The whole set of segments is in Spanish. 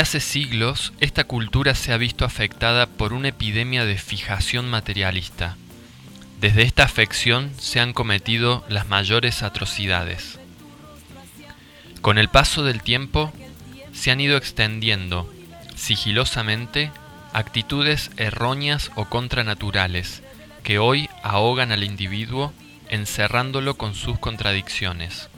Hace siglos, esta cultura se ha visto afectada por una epidemia de fijación materialista. Desde esta afección se han cometido las mayores atrocidades. Con el paso del tiempo, se han ido extendiendo, sigilosamente, actitudes erróneas o contranaturales que hoy ahogan al individuo encerrándolo con sus contradicciones.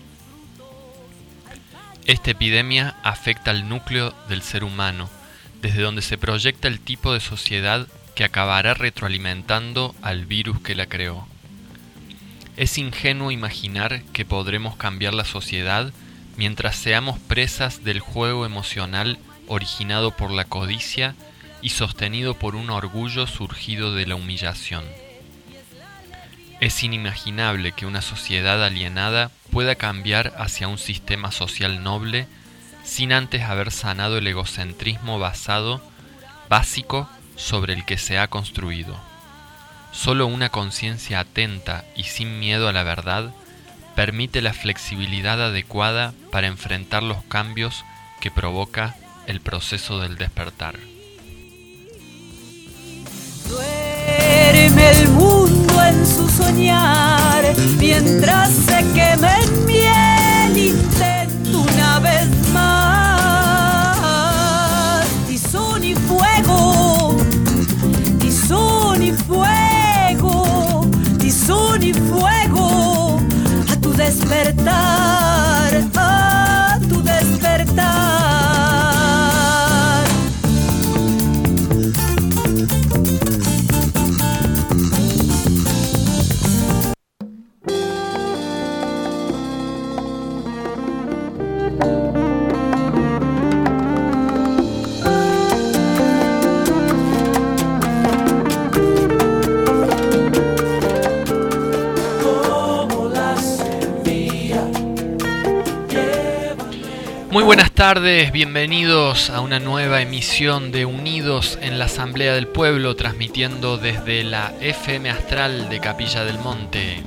Esta epidemia afecta al núcleo del ser humano, desde donde se proyecta el tipo de sociedad que acabará retroalimentando al virus que la creó. Es ingenuo imaginar que podremos cambiar la sociedad mientras seamos presas del juego emocional originado por la codicia y sostenido por un orgullo surgido de la humillación. Es inimaginable que una sociedad alienada pueda cambiar hacia un sistema social noble sin antes haber sanado el egocentrismo basado, básico, sobre el que se ha construido. Solo una conciencia atenta y sin miedo a la verdad permite la flexibilidad adecuada para enfrentar los cambios que provoca el proceso del despertar. Soñar mientras se quema en miel intento una vez más. Tizón y fuego tizón y fuego tizón y fuego a tu despertar tardes, bienvenidos a una nueva emisión de Unidos en la Asamblea del Pueblo, transmitiendo desde la FM Astral de Capilla del Monte.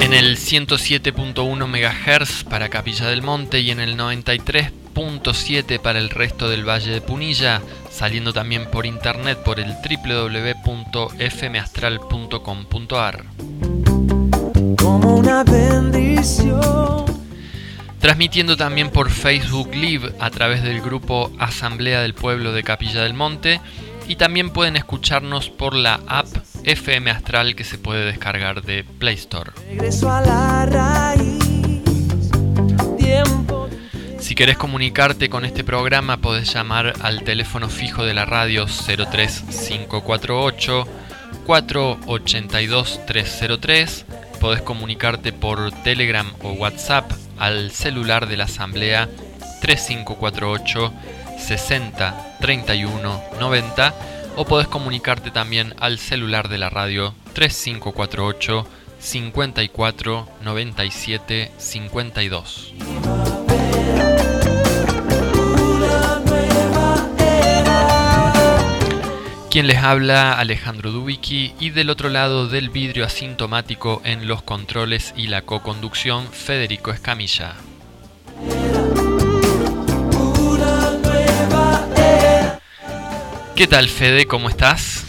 En el 107.1 MHz para Capilla del Monte y en el 93.7 para el resto del Valle de Punilla, saliendo también por internet por el www.fmastral.com.ar. como una bendición Transmitiendo también por Facebook Live a través del grupo Asamblea del Pueblo de Capilla del Monte y también pueden escucharnos por la app FM Astral que se puede descargar de Play Store. Si querés comunicarte con este programa podés llamar al teléfono fijo de la radio 03548 482 303. Podés comunicarte por Telegram o WhatsApp al celular de la asamblea 3548 60 31 90 o podés comunicarte también al celular de la radio 3548 54 97 52. Quien les habla, Alejandro Dubicki, y del otro lado del vidrio asintomático en los controles y la co-conducción, Federico Escamilla. ¿Qué tal, Fede? ¿Cómo estás?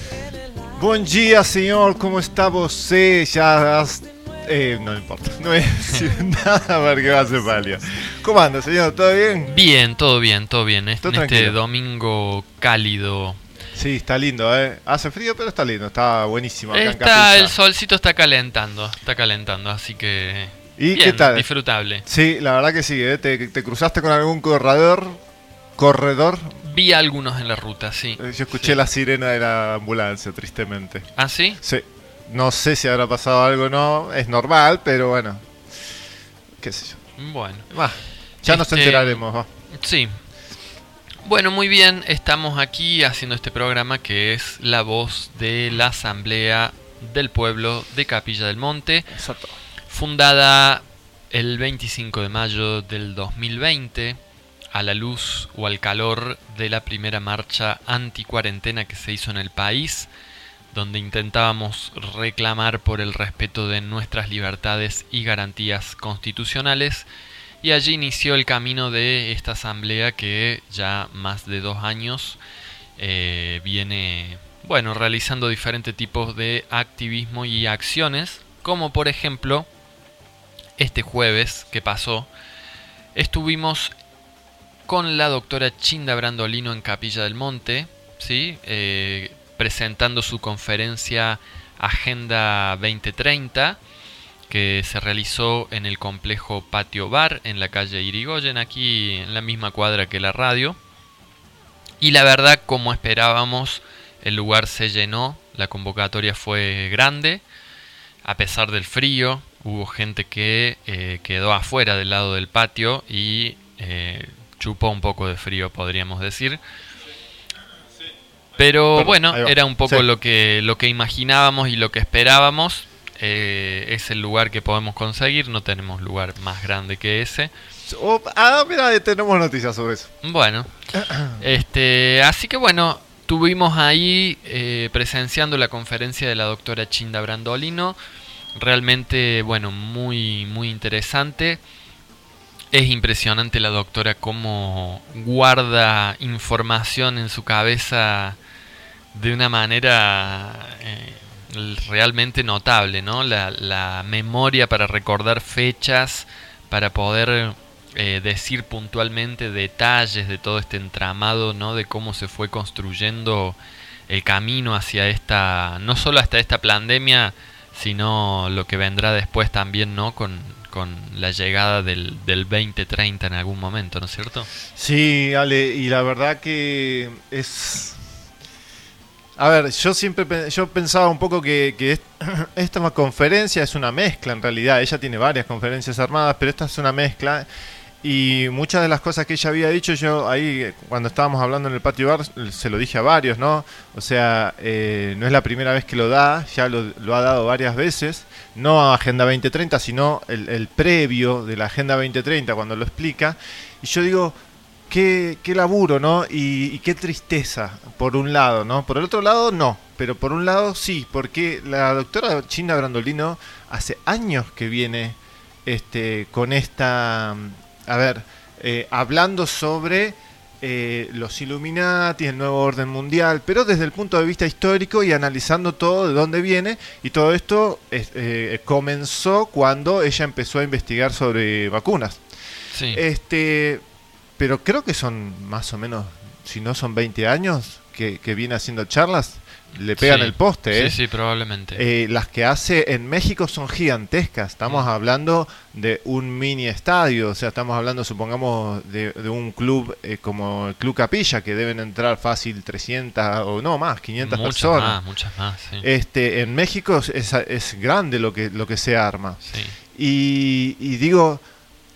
Buen día, señor. ¿Cómo está você? Ya has... Eh, no importa. No voy a decir nada porque va a ser palio. ¿Cómo anda, señor? ¿Todo bien? Bien, todo bien, todo bien. En este domingo cálido. Sí, está lindo, ¿eh? Hace frío, pero está lindo. Está buenísimo acá en Está, Capilla. el solcito está calentando, está calentando, así que... ¿Y bien, qué tal? Disfrutable. Sí, la verdad que sí, ¿eh? ¿Te, te cruzaste con algún corredor? ¿Corredor? Vi algunos en la ruta, sí. Eh, Yo escuché Sí. la sirena de la ambulancia, tristemente. ¿Ah, sí? Sí. No sé si habrá pasado algo o no. Es normal, pero bueno. ¿Qué sé yo? Bueno. Va, ya nos Este, enteraremos. va. Sí. Bueno, muy bien, estamos aquí haciendo este programa que es la voz de la Asamblea del Pueblo de Capilla del Monte, Exacto. fundada el 25 de mayo del 2020 a la luz o al calor de la primera marcha anti-cuarentena que se hizo en el país, donde intentábamos reclamar por el respeto de nuestras libertades y garantías constitucionales, y allí inició el camino de esta asamblea que ya más de dos años eh, viene, bueno, realizando diferentes tipos de activismo y acciones, como por ejemplo, este jueves que pasó, estuvimos con la doctora Chinda Brandolino en Capilla del Monte, ¿sí? Eh, presentando su conferencia Agenda 2030, que se realizó en el complejo Patio Bar, en la calle Irigoyen, aquí en la misma cuadra que la radio. Y la verdad, como esperábamos, el lugar se llenó, la convocatoria fue grande, a pesar del frío, hubo gente que eh, quedó afuera del lado del patio y eh, chupó un poco de frío, podríamos decir. Pero bueno, era un poco lo, que, lo que imaginábamos y lo que esperábamos. Eh, es el lugar que podemos conseguir, no tenemos lugar más grande que ese. ah, mira, tenemos noticias sobre eso. Bueno, este, así que bueno, tuvimos ahí eh, presenciando la conferencia de la doctora Chinda Brandolino. Realmente, bueno, muy, muy interesante. Es impresionante la doctora cómo guarda información en su cabeza de una manera eh, realmente notable, ¿no? La, memoria para recordar fechas, para poder eh, decir puntualmente detalles de todo este entramado, ¿no? De cómo se fue construyendo el camino hacia esta, no solo hasta esta pandemia, sino lo que vendrá después también, ¿no? Con, con la llegada del, del 2030 en algún momento, ¿no es cierto? Sí, Ale, y la verdad que es... A ver, yo siempre yo pensaba un poco que, esta conferencia es una mezcla en realidad. Ella tiene varias conferencias armadas, pero esta es una mezcla y muchas de las cosas que ella había dicho, yo ahí cuando estábamos hablando en el patio bar, se lo dije a varios, ¿no? O sea, eh, no es la primera vez que lo da, ya lo, ha dado varias veces, no a Agenda 2030, sino el, previo de la Agenda 2030 cuando lo explica. Y yo digo, qué, qué laburo, ¿no? Y, y, qué tristeza, por un lado, ¿no? Por el otro lado, no, pero por un lado sí, porque la doctora China Brandolino hace años que viene este, con esta a ver, eh, hablando sobre eh, los Illuminati, el nuevo orden mundial, pero desde el punto de vista histórico y analizando todo de dónde viene. Y todo esto eh, comenzó cuando ella empezó a investigar sobre vacunas. Sí. Este, pero creo que son más o menos, si no son 20 años que, que viene haciendo charlas le pegan el poste. ¿eh? Sí, sí, probablemente. Eh, las que hace en México son gigantescas. Estamos mm. hablando de un mini estadio, o sea, estamos hablando, supongamos, de, un club eh, como el Club Capilla, que deben entrar fácil 300 o no más, 500 muchas personas. Más, muchas más, sí. Este, en México es, es, grande lo que, lo que se arma. Sí. Y, digo,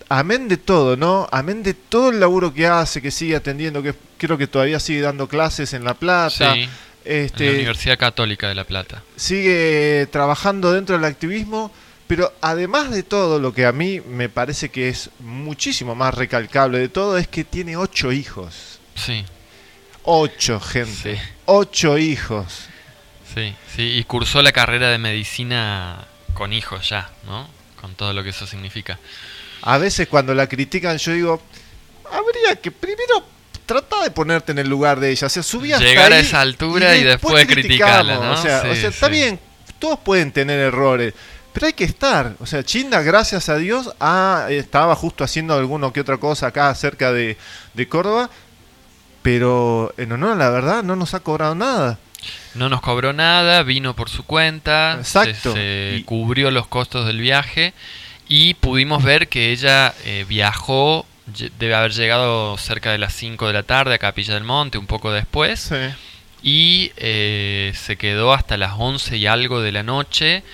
amén de todo, ¿no? Amén de todo el laburo que hace, que sigue atendiendo, que creo que todavía sigue dando clases en La Plata. Sí este, en la Universidad Católica de La Plata. Sigue trabajando dentro del activismo, pero además de todo, lo que a mí me parece que es muchísimo más recalcable de todo es que tiene ocho hijos. Sí. Ocho, gente. Ocho hijos. Sí, sí, y cursó la carrera de medicina con hijos ya, ¿no? Con todo lo que eso significa. A veces cuando la critican yo digo, habría que primero trata de ponerte en el lugar de ella. O sea, subí hasta Llegar a esa altura y, después, criticarla, ¿no? O sea, está bien, todos pueden tener errores. Pero hay que estar. O sea, Chinda, gracias a Dios, ah, estaba justo haciendo alguno que otra cosa acá cerca de, Córdoba. Pero en honor la verdad, no nos ha cobrado nada. No nos cobró nada, vino por su cuenta, Exacto. se, cubrió los costos del viaje y pudimos ver que ella eh, viajó debe haber llegado cerca de las 5 de la tarde a Capilla del Monte, un poco después. Y eh, se quedó hasta las 11 y algo de la noche,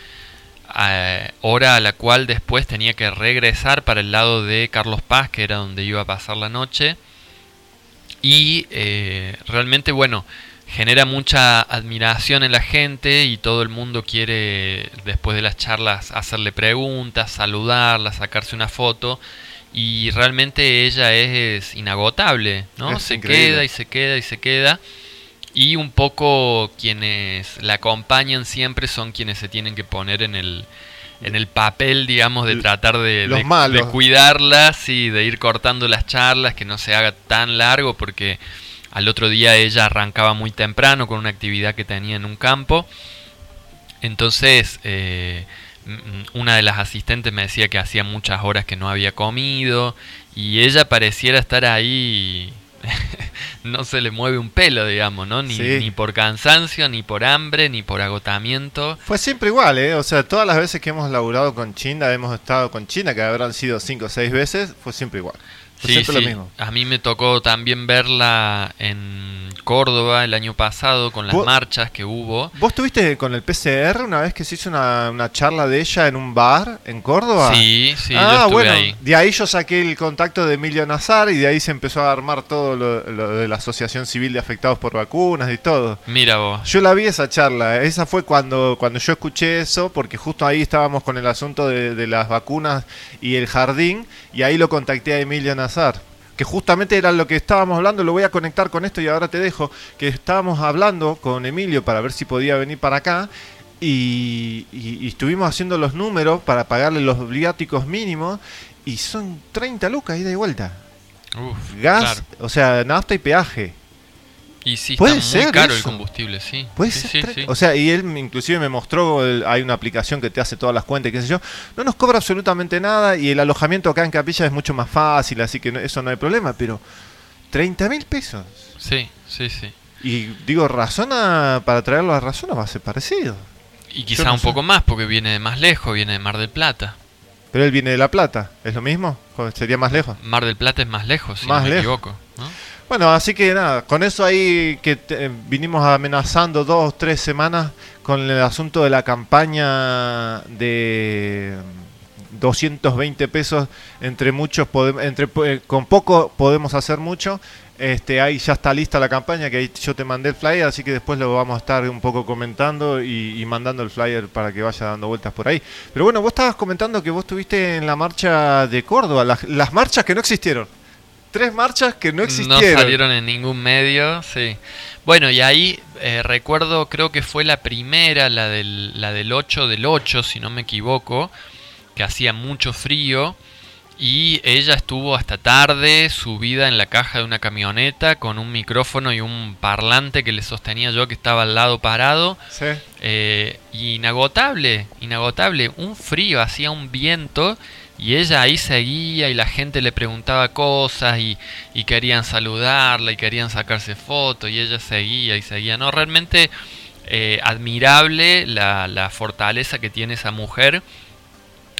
hora a la cual después tenía que regresar para el lado de Carlos Paz, que era donde iba a pasar la noche. Y eh, realmente, bueno, genera mucha admiración en la gente y todo el mundo quiere, después de las charlas, hacerle preguntas, saludarla, sacarse una foto y realmente ella es, inagotable, ¿no? se queda y se queda y se queda. y un poco quienes la acompañan siempre son quienes se tienen que poner en el, en el papel, digamos, de tratar de, Los de, malos. de cuidarlas y de ir cortando las charlas, que no se haga tan largo, porque al otro día ella arrancaba muy temprano con una actividad que tenía en un campo. Entonces, eh, una de las asistentes me decía que hacía muchas horas que no había comido y ella pareciera estar ahí, no se le mueve un pelo, digamos, ¿no? Ni, Sí. ni por cansancio, ni por hambre, ni por agotamiento. Fue siempre igual, ¿eh? O sea, todas las veces que hemos laburado con China, hemos estado con China, que habrán sido cinco o seis veces, fue siempre igual. Sí, sí. lo mismo. A mí me tocó también verla en Córdoba el año pasado con las marchas que hubo. ¿Vos estuviste con el PCR una vez que se hizo una, una charla de ella en un bar en Córdoba? Sí, sí, yo ah, estuve bueno, ahí. de ahí yo saqué el contacto de Emilio Nazar y de ahí se empezó a armar todo lo, lo de la Asociación Civil de Afectados por Vacunas y todo. Mira vos. Yo la vi esa charla, esa fue cuando, cuando yo escuché eso, porque justo ahí estábamos con el asunto de, de las vacunas y el jardín, y ahí lo contacté a Emilio Nazar, que justamente era lo que estábamos hablando, lo voy a conectar con esto y ahora te dejo, que estábamos hablando con Emilio para ver si podía venir para acá, y, y- y estuvimos haciendo los números para pagarle los viáticos mínimos, y son 30 lucas ida y vuelta. Uf, Gas, claro. o sea, nafta y peaje. Y sí, Puede está muy ser caro el combustible, sí. Puede sí, ser. sí. O sea, y él inclusive me mostró, el- hay una aplicación que te hace todas las cuentas, y qué sé yo. No nos cobra absolutamente nada y el alojamiento acá en Capilla es mucho más fácil, así que no- eso no hay problema, pero 30 mil pesos. Sí, sí, sí. Y digo, Razona, para traerlo a Razona va a ser parecido. Y quizá no un sé. poco más, porque viene de más lejos, viene de Mar del Plata. Pero él viene de La Plata, ¿es lo mismo? ¿O ¿Sería más lejos? Mar del Plata es más lejos, si Más no me lejos. equivoco. ¿no? Bueno, así que nada, con eso ahí que te- vinimos amenazando dos, tres semanas con el asunto de la campaña de 220 pesos, entre muchos, entre, eh, con poco podemos hacer mucho. Este, ahí ya está lista la campaña, que ahí yo te mandé el flyer, así que después lo vamos a estar un poco comentando y, y mandando el flyer para que vaya dando vueltas por ahí. Pero bueno, vos estabas comentando que vos estuviste en la marcha de Córdoba, las, las marchas que no existieron. Tres marchas que no existieron. No salieron en ningún medio, sí. Bueno, y ahí eh, recuerdo, creo que fue la primera, la del, la del 8 del 8, si no me equivoco, que hacía mucho frío. Y ella estuvo hasta tarde subida en la caja de una camioneta con un micrófono y un parlante que le sostenía yo que estaba al lado parado. Sí. Eh, inagotable, inagotable. Un frío, hacía un viento y ella ahí seguía y la gente le preguntaba cosas y, y querían saludarla y querían sacarse fotos y ella seguía y seguía. No, realmente eh, admirable la, la fortaleza que tiene esa mujer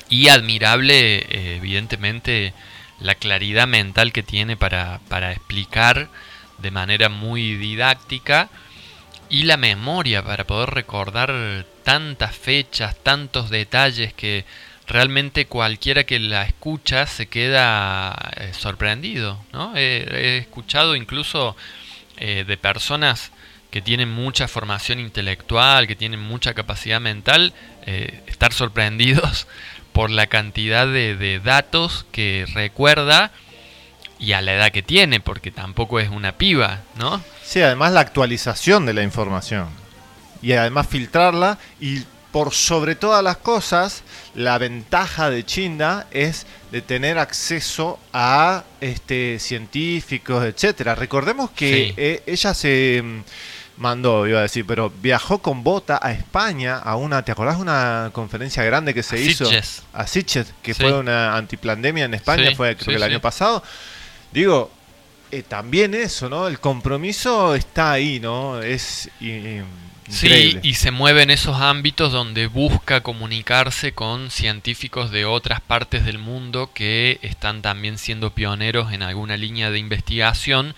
y admirable eh, evidentemente la claridad mental que tiene para, para explicar de manera muy didáctica y la memoria para poder recordar tantas fechas, tantos detalles que realmente cualquiera que la escucha se queda eh, sorprendido. ¿no? He, he escuchado incluso eh, de personas que tienen mucha formación intelectual, que tienen mucha capacidad mental, eh, estar sorprendidos por la cantidad de, de datos que recuerda y a la edad que tiene, porque tampoco es una piba, ¿no? Sí, además la actualización de la información. Y además filtrarla. Y por sobre todas las cosas, la ventaja de Chinda es de tener acceso a este científicos, etcétera. Recordemos que Sí. eh, ella se mm, mandó, iba a decir, pero viajó con bota a España a una, ¿te acordás de una conferencia grande que se A hizo? Sitges. A Sitges, que Sí. fue una antiplandemia en España, Sí, fue creo que el año pasado. Digo, eh, también eso, ¿no? El compromiso está ahí, ¿no? Es Sí, y se mueve en esos ámbitos donde busca comunicarse con científicos de otras partes del mundo que están también siendo pioneros en alguna línea de investigación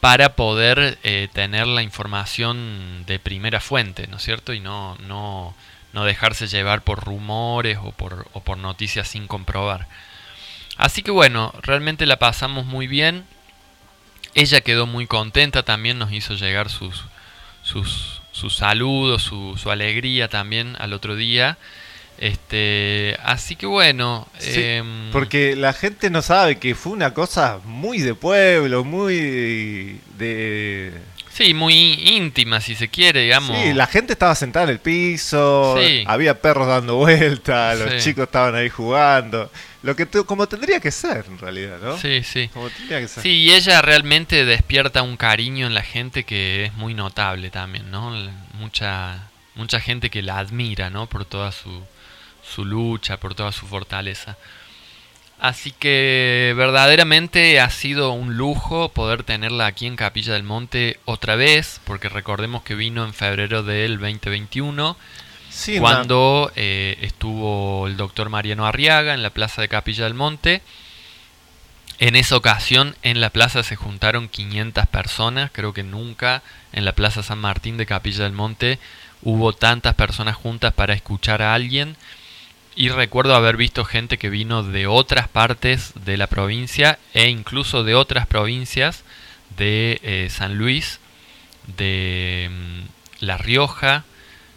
para poder eh, tener la información de primera fuente, ¿no es cierto? Y no, no, no dejarse llevar por rumores o por, o por noticias sin comprobar. Así que bueno, realmente la pasamos muy bien. Ella quedó muy contenta, también nos hizo llegar sus, sus, sus saludos, su, su alegría también al otro día. Este, así que bueno, Sí, em, Porque la gente no sabe que fue una cosa muy de pueblo, muy de... Sí, muy íntima, si se quiere, digamos. Sí, la gente estaba sentada en el piso, Sí. había perros dando vueltas, los Sí. chicos estaban ahí jugando. Lo que tu- como tendría que ser, en realidad, ¿no? Sí, sí. Como tendría que ser. Sí, y ella realmente despierta un cariño en la gente que es muy notable también, ¿no? Mucha, mucha gente que la admira, ¿no? Por toda su, su lucha, por toda su fortaleza. Así que verdaderamente ha sido un lujo poder tenerla aquí en Capilla del Monte otra vez, porque recordemos que vino en febrero del 2021, Sí, una- cuando eh, estuvo el doctor Mariano Arriaga en la plaza de Capilla del Monte. En esa ocasión en la plaza se juntaron 500 personas, creo que nunca en la plaza San Martín de Capilla del Monte hubo tantas personas juntas para escuchar a alguien. Y recuerdo haber visto gente que vino de otras partes de la provincia e incluso de otras provincias de eh, San Luis, de mm, La Rioja,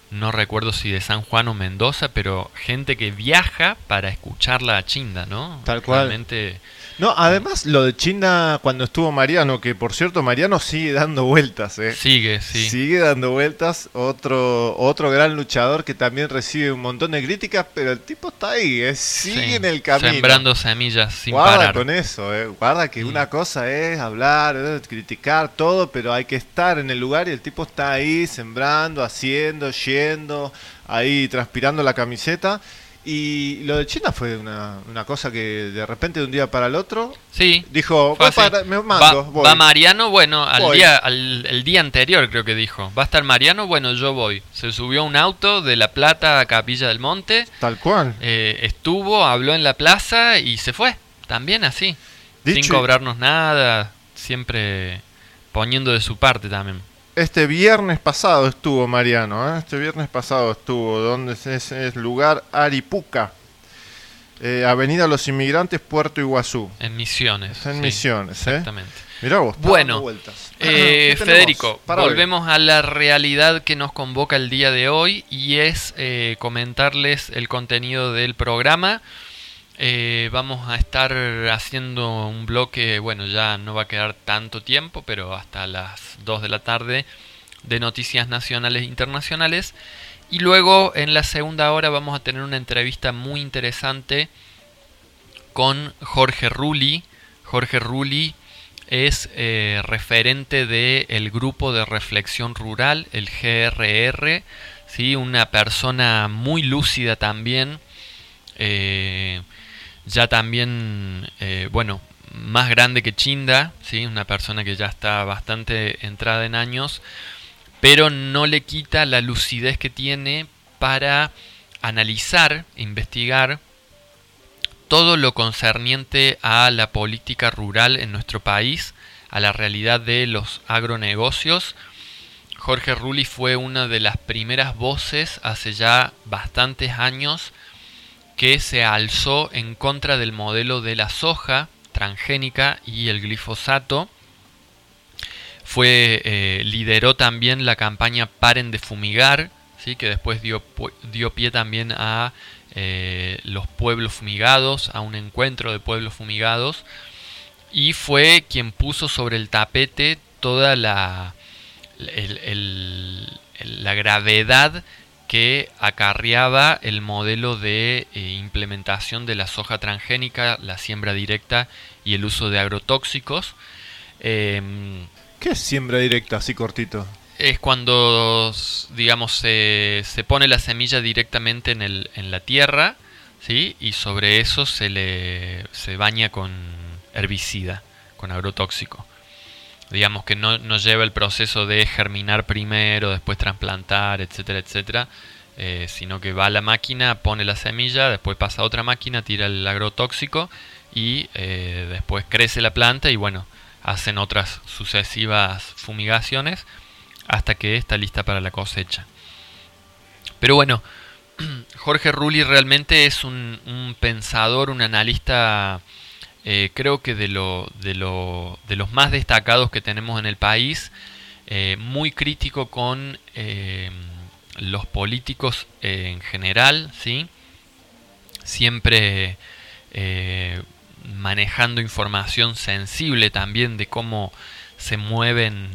no recuerdo si de San Juan o Mendoza, pero gente que viaja para escucharla a Chinda, ¿no? Tal cual. Realmente, No, además lo de China cuando estuvo Mariano, que por cierto Mariano sigue dando vueltas, ¿eh? sigue, sí. Sigue dando vueltas, otro otro gran luchador que también recibe un montón de críticas, pero el tipo está ahí, ¿eh? sigue Sí, en el camino. Sembrando semillas sin Guarda parar. con eso, eh. guarda que Mm. una cosa es hablar, eh, criticar todo, pero hay que estar en el lugar y el tipo está ahí sembrando, haciendo, yendo, ahí transpirando la camiseta. Y lo de China fue una, una cosa que de repente de un día para el otro Sí. dijo, fue "Voy así. para- me mando, va, voy". va Mariano, bueno, al Voy. día, al, el día anterior creo que dijo. Va a estar Mariano, bueno, yo voy. Se subió a un auto de La Plata a Capilla del Monte, Tal cual. eh, estuvo, habló en la plaza y se fue. También así. Dicho sin cobrarnos nada, siempre poniendo de su parte también. Este viernes pasado estuvo Mariano, ¿eh? este viernes pasado estuvo, donde es, es, lugar Aripuca, eh, Avenida Los Inmigrantes, Puerto Iguazú. En Misiones. En sí, Misiones, ¿eh? Exactamente. Mirá vos, Bueno, vueltas. Eh, ¿Qué tenemos Federico, para hoy? volvemos a la realidad que nos convoca el día de hoy y es eh, comentarles el contenido del programa. Eh, vamos a estar haciendo un bloque, bueno, ya no va a quedar tanto tiempo, pero hasta las 2 de la tarde de noticias nacionales e internacionales. Y luego en la segunda hora vamos a tener una entrevista muy interesante con Jorge Rulli. Jorge Rulli es eh, referente del grupo de reflexión rural, el GRR, ¿sí? una persona muy lúcida también, eh, ya también, eh, bueno, más grande que Chinda, ¿sí? una persona que ya está bastante entrada en años, pero no le quita la lucidez que tiene para analizar, investigar todo lo concerniente a la política rural en nuestro país, a la realidad de los agronegocios. Jorge Rulli fue una de las primeras voces hace ya bastantes años que se alzó en contra del modelo de la soja transgénica y el glifosato. Fue, eh, lideró también la campaña Paren de Fumigar, ¿sí? que después dio, dio pie también a eh, los pueblos fumigados, a un encuentro de pueblos fumigados, y fue quien puso sobre el tapete toda la, la gravedad que acarreaba el modelo de eh, implementación de la soja transgénica, la siembra directa y el uso de agrotóxicos. Em, ¿Qué es siembra directa, así cortito? es cuando, digamos, se, se pone la semilla directamente en, el, en la tierra, ¿sí? Y sobre eso se le se baña con herbicida, con agrotóxico. Digamos que no, lleva el proceso de germinar primero, después trasplantar, etcétera, etcétera, eh, sino que va a la máquina, pone la semilla, después pasa a otra máquina, tira el agrotóxico y eh, después crece la planta y bueno, hacen otras sucesivas fumigaciones hasta que está lista para la cosecha. Pero bueno, Jorge Rulli realmente es un pensador, un analista, eh, creo que de, lo, de, lo, de los más destacados que tenemos en el país, eh, muy crítico con eh, los políticos en general, ¿sí? siempre manejando información sensible también de cómo se mueven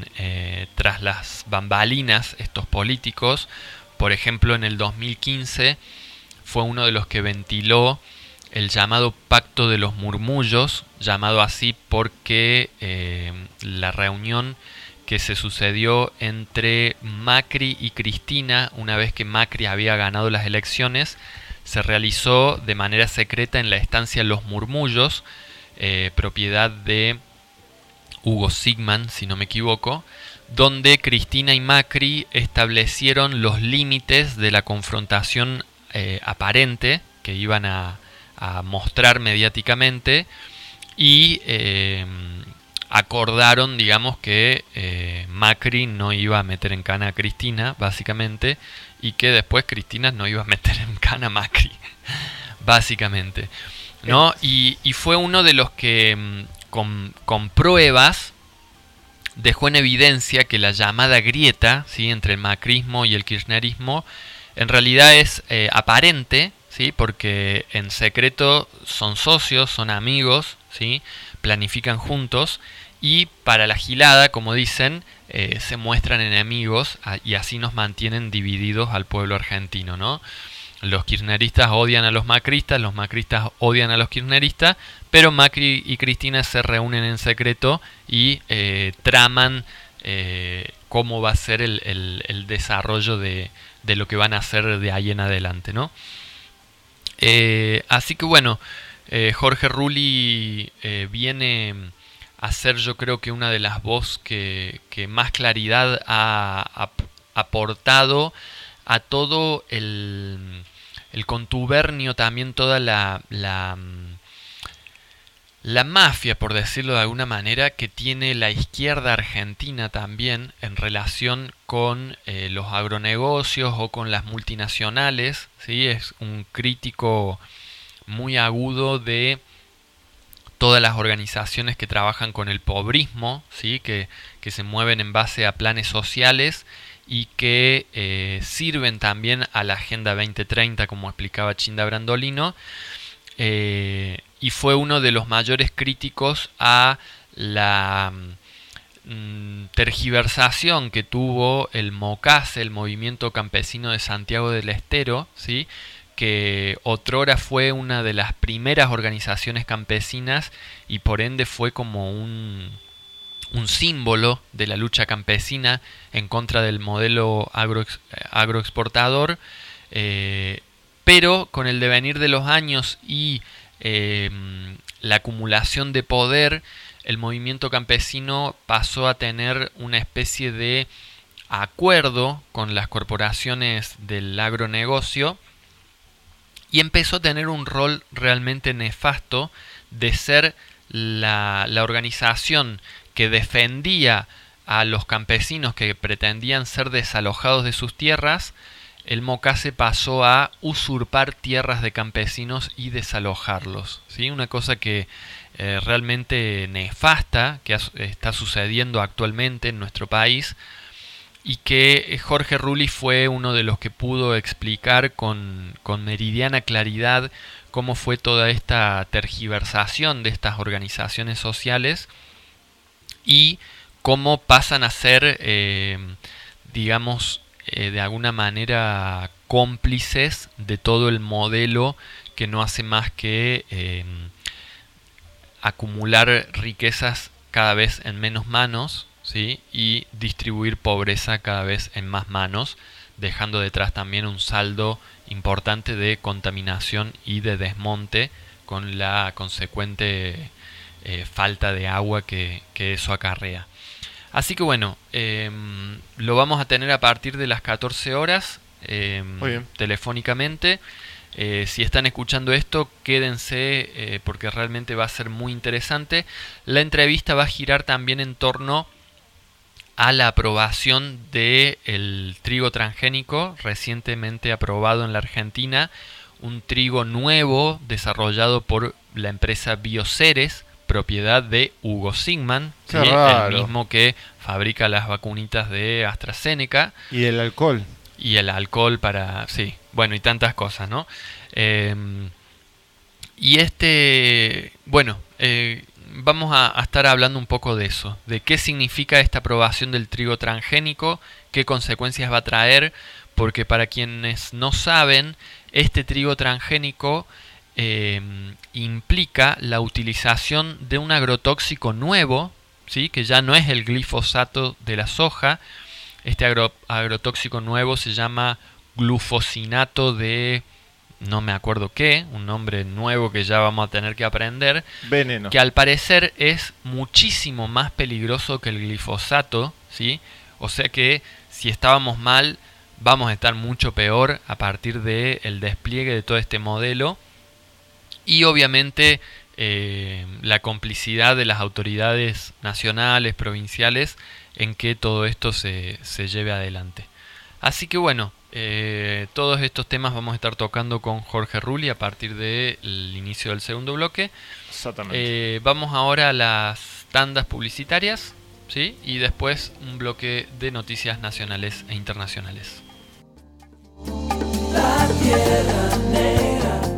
tras las bambalinas estos políticos. Por ejemplo, en el 2015 fue uno de los que ventiló el llamado Pacto de los Murmullos, llamado así porque eh, la reunión que se sucedió entre Macri y Cristina una vez que Macri había ganado las elecciones se realizó de manera secreta en la estancia Los Murmullos, eh, propiedad de Hugo Sigman, si no me equivoco, donde Cristina y Macri establecieron los límites de la confrontación eh, aparente que iban a, mostrar mediáticamente y eh, acordaron, digamos, que Macri no iba a meter en cana a Cristina, básicamente, y que después Cristina no iba a meter en cana a Macri, básicamente. ¿no? Y, fue uno de los que mm, con, pruebas dejó en evidencia que la llamada grieta ¿sí? entre el macrismo y el kirchnerismo en realidad es eh, aparente, ¿sí? porque en secreto son socios, son amigos, ¿sí? planifican juntos y para la gilada, como dicen, eh, se muestran enemigos y así nos mantienen divididos al pueblo argentino, ¿no? Los kirchneristas odian a los macristas, los macristas odian a los kirchneristas, pero Macri y Cristina se reúnen en secreto y eh, traman eh, cómo va a ser el, desarrollo de, lo que van a hacer de ahí en adelante, ¿no? Eh, así que bueno, Jorge Rulli viene a ser yo creo que una de las voces que, que más claridad ha aportado a todo el, el contubernio, también toda la, la, la mafia, por decirlo de alguna manera, que tiene la izquierda argentina también en relación con eh, los agronegocios o con las multinacionales. ¿sí? Es un crítico muy agudo de todas las organizaciones que trabajan con el pobrismo, ¿sí? que, que se mueven en base a planes sociales y que eh, sirven también a la Agenda 2030, como explicaba Chinda Brandolino, eh, y fue uno de los mayores críticos a la mm, tergiversación que tuvo el MOCAS, el Movimiento Campesino de Santiago del Estero, ¿sí? que otrora fue una de las primeras organizaciones campesinas y por ende fue como un, un símbolo de la lucha campesina en contra del modelo agroexportador, eh, pero con el devenir de los años y eh, la acumulación de poder, el movimiento campesino pasó a tener una especie de acuerdo con las corporaciones del agronegocio y empezó a tener un rol realmente nefasto de ser la organización que defendía a los campesinos que pretendían ser desalojados de sus tierras, el Mocase pasó a usurpar tierras de campesinos y desalojarlos. ¿sí? Una cosa que eh, realmente nefasta, que está sucediendo actualmente en nuestro país, y que eh, Jorge Rulli fue uno de los que pudo explicar con, con meridiana claridad cómo fue toda esta tergiversación de estas organizaciones sociales y cómo pasan a ser, eh, digamos, eh, de alguna manera cómplices de todo el modelo que no hace más que eh, acumular riquezas cada vez en menos manos ¿sí? y distribuir pobreza cada vez en más manos, dejando detrás también un saldo importante de contaminación y de desmonte con la consecuente eh, falta de agua que, eso acarrea. Así que bueno, em, lo vamos a tener a partir de las 14 horas em, telefónicamente. Eh, si están escuchando esto, quédense eh, porque realmente va a ser muy interesante. La entrevista va a girar también en torno a la aprobación del trigo transgénico recientemente aprobado en la Argentina, un trigo nuevo desarrollado por la empresa Bioceres, propiedad de Hugo Sigman, el mismo que fabrica las vacunitas de AstraZeneca. Y el alcohol. Y el alcohol para, sí, bueno, y tantas cosas, ¿no? Em, y este, bueno, eh, vamos a, estar hablando un poco de eso, de qué significa esta aprobación del trigo transgénico, qué consecuencias va a traer, porque para quienes no saben, este trigo transgénico eh, implica la utilización de un agrotóxico nuevo, ¿sí? que ya no es el glifosato de la soja, este agrotóxico nuevo se llama glufosinato de no me acuerdo qué, un nombre nuevo que ya vamos a tener que aprender, veneno, que al parecer es muchísimo más peligroso que el glifosato, ¿sí? O sea que si estábamos mal, vamos a estar mucho peor a partir del el despliegue de todo este modelo y obviamente eh, la complicidad de las autoridades nacionales, provinciales, en que todo esto se, se lleve adelante. Así que bueno, eh, todos estos temas vamos a estar tocando con Jorge Rulli a partir del inicio del segundo bloque. Exactamente. Eh, vamos ahora a las tandas publicitarias, ¿sí? Y después un bloque de noticias nacionales e internacionales. Ciencia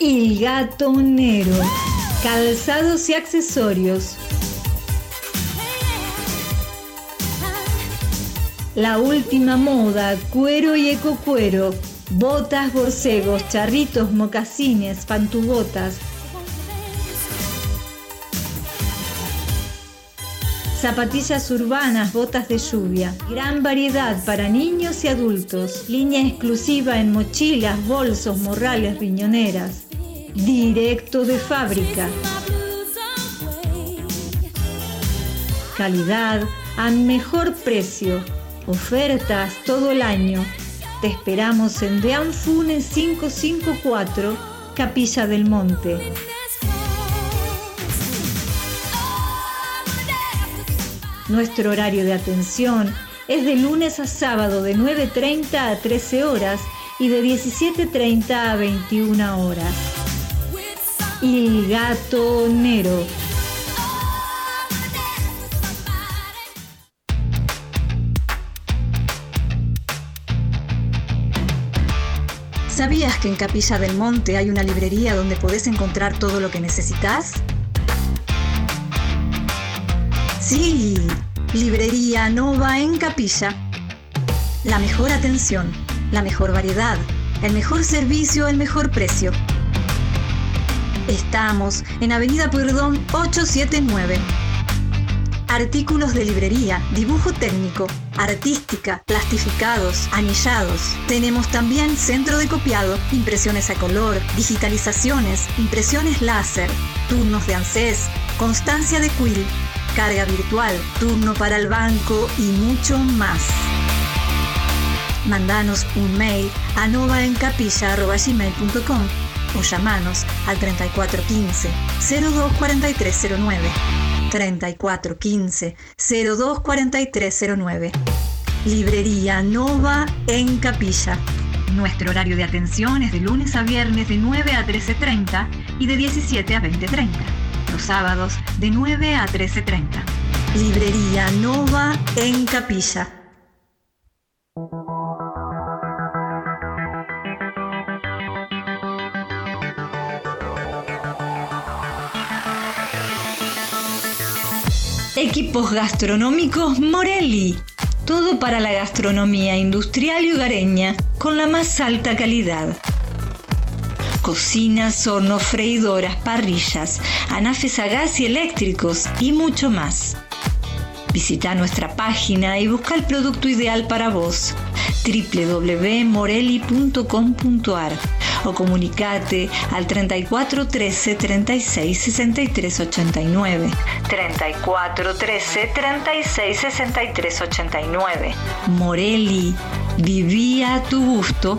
El Gatonero. Calzados y accesorios. La última moda, cuero y ecocuero. Botas, borcegos, charritos, mocasines, pantubotas. Zapatillas urbanas, botas de lluvia. Gran variedad para niños y adultos. Línea exclusiva en mochilas, bolsos, morrales, riñoneras directo de fábrica. Calidad a mejor precio. Ofertas todo el año. Te esperamos en Deanfune 554, Capilla del Monte. Nuestro horario de atención es de lunes a sábado de 9.30 a 13 horas y de 17.30 a 21 horas y gatonero. ¿Sabías que en Capilla del Monte hay una librería donde podés encontrar todo lo que necesitas? Sí, Librería Nova en Capilla. La mejor atención, la mejor variedad, el mejor servicio, el mejor precio. Estamos en Avenida Perdón 879. Artículos de librería, dibujo técnico, artística, plastificados, anillados. Tenemos también centro de copiado, impresiones a color, digitalizaciones, impresiones láser, turnos de ANSES, constancia de quill, carga virtual, turno para el banco y mucho más. Mandanos un mail a novaencapilla.com o llamanos al 3415 024309. 3415 024309. Librería Nova en Capilla. Nuestro horario de atención es de lunes a viernes de 9 a 13.30 y de 17 a 20.30. Sábados de 9 a 13.30. Librería Nova en Capilla. Equipos gastronómicos Morelli. Todo para la gastronomía industrial y hogareña con la más alta calidad. Cocinas, hornos, freidoras, parrillas, anafes a gas y eléctricos y mucho más. Visita nuestra página y busca el producto ideal para vos www.morelli.com.ar o comunicate al 34 13 36 63 89. 34 13 36 63 89. Morelli, vivía a tu gusto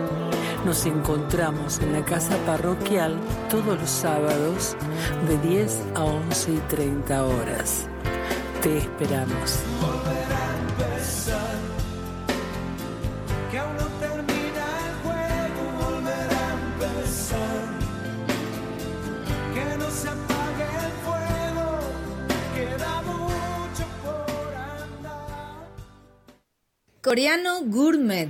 Nos encontramos en la casa parroquial todos los sábados de 10 a 11 y 30 horas. Te esperamos. Coreano Gourmet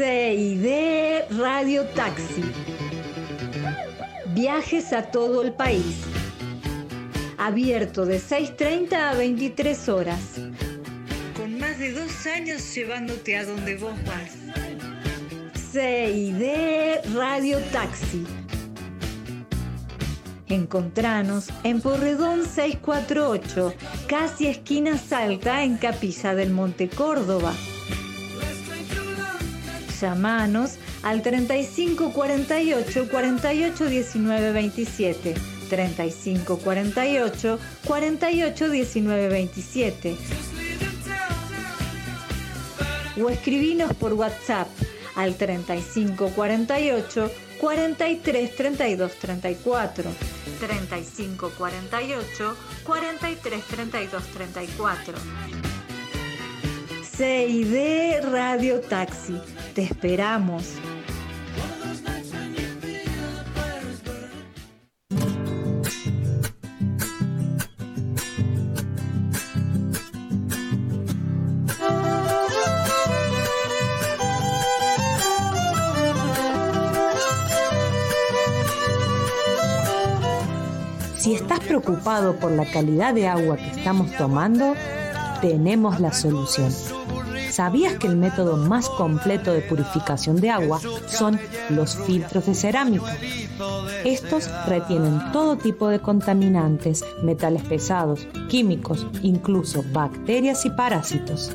CID Radio Taxi. Viajes a todo el país. Abierto de 6.30 a 23 horas. Con más de dos años llevándote a donde vos vas. CID Radio Taxi. Encontranos en Porredón 648, casi esquina Salta, en Capilla del Monte Córdoba. Llamanos al 35 48 48 19 27. 35 48 48 19 27. O escribinos por WhatsApp al 35 48 43 32 34. 35 48 43 32 34. CID Radio Taxi. Te esperamos. Si estás preocupado por la calidad de agua que estamos tomando, tenemos la solución. ¿Sabías que el método más completo de purificación de agua son los filtros de cerámica? Estos retienen todo tipo de contaminantes, metales pesados, químicos, incluso bacterias y parásitos.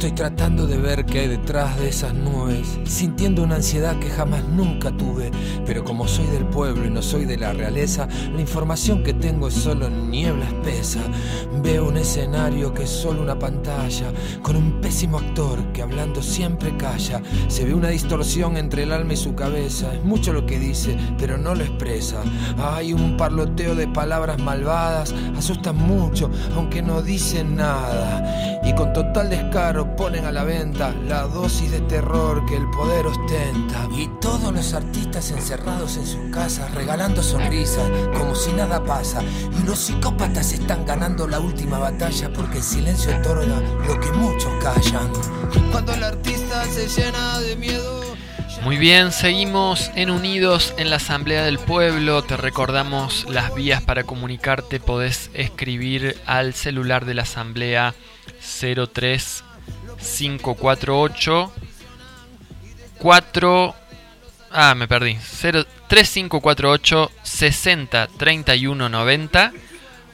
Estoy tratando de ver qué hay detrás de esas nubes, sintiendo una ansiedad que jamás nunca tuve. Pero como soy del pueblo y no soy de la realeza, la información que tengo es solo niebla espesa. Veo un escenario que es solo una pantalla, con un pésimo actor que hablando siempre calla. Se ve una distorsión entre el alma y su cabeza. Es mucho lo que dice, pero no lo expresa. Hay un parloteo de palabras malvadas, asustan mucho, aunque no dicen nada. Y con total descaro ponen a la venta la dosis de terror que el poder ostenta. Y todos los artistas encerrados en sus casas, regalando sonrisas, como si nada pasa. Y los psicópatas están ganando la última batalla porque el silencio otorga lo que muchos callan. Cuando el artista se llena de miedo. Muy bien, seguimos en Unidos en la Asamblea del Pueblo. Te recordamos las vías para comunicarte. Podés escribir al celular de la Asamblea 03548 4 Ah, me perdí. 0, 3548 60 31 90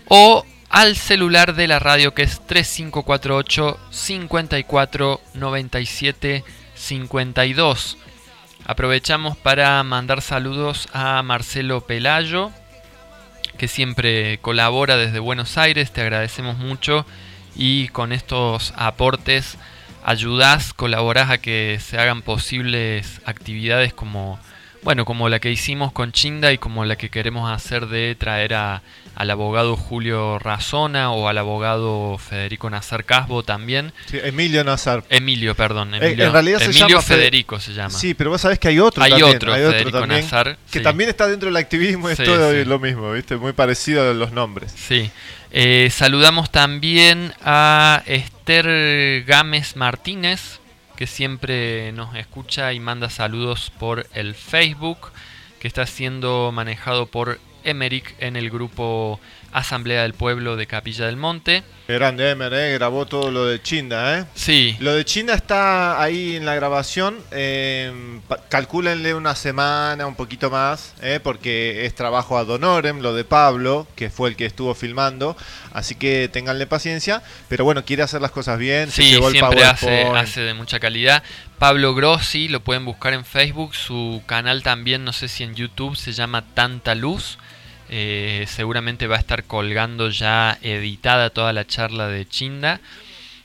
o al celular de la radio que es 3548 54 97 52. Aprovechamos para mandar saludos a Marcelo Pelayo, que siempre colabora desde Buenos Aires, te agradecemos mucho y con estos aportes ayudás, colaborás a que se hagan posibles actividades como bueno, como la que hicimos con Chinda y como la que queremos hacer de traer a, al abogado Julio Razona o al abogado Federico Nazar Casbo también. Sí, Emilio Nazar. Emilio, perdón. Eh, en realidad se llama Fe- Federico se llama. Sí, pero vos sabés que hay otro Hay también. otro, hay otro Federico también, Nazar, que sí. también está dentro del activismo, es todo lo mismo, ¿viste? Muy parecido a los nombres. Sí. Eh, saludamos también a Esther Gámez Martínez, que siempre nos escucha y manda saludos por el Facebook, que está siendo manejado por Emeric en el grupo Asamblea del Pueblo de Capilla del Monte. Grande Emer, ¿eh? Grabó todo lo de Chinda, ¿eh? Sí. Lo de Chinda está ahí en la grabación. Eh, calcúlenle una semana, un poquito más, ¿eh? porque es trabajo ad honorem, lo de Pablo, que fue el que estuvo filmando. Así que tenganle paciencia. Pero bueno, quiere hacer las cosas bien. se Sí, el siempre hace, hace de mucha calidad. Pablo Grossi, lo pueden buscar en Facebook. Su canal también, no sé si en YouTube, se llama Tanta Luz. Eh, seguramente va a estar colgando ya editada toda la charla de Chinda.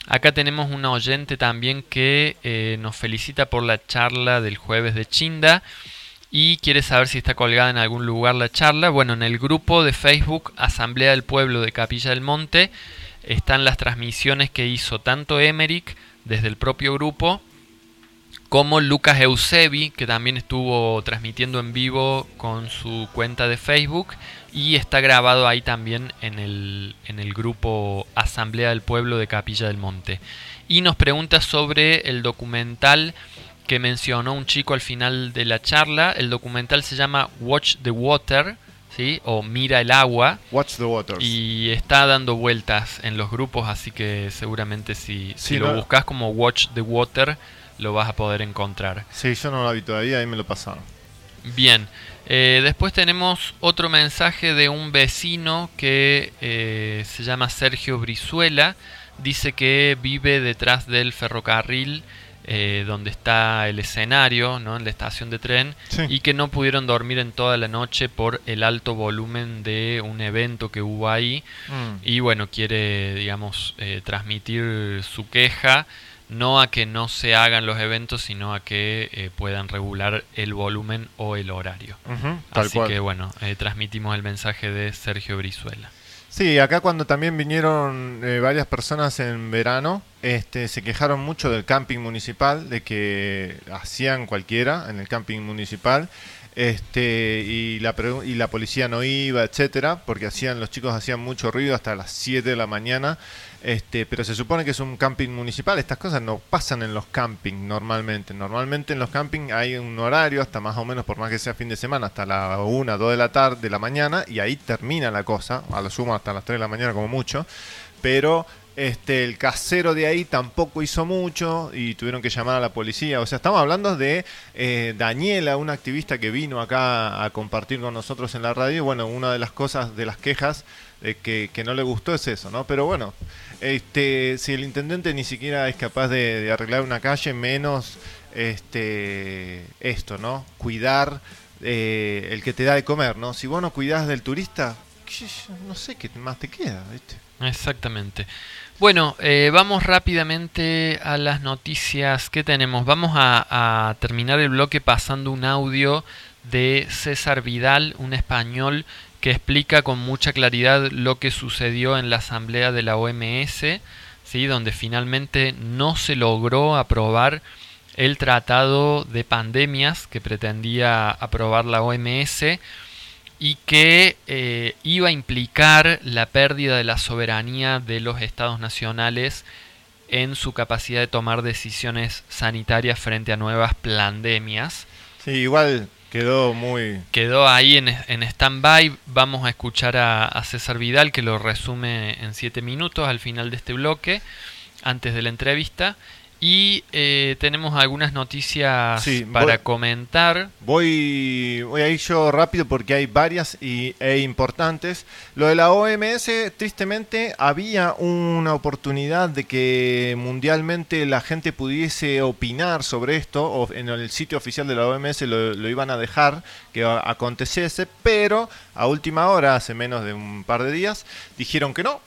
Acá tenemos una oyente también que eh, nos felicita por la charla del jueves de Chinda y quiere saber si está colgada en algún lugar la charla. Bueno, en el grupo de Facebook Asamblea del Pueblo de Capilla del Monte están las transmisiones que hizo tanto Emeric desde el propio grupo como Lucas Eusebi, que también estuvo transmitiendo en vivo con su cuenta de Facebook y está grabado ahí también en el, en el grupo Asamblea del Pueblo de Capilla del Monte. Y nos pregunta sobre el documental que mencionó un chico al final de la charla. El documental se llama Watch the Water, ¿sí? o Mira el agua. Watch the Waters. Y está dando vueltas en los grupos, así que seguramente si, si lo no- buscas como Watch the Water, lo vas a poder encontrar. Sí, yo no la vi todavía, ahí me lo pasaron. Bien, eh, después tenemos otro mensaje de un vecino que eh, se llama Sergio Brizuela. Dice que vive detrás del ferrocarril eh, donde está el escenario, ¿no? en la estación de tren, Sí. y que no pudieron dormir en toda la noche por el alto volumen de un evento que hubo ahí. Mm. Y bueno, quiere, digamos, transmitir su queja, no a que no se hagan los eventos, sino a que eh, puedan regular el volumen o el horario. Así cual. que bueno, eh, transmitimos el mensaje de Sergio Brizuela. Sí, acá cuando también vinieron eh, varias personas en verano, este, se quejaron mucho del camping municipal, de que hacían cualquiera en el camping municipal, este, y la y la policía no iba, etcétera, porque hacían los chicos hacían mucho ruido hasta las 7 de la mañana, este, pero se supone que es un camping municipal, estas cosas no pasan en los campings normalmente, normalmente en los campings hay un horario hasta más o menos por más que sea fin de semana, hasta la 1, 2 de la tarde, de la mañana, y ahí termina la cosa, a lo sumo hasta las 3 de la mañana como mucho, pero este el casero de ahí tampoco hizo mucho y tuvieron que llamar a la policía. O sea, estamos hablando de eh, Daniela, una activista que vino acá a compartir con nosotros en la radio. Y bueno, una de las cosas, de las quejas que, que no le gustó es eso, ¿no? Pero bueno, este, si el intendente ni siquiera es capaz de, de arreglar una calle, menos este, esto, ¿no? Cuidar eh, el que te da de comer, ¿no? Si vos no cuidás del turista, no sé qué más te queda, ¿viste? Exactamente. Bueno, eh, vamos rápidamente a las noticias que tenemos. Vamos a, a, terminar el bloque pasando un audio de César Vidal, un español que explica con mucha claridad lo que sucedió en la asamblea de la OMS, ¿sí? donde finalmente no se logró aprobar el tratado de pandemias que pretendía aprobar la OMS y que eh, iba a implicar la pérdida de la soberanía de los estados nacionales en su capacidad de tomar decisiones sanitarias frente a nuevas pandemias. Sí, igual quedó muy... Quedó ahí en, en stand-by. Vamos a escuchar a, a César Vidal que lo resume en siete minutos al final de este bloque, antes de la entrevista. Y eh, tenemos algunas noticias Sí, para voy- comentar. Voy, voy a ir yo rápido porque hay varias y, e importantes. Lo de la OMS, tristemente, había una oportunidad de que mundialmente la gente pudiese opinar sobre esto. O en el sitio oficial de la OMS lo, lo iban a dejar que aconteciese, pero a última hora, hace menos de un par de días, dijeron que no.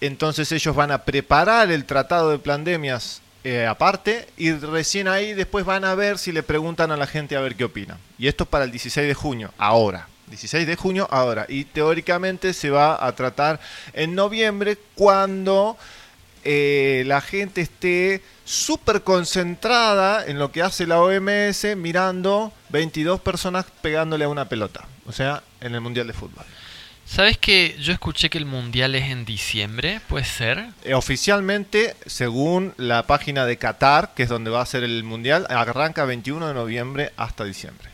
Entonces ellos van a preparar el tratado de pandemias eh, aparte y recién ahí después van a ver si le preguntan a la gente a ver qué opina. Y esto es para el 16 de junio, ahora. 16 de junio, ahora. Y teóricamente se va a tratar en noviembre cuando eh, la gente esté súper concentrada en lo que hace la OMS mirando 22 personas pegándole a una pelota. O sea, en el Mundial de Fútbol. ¿Sabes que yo escuché que el mundial es en diciembre? ¿Puede ser? Eh, oficialmente, según la página de Qatar, que es donde va a ser el mundial, arranca 21 de noviembre hasta diciembre.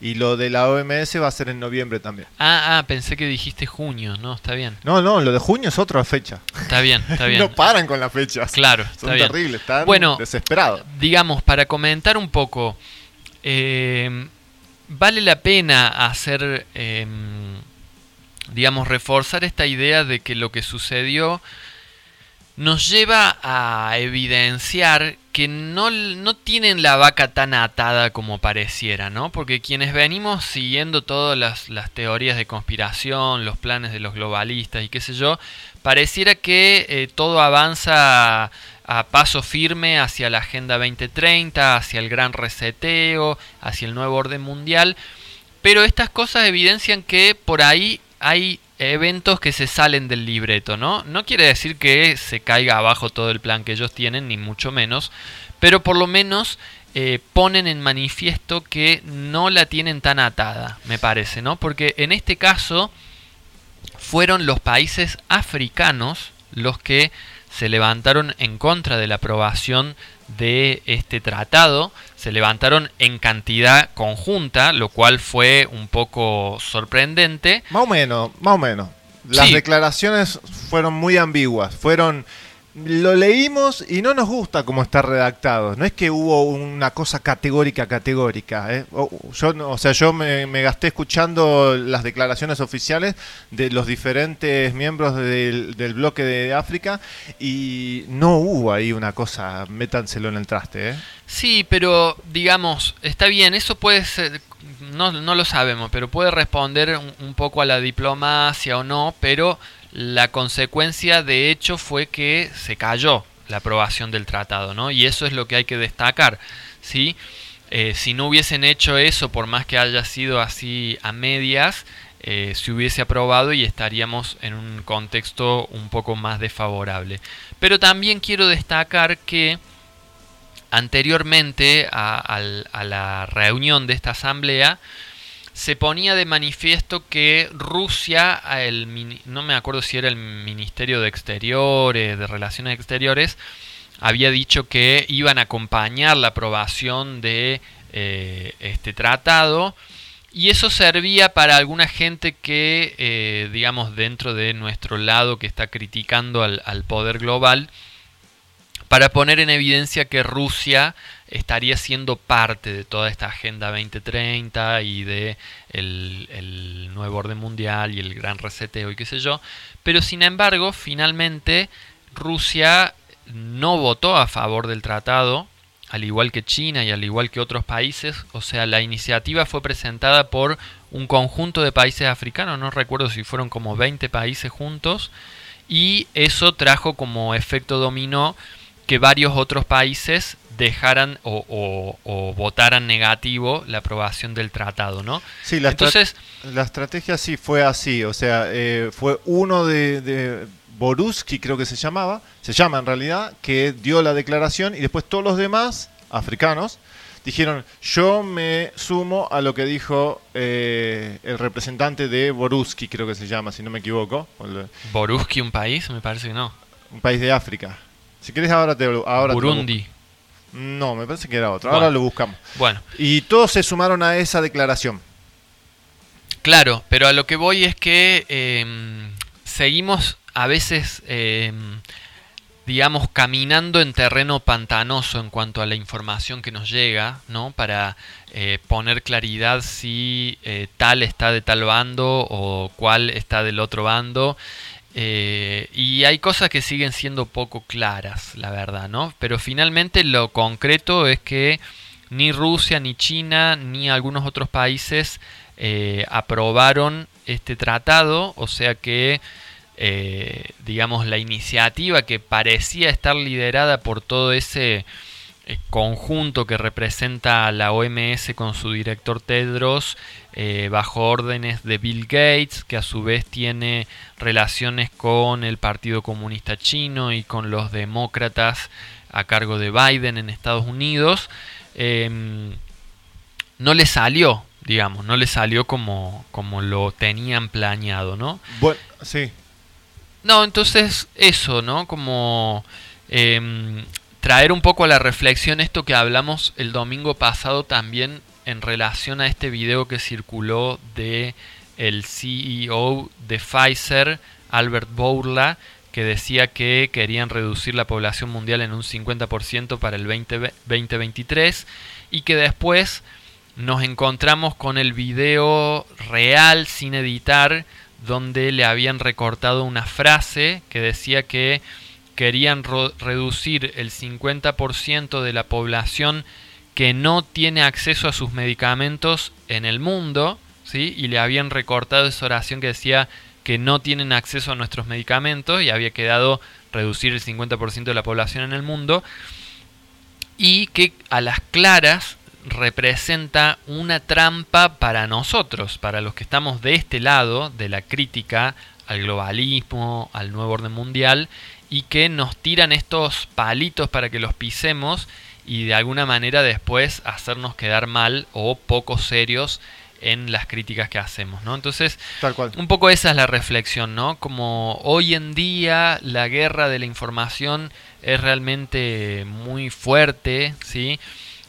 Y lo de la OMS va a ser en noviembre también. Ah, ah, pensé que dijiste junio. No, está bien. No, no, lo de junio es otra fecha. Está bien, está bien. no paran con las fechas. Claro, está Son bien. terribles, están Bueno, desesperados. digamos, para comentar un poco, eh, vale la pena hacer, eh, digamos, reforzar esta idea de que lo que sucedió nos lleva a evidenciar que no, no tienen la vaca tan atada como pareciera, ¿no? Porque quienes venimos siguiendo todas las, teorías de conspiración, los planes de los globalistas y qué sé yo, pareciera que eh, todo avanza a, a paso firme hacia la Agenda 2030, hacia el gran reseteo, hacia el nuevo orden mundial, pero estas cosas evidencian que por ahí hay eventos que se salen del libreto, ¿no? No quiere decir que se caiga abajo todo el plan que ellos tienen, ni mucho menos, pero por lo menos eh, ponen en manifiesto que no la tienen tan atada, me parece, ¿no? Porque en este caso fueron los países africanos los que se levantaron en contra de la aprobación de este tratado, se levantaron en cantidad conjunta, lo cual fue un poco sorprendente. Más o menos, más o menos. Las Sí. declaraciones fueron muy ambiguas. Fueron. Lo leímos y no nos gusta cómo está redactado. No es que hubo una cosa categórica, categórica. ¿eh? O, yo, o sea, yo me, gasté escuchando las declaraciones oficiales de los diferentes miembros del, bloque de África y no hubo ahí una cosa, métanselo en el traste. ¿eh? Sí, pero digamos, está bien, eso puede ser, no, no lo sabemos, pero puede responder un poco a la diplomacia o no, pero la consecuencia de hecho fue que se cayó la aprobación del tratado, ¿no? Y eso es lo que hay que destacar, ¿sí? Eh, si no hubiesen hecho eso, por más que haya sido así a medias, eh, se hubiese aprobado y estaríamos en un contexto un poco más desfavorable. Pero también quiero destacar que anteriormente a, la reunión de esta asamblea se ponía de manifiesto que Rusia, no me acuerdo si era el Ministerio de Exteriores, de Relaciones Exteriores, había dicho que iban a acompañar la aprobación de eh, este tratado y eso servía para alguna gente que, eh, digamos, dentro de nuestro lado que está criticando al poder global, para poner en evidencia que Rusia estaría siendo parte de toda esta Agenda 2030 y de el, el nuevo orden mundial y el gran reseteo y qué sé yo. Pero sin embargo, finalmente Rusia no votó a favor del tratado, al igual que China y al igual que otros países. O sea, la iniciativa fue presentada por un conjunto de países africanos, no recuerdo si fueron como 20 países juntos, y eso trajo como efecto dominó que varios otros países dejaran o, votaran negativo la aprobación del tratado, ¿no? Sí, la, Entonces, la estrategia sí fue así, o sea, eh, fue uno de, de Boruski creo que se llamaba, se llama en realidad, que dio la declaración y después todos los demás africanos dijeron, yo me sumo a lo que dijo eh, el representante de Boruski, creo que se llama, si no me equivoco. ¿Boruski un país? Me parece que no. Un país de África. Si quieres ahora te ahora Burundi. no, me parece que era otro. Ahora lo buscamos. Bueno. Y todos se sumaron a esa declaración. Claro, pero a lo que voy es que em, seguimos a veces em, digamos, caminando en terreno pantanoso en cuanto a la información que nos llega, ¿no? Para eh, poner claridad si eh, tal está de tal bando o cuál está del otro bando. Eh, y hay cosas que siguen siendo poco claras, la verdad, ¿no? Pero finalmente lo concreto es que ni Rusia, ni China, ni algunos otros países aprobaron este tratado, o sea que eh, digamos, la iniciativa que parecía estar liderada por todo ese eh, conjunto que representa a la OMS con su director Tedros, eh, bajo órdenes de Bill Gates, que a su vez tiene relaciones con el Partido Comunista Chino y con los demócratas a cargo de Biden en Estados Unidos, em, no le salió, digamos, no le salió como, como lo tenían planeado, ¿no? Bueno, sí, no, entonces eso, ¿no? Como em, traer un poco a la reflexión esto que hablamos el domingo pasado también en relación a este video que circuló de el CEO de Pfizer, Albert Bourla, que decía que querían reducir la población mundial en un 50% para el 2023 y que después nos encontramos con el video real sin editar donde le habían recortado una frase que decía que querían reducir el 50% de la población que no tiene acceso a sus medicamentos en el mundo, ¿sí? y le habían recortado esa oración que decía que no tienen acceso a nuestros medicamentos y había quedado reducir el 50% de la población en el mundo, y que a las claras representa una trampa para nosotros, para los que estamos de este lado de la crítica al globalismo, al nuevo orden mundial, y que nos tiran estos palitos para que los pisemos y de alguna manera después hacernos quedar mal o poco serios en las críticas que hacemos, ¿no? Entonces, un poco esa es la reflexión, ¿no? Como hoy en día la guerra de la información es realmente muy fuerte, ¿sí?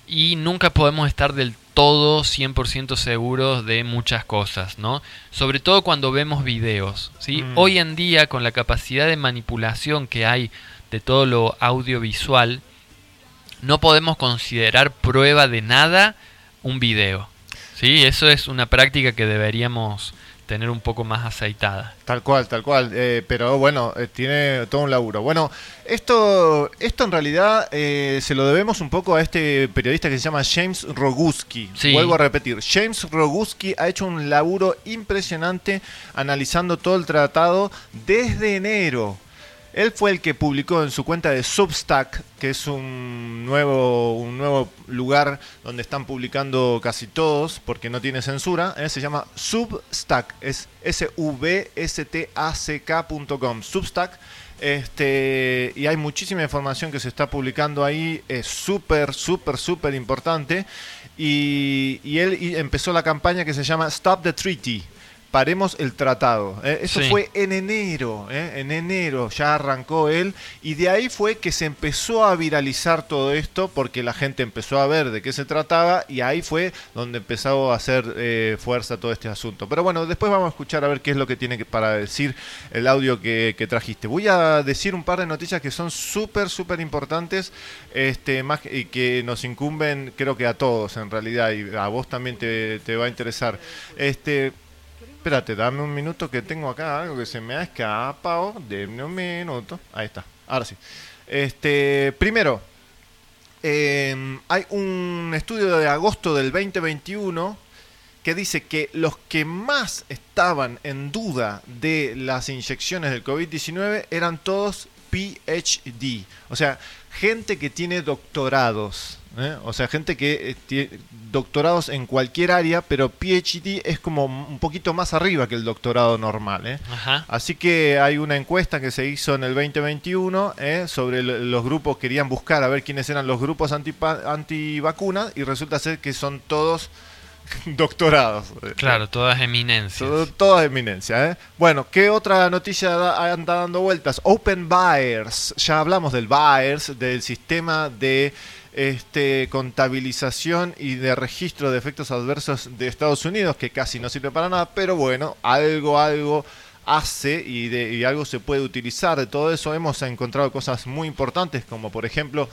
y nunca podemos estar del todo 100% seguros de muchas cosas, ¿no? Sobre todo cuando vemos videos, ¿sí? Mm. Hoy en día con la capacidad de manipulación que hay de todo lo audiovisual, no podemos considerar prueba de nada un video. ¿Sí? Eso es una práctica que deberíamos tener un poco más aceitada. Tal cual, tal cual. Eh, pero bueno, eh, tiene todo un laburo. Bueno, esto, esto en realidad eh, se lo debemos un poco a este periodista que se llama James Roguski. Vuelvo a repetir, James Roguski ha hecho un laburo impresionante analizando todo el tratado desde enero él fue el que publicó en su cuenta de Substack, que es un nuevo, un nuevo lugar donde están publicando casi todos, porque no tiene censura. Eh, se llama Substack, es S-V-S-T-A-C-K.com. Substack. Este, y hay muchísima información que se está publicando ahí, es súper, súper, súper importante. Y, y él empezó la campaña que se llama Stop the Treaty, paremos el tratado. ¿eh? Eso Sí. fue en enero, ¿eh? en enero ya arrancó él y de ahí fue que se empezó a viralizar todo esto porque la gente empezó a ver de qué se trataba y ahí fue donde empezó a hacer eh, fuerza todo este asunto. Pero bueno, después vamos a escuchar a ver qué es lo que tiene que- para decir el audio que, que trajiste. Voy a decir un par de noticias que son súper, súper importantes este, más, que- y que nos incumben creo que a todos en realidad y a vos también te, te va a interesar. Este, Espérate, dame un minuto que tengo acá algo que se me ha escapado. Deme un minuto. Ahí está. Ahora sí. Este, primero, eh, hay un estudio de agosto del 2021 que dice que los que más estaban en duda de las inyecciones del COVID-19 eran todos PhD. O sea, gente que tiene doctorados. ¿Eh? O sea, gente que eh, tiene doctorados en cualquier área, pero PhD es como un poquito más arriba que el doctorado normal. ¿eh? Así que hay una encuesta que se hizo en el 2021 ¿eh? sobre lo- los grupos, querían buscar a ver quiénes eran los grupos antivacunas y resulta ser que son todos doctorados. Claro, todas eminencias. Todas eminencia, ¿eh? Bueno, ¿qué otra noticia da- anda dando vueltas? Open Buyers. Ya hablamos del Buyers, del sistema de este, contabilización y de registro de efectos adversos de Estados Unidos, que casi no sirve para nada, pero bueno, algo, algo hace y, algo se puede utilizar de todo eso. Hemos encontrado cosas muy importantes, como por ejemplo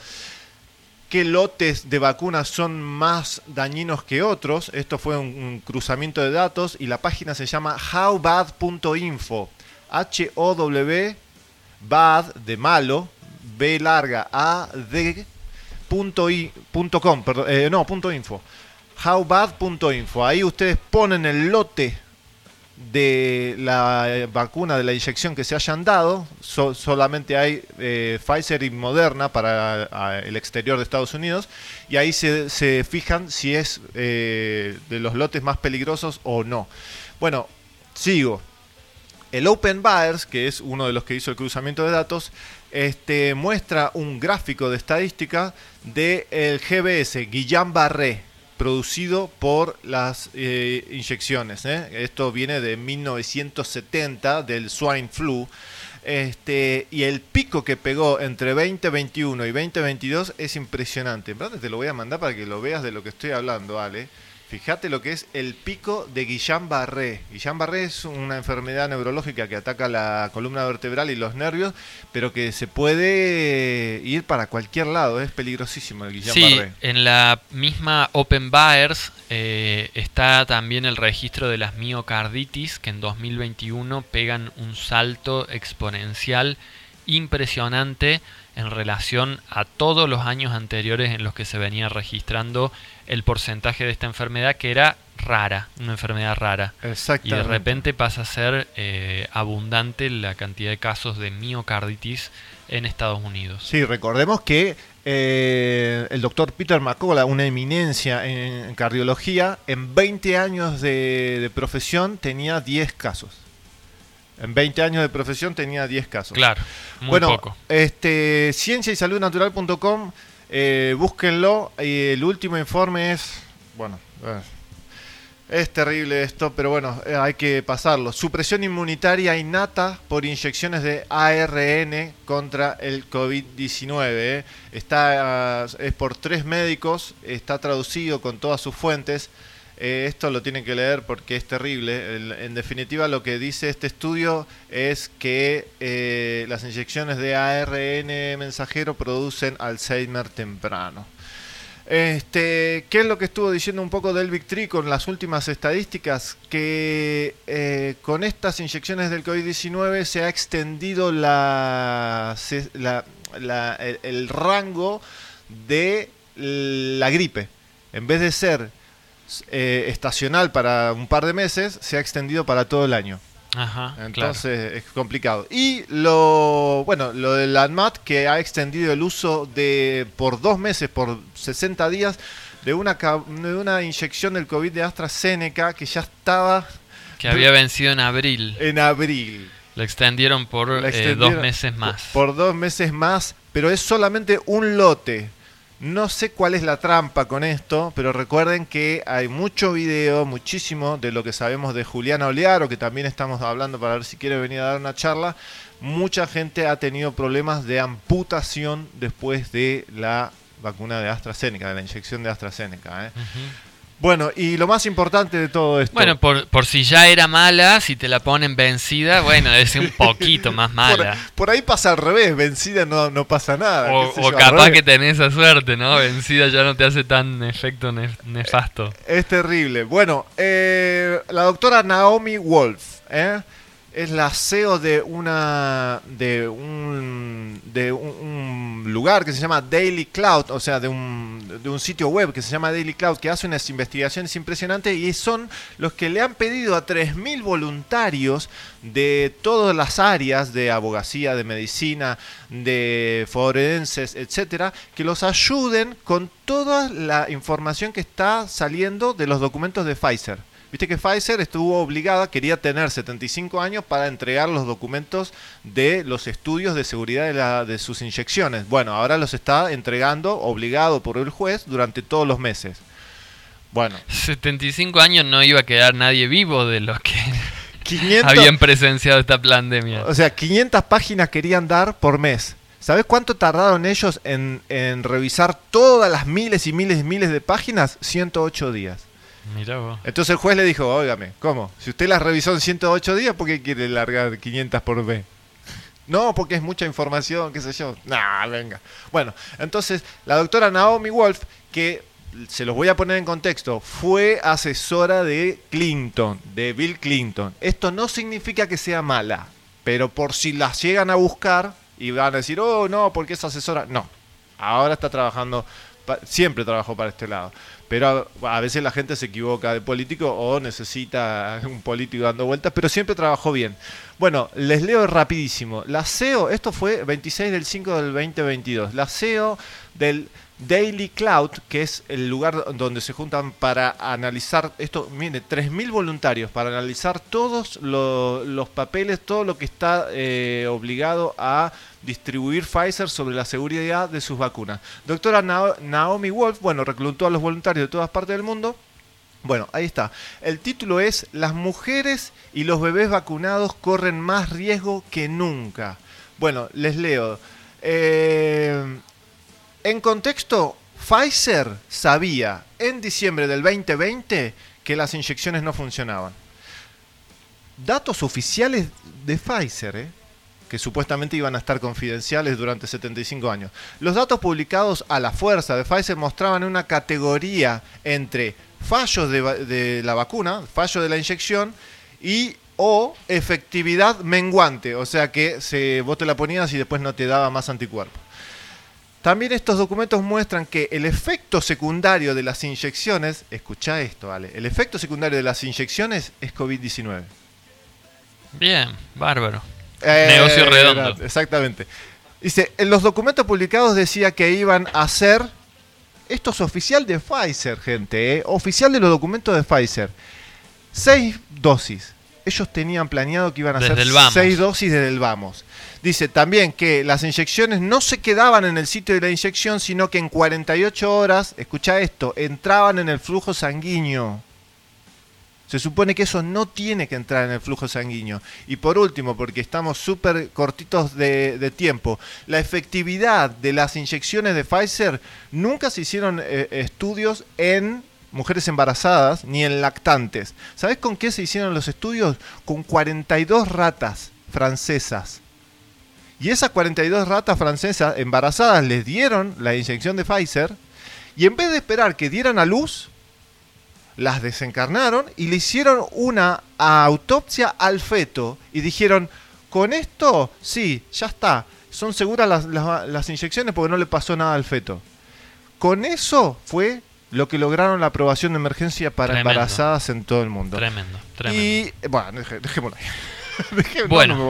qué lotes de vacunas son más dañinos que otros. Esto fue un, un cruzamiento de datos y la página se llama howbad.info. H-O-W, bad de malo, B larga, A, D, punto i- punto com, eh, punto info. Howbad.info. Ahí ustedes ponen el lote de la eh, vacuna, de la inyección que se hayan dado. So- solamente hay eh, Pfizer y Moderna para el exterior de Estados Unidos. Y ahí se, se fijan si es de los lotes más peligrosos o no. Bueno, sigo. El Open Buyers, que es uno de los que hizo el cruzamiento de datos, este, muestra un gráfico de estadística del GBS, Guillain-Barré, producido por las eh, inyecciones. ¿eh? Esto viene de 1970, del swine flu. Este, y el pico que pegó entre 2021 y 2022 es impresionante. En verdad te lo voy a mandar para que lo veas de lo que estoy hablando, Ale. Fíjate lo que es el pico de Guillain-Barré. Guillain-Barré es una enfermedad neurológica que ataca la columna vertebral y los nervios, pero que se puede ir para cualquier lado. Es peligrosísimo el Sí, Guillain-Barré. en la misma Open Buyers eh, está también el registro de las miocarditis que en 2021 pegan un salto exponencial impresionante en relación a todos los años anteriores en los que se venía registrando el porcentaje de esta enfermedad que era rara, una enfermedad rara. Y de repente pasa a ser eh, abundante la cantidad de casos de miocarditis en Estados Unidos. Sí, recordemos que eh, el doctor Peter McCullough, una eminencia en cardiología, en 20 años de, de profesión tenía 10 casos. En 20 años de profesión tenía 10 casos. Claro, muy bueno, poco. este ciencia y salud natural.com, eh, búsquenlo. Y el último informe es, bueno, eh, es terrible esto, pero bueno, eh, hay que pasarlo. Supresión inmunitaria innata por inyecciones de ARN contra el COVID-19. eh. Está, es por tres médicos, está traducido con todas sus fuentes. Eh, esto lo tienen que leer porque es terrible. En definitiva, lo que dice este estudio es que eh, las inyecciones de ARN mensajero producen Alzheimer temprano. Este, ¿Qué es lo que estuvo diciendo un poco del Victri con las últimas estadísticas? Que eh, con estas inyecciones del COVID-19 se ha extendido el, el rango de la gripe. En vez de ser eh, estacional para un par de meses, se ha extendido para todo el año. Ajá, claro. Entonces es complicado. Y lo bueno, lo del ANMAT que ha extendido el uso de por dos meses, por 60 días, de una, de una inyección del COVID de AstraZeneca que ya estaba Que había vencido en abril. en abril. Lo extendieron por La eh, dos meses más. Por, por dos meses más, pero es solamente un lote. No sé cuál es la trampa con esto, pero recuerden que hay mucho video, muchísimo de lo que sabemos de Juliana Olearo, que también estamos hablando para ver si quiere venir a dar una charla. Mucha gente ha tenido problemas de amputación después de la vacuna de AstraZeneca, de la inyección de AstraZeneca. ¿eh? Bueno, y lo más importante de todo esto. Bueno, por, por si ya era mala, si te la ponen vencida, bueno, es un poquito más mala. Por, por ahí pasa al revés, vencida no, no pasa nada. O, o yo, capaz que tenés esa suerte, ¿no? Vencida ya no te hace tan efecto nef- nefasto. Es terrible. Bueno, eh, la doctora Naomi Wolf ¿eh? Es la CEO de una de un de un, lugar que se llama Daily Cloud, o sea, de un, de un sitio web que se llama Daily Cloud que hace unas investigaciones impresionantes y son los que le han pedido a 3.000 voluntarios de todas las áreas de abogacía, de medicina, de forenses, etcétera, que los ayuden con toda la información que está saliendo de los documentos de Pfizer. Viste que Pfizer estuvo obligada, quería tener 75 años para entregar los documentos de los estudios de seguridad de, la- de sus inyecciones. Bueno, ahora los está entregando obligado por el juez durante todos los meses. Bueno, 75 años no iba a quedar nadie vivo de los que 500, habían presenciado esta pandemia. o sea, 500 páginas querían dar por mes. ¿Sabes cuánto tardaron ellos en, en revisar todas las miles y miles y miles de páginas? 108 días. Mirá vos. Entonces el juez le dijo, óigame, ¿cómo? Si usted las revisó en 108 días, ¿por qué quiere largar 500 por mes? No, porque es mucha información, qué sé yo. Nah, venga. Bueno, entonces la doctora Naomi Wolf, que se los voy a poner en contexto, fue asesora de Clinton, de Bill Clinton. Esto no significa que sea mala, pero por si las llegan a buscar y van a decir, oh, no, porque es asesora. No, ahora está trabajando, siempre trabajó para este lado. Pero a, veces la gente se equivoca de político o necesita un político dando vueltas, pero siempre trabajó bien. Bueno, les leo rapidísimo. La CEO, esto fue 26 del 5 del 2022. La CEO del Daily Cloud, que es el lugar donde se juntan para analizar esto, mire, 3.000 voluntarios para analizar todos lo- los papeles, todo lo que está eh, obligado a distribuir Pfizer sobre la seguridad de sus vacunas. Doctora Nao- Naomi Wolf, bueno, reclutó a los voluntarios de todas partes del mundo. Bueno, ahí está. El título es Las mujeres y los bebés vacunados corren más riesgo que nunca. Bueno, les leo. Eh, en contexto, Pfizer sabía en diciembre del 2020 que las inyecciones no funcionaban. Datos oficiales de Pfizer, ¿eh? que supuestamente iban a estar confidenciales durante 75 años. Los datos publicados a la fuerza de Pfizer mostraban una categoría entre fallos de, la vacuna, fallo de la inyección y o efectividad menguante, o sea que se, vos te la ponías y después no te daba más anticuerpos. También estos documentos muestran que el efecto secundario de las inyecciones, escucha esto, Ale, el efecto secundario de las inyecciones es COVID-19. Bien, bárbaro. Eh, Negocio redondo. era- Exactamente. Dice, en los documentos publicados decía que iban a hacer, esto es oficial de Pfizer, gente, eh, oficial de los documentos de Pfizer, seis dosis. Ellos tenían planeado que iban a Desde hacer seis dosis desde el vamos. Dice también que las inyecciones no se quedaban en el sitio de la inyección, sino que en 48 horas, escucha esto, entraban en el flujo sanguíneo. Se supone que eso no tiene que entrar en el flujo sanguíneo. Y por último, porque estamos súper cortitos de, tiempo, la efectividad de las inyecciones de Pfizer nunca se hicieron eh, estudios en mujeres embarazadas ni en lactantes. ¿Sabes con qué se hicieron los estudios? Con 42 ratas francesas. Y esas 42 ratas francesas embarazadas les dieron la inyección de Pfizer y en vez de esperar que dieran a luz, las desencarnaron y le hicieron una autopsia al feto y dijeron, con esto, sí, ya está, son seguras las, las- las inyecciones porque no le pasó nada al feto. Con eso fue lo que lograron la aprobación de emergencia para Tremendo. embarazadas en todo el mundo. Tremendo, tremendo. Y bueno, dejémoslo ahí. Bueno,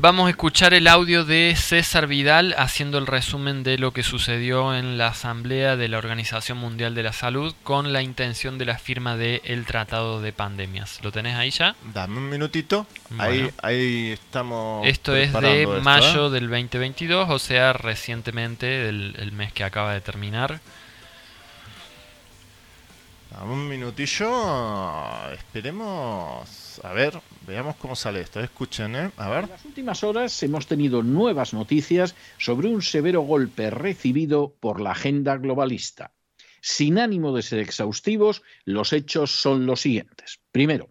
vamos a escuchar el audio de César Vidal haciendo el resumen de lo que sucedió en la asamblea de la Organización Mundial de la Salud con la intención de la firma del el Tratado de Pandemias. ¿Lo tenés ahí ya? Dame un minutito. Ahí, ahí estamos. Esto es de mayo ¿eh? del 2022, o sea, recientemente, del el mes que acaba de terminar. Un minutillo. Esperemos a ver, veamos cómo sale esto. Escuchen, ¿eh? A ver. En las últimas horas hemos tenido nuevas noticias sobre un severo golpe recibido por la agenda globalista. Sin ánimo de ser exhaustivos, los hechos son los siguientes. Primero,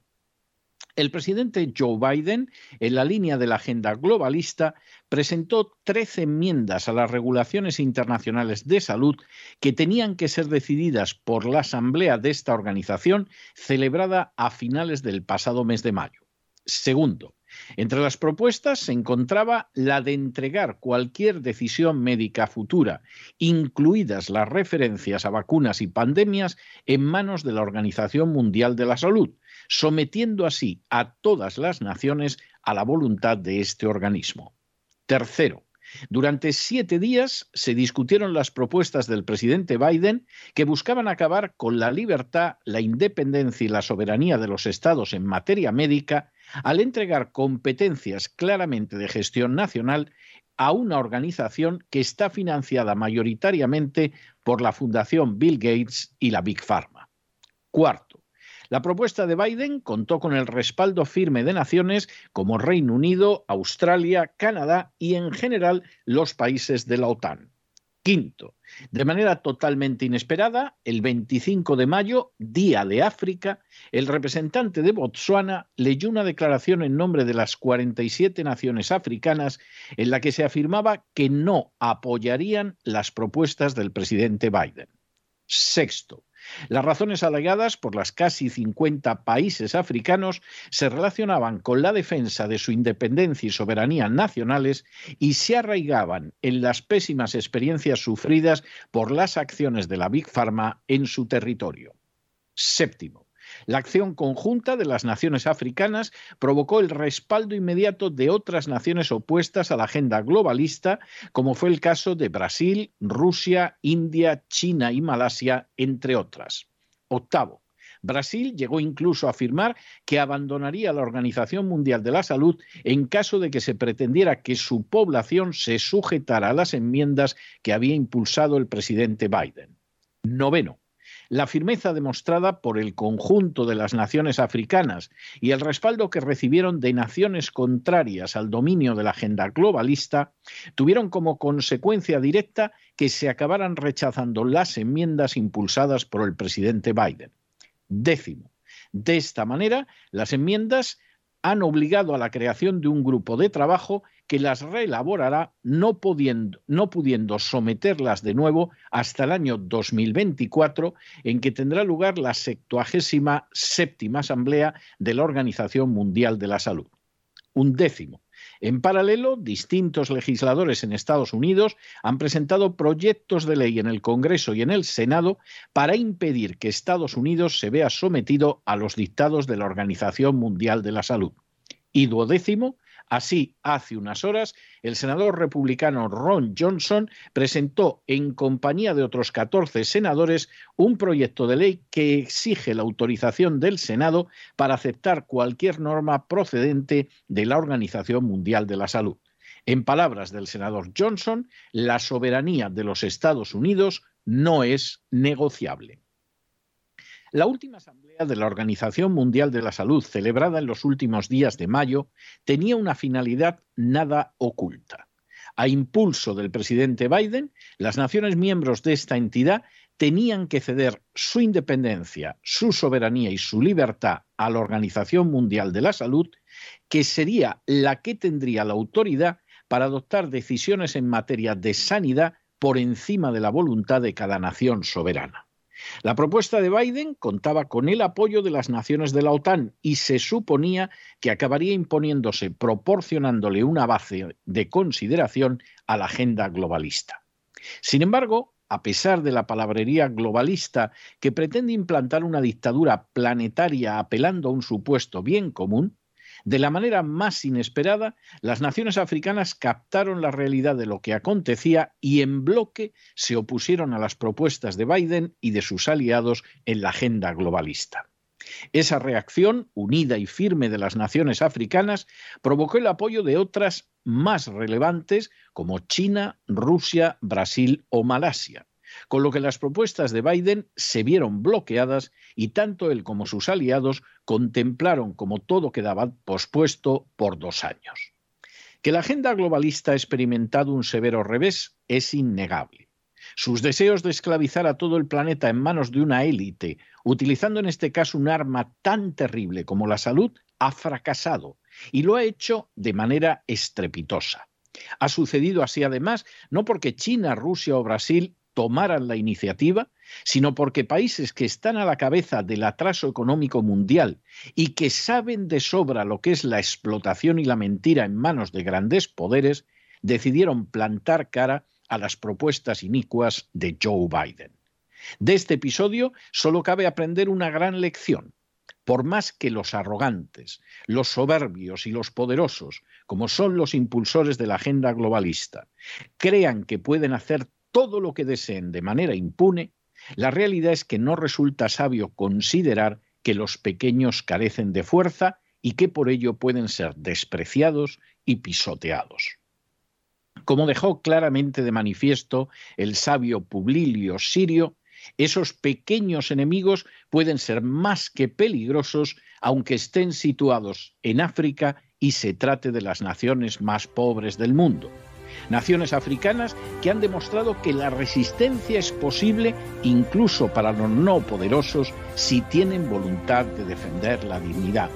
el presidente Joe Biden, en la línea de la agenda globalista, presentó 13 enmiendas a las regulaciones internacionales de salud que tenían que ser decididas por la asamblea de esta organización celebrada a finales del pasado mes de mayo. Segundo, entre las propuestas se encontraba la de entregar cualquier decisión médica futura, incluidas las referencias a vacunas y pandemias, en manos de la Organización Mundial de la Salud, sometiendo así a todas las naciones a la voluntad de este organismo. Tercero, durante siete días se discutieron las propuestas del presidente Biden que buscaban acabar con la libertad, la independencia y la soberanía de los estados en materia médica al entregar competencias claramente de gestión nacional a una organización que está financiada mayoritariamente por la Fundación Bill Gates y la Big Pharma. Cuarto, la propuesta de Biden contó con el respaldo firme de naciones como Reino Unido, Australia, Canadá y en general los países de la OTAN. Quinto, de manera totalmente inesperada, el 25 de mayo, Día de África, el representante de Botsuana leyó una declaración en nombre de las 47 naciones africanas en la que se afirmaba que no apoyarían las propuestas del presidente Biden. Sexto, las razones alegadas por las casi 50 países africanos se relacionaban con la defensa de su independencia y soberanía nacionales y se arraigaban en las pésimas experiencias sufridas por las acciones de la Big Pharma en su territorio. Séptimo, la acción conjunta de las naciones africanas provocó el respaldo inmediato de otras naciones opuestas a la agenda globalista, como fue el caso de Brasil, Rusia, India, China y Malasia, entre otras. Octavo, Brasil llegó incluso a afirmar que abandonaría la Organización Mundial de la Salud en caso de que se pretendiera que su población se sujetara a las enmiendas que había impulsado el presidente Biden. Noveno, la firmeza demostrada por el conjunto de las naciones africanas y el respaldo que recibieron de naciones contrarias al dominio de la agenda globalista tuvieron como consecuencia directa que se acabaran rechazando las enmiendas impulsadas por el presidente Biden. Décimo. De esta manera, las enmiendas han obligado a la creación de un grupo de trabajo que las reelaborará no pudiendo, no pudiendo someterlas de nuevo hasta el año 2024, en que tendrá lugar la 77 Asamblea de la Organización Mundial de la Salud. Un décimo. En paralelo, distintos legisladores en Estados Unidos han presentado proyectos de ley en el Congreso y en el Senado para impedir que Estados Unidos se vea sometido a los dictados de la Organización Mundial de la Salud. Y duodécimo, Así, hace unas horas, el senador republicano Ron Johnson presentó, en compañía de otros 14 senadores, un proyecto de ley que exige la autorización del Senado para aceptar cualquier norma procedente de la Organización Mundial de la Salud. En palabras del senador Johnson, la soberanía de los Estados Unidos no es negociable. La última asamblea de la Organización Mundial de la Salud, celebrada en los últimos días de mayo, tenía una finalidad nada oculta. A impulso del presidente Biden, las naciones miembros de esta entidad tenían que ceder su independencia, su soberanía y su libertad a la Organización Mundial de la Salud, que sería la que tendría la autoridad para adoptar decisiones en materia de sanidad por encima de la voluntad de cada nación soberana. La propuesta de Biden contaba con el apoyo de las naciones de la OTAN y se suponía que acabaría imponiéndose proporcionándole una base de consideración a la agenda globalista. Sin embargo, a pesar de la palabrería globalista que pretende implantar una dictadura planetaria apelando a un supuesto bien común, De la manera más inesperada, las naciones africanas captaron la realidad de lo que acontecía y en bloque se opusieron a las propuestas de Biden y de sus aliados en la agenda globalista. Esa reacción, unida y firme de las naciones africanas, provocó el apoyo de otras más relevantes como China, Rusia, Brasil o Malasia con lo que las propuestas de Biden se vieron bloqueadas y tanto él como sus aliados contemplaron como todo quedaba pospuesto por dos años. Que la agenda globalista ha experimentado un severo revés es innegable. Sus deseos de esclavizar a todo el planeta en manos de una élite, utilizando en este caso un arma tan terrible como la salud, ha fracasado y lo ha hecho de manera estrepitosa. Ha sucedido así además no porque China, Rusia o Brasil tomaran la iniciativa, sino porque países que están a la cabeza del atraso económico mundial y que saben de sobra lo que es la explotación y la mentira en manos de grandes poderes, decidieron plantar cara a las propuestas inicuas de Joe Biden. De este episodio solo cabe aprender una gran lección. Por más que los arrogantes, los soberbios y los poderosos, como son los impulsores de la agenda globalista, crean que pueden hacer todo lo que deseen de manera impune, la realidad es que no resulta sabio considerar que los pequeños carecen de fuerza y que por ello pueden ser despreciados y pisoteados. Como dejó claramente de manifiesto el sabio Publilio Sirio, esos pequeños enemigos pueden ser más que peligrosos aunque estén situados en África y se trate de las naciones más pobres del mundo naciones africanas que han demostrado que la resistencia es posible incluso para los no poderosos si tienen voluntad de defender la dignidad.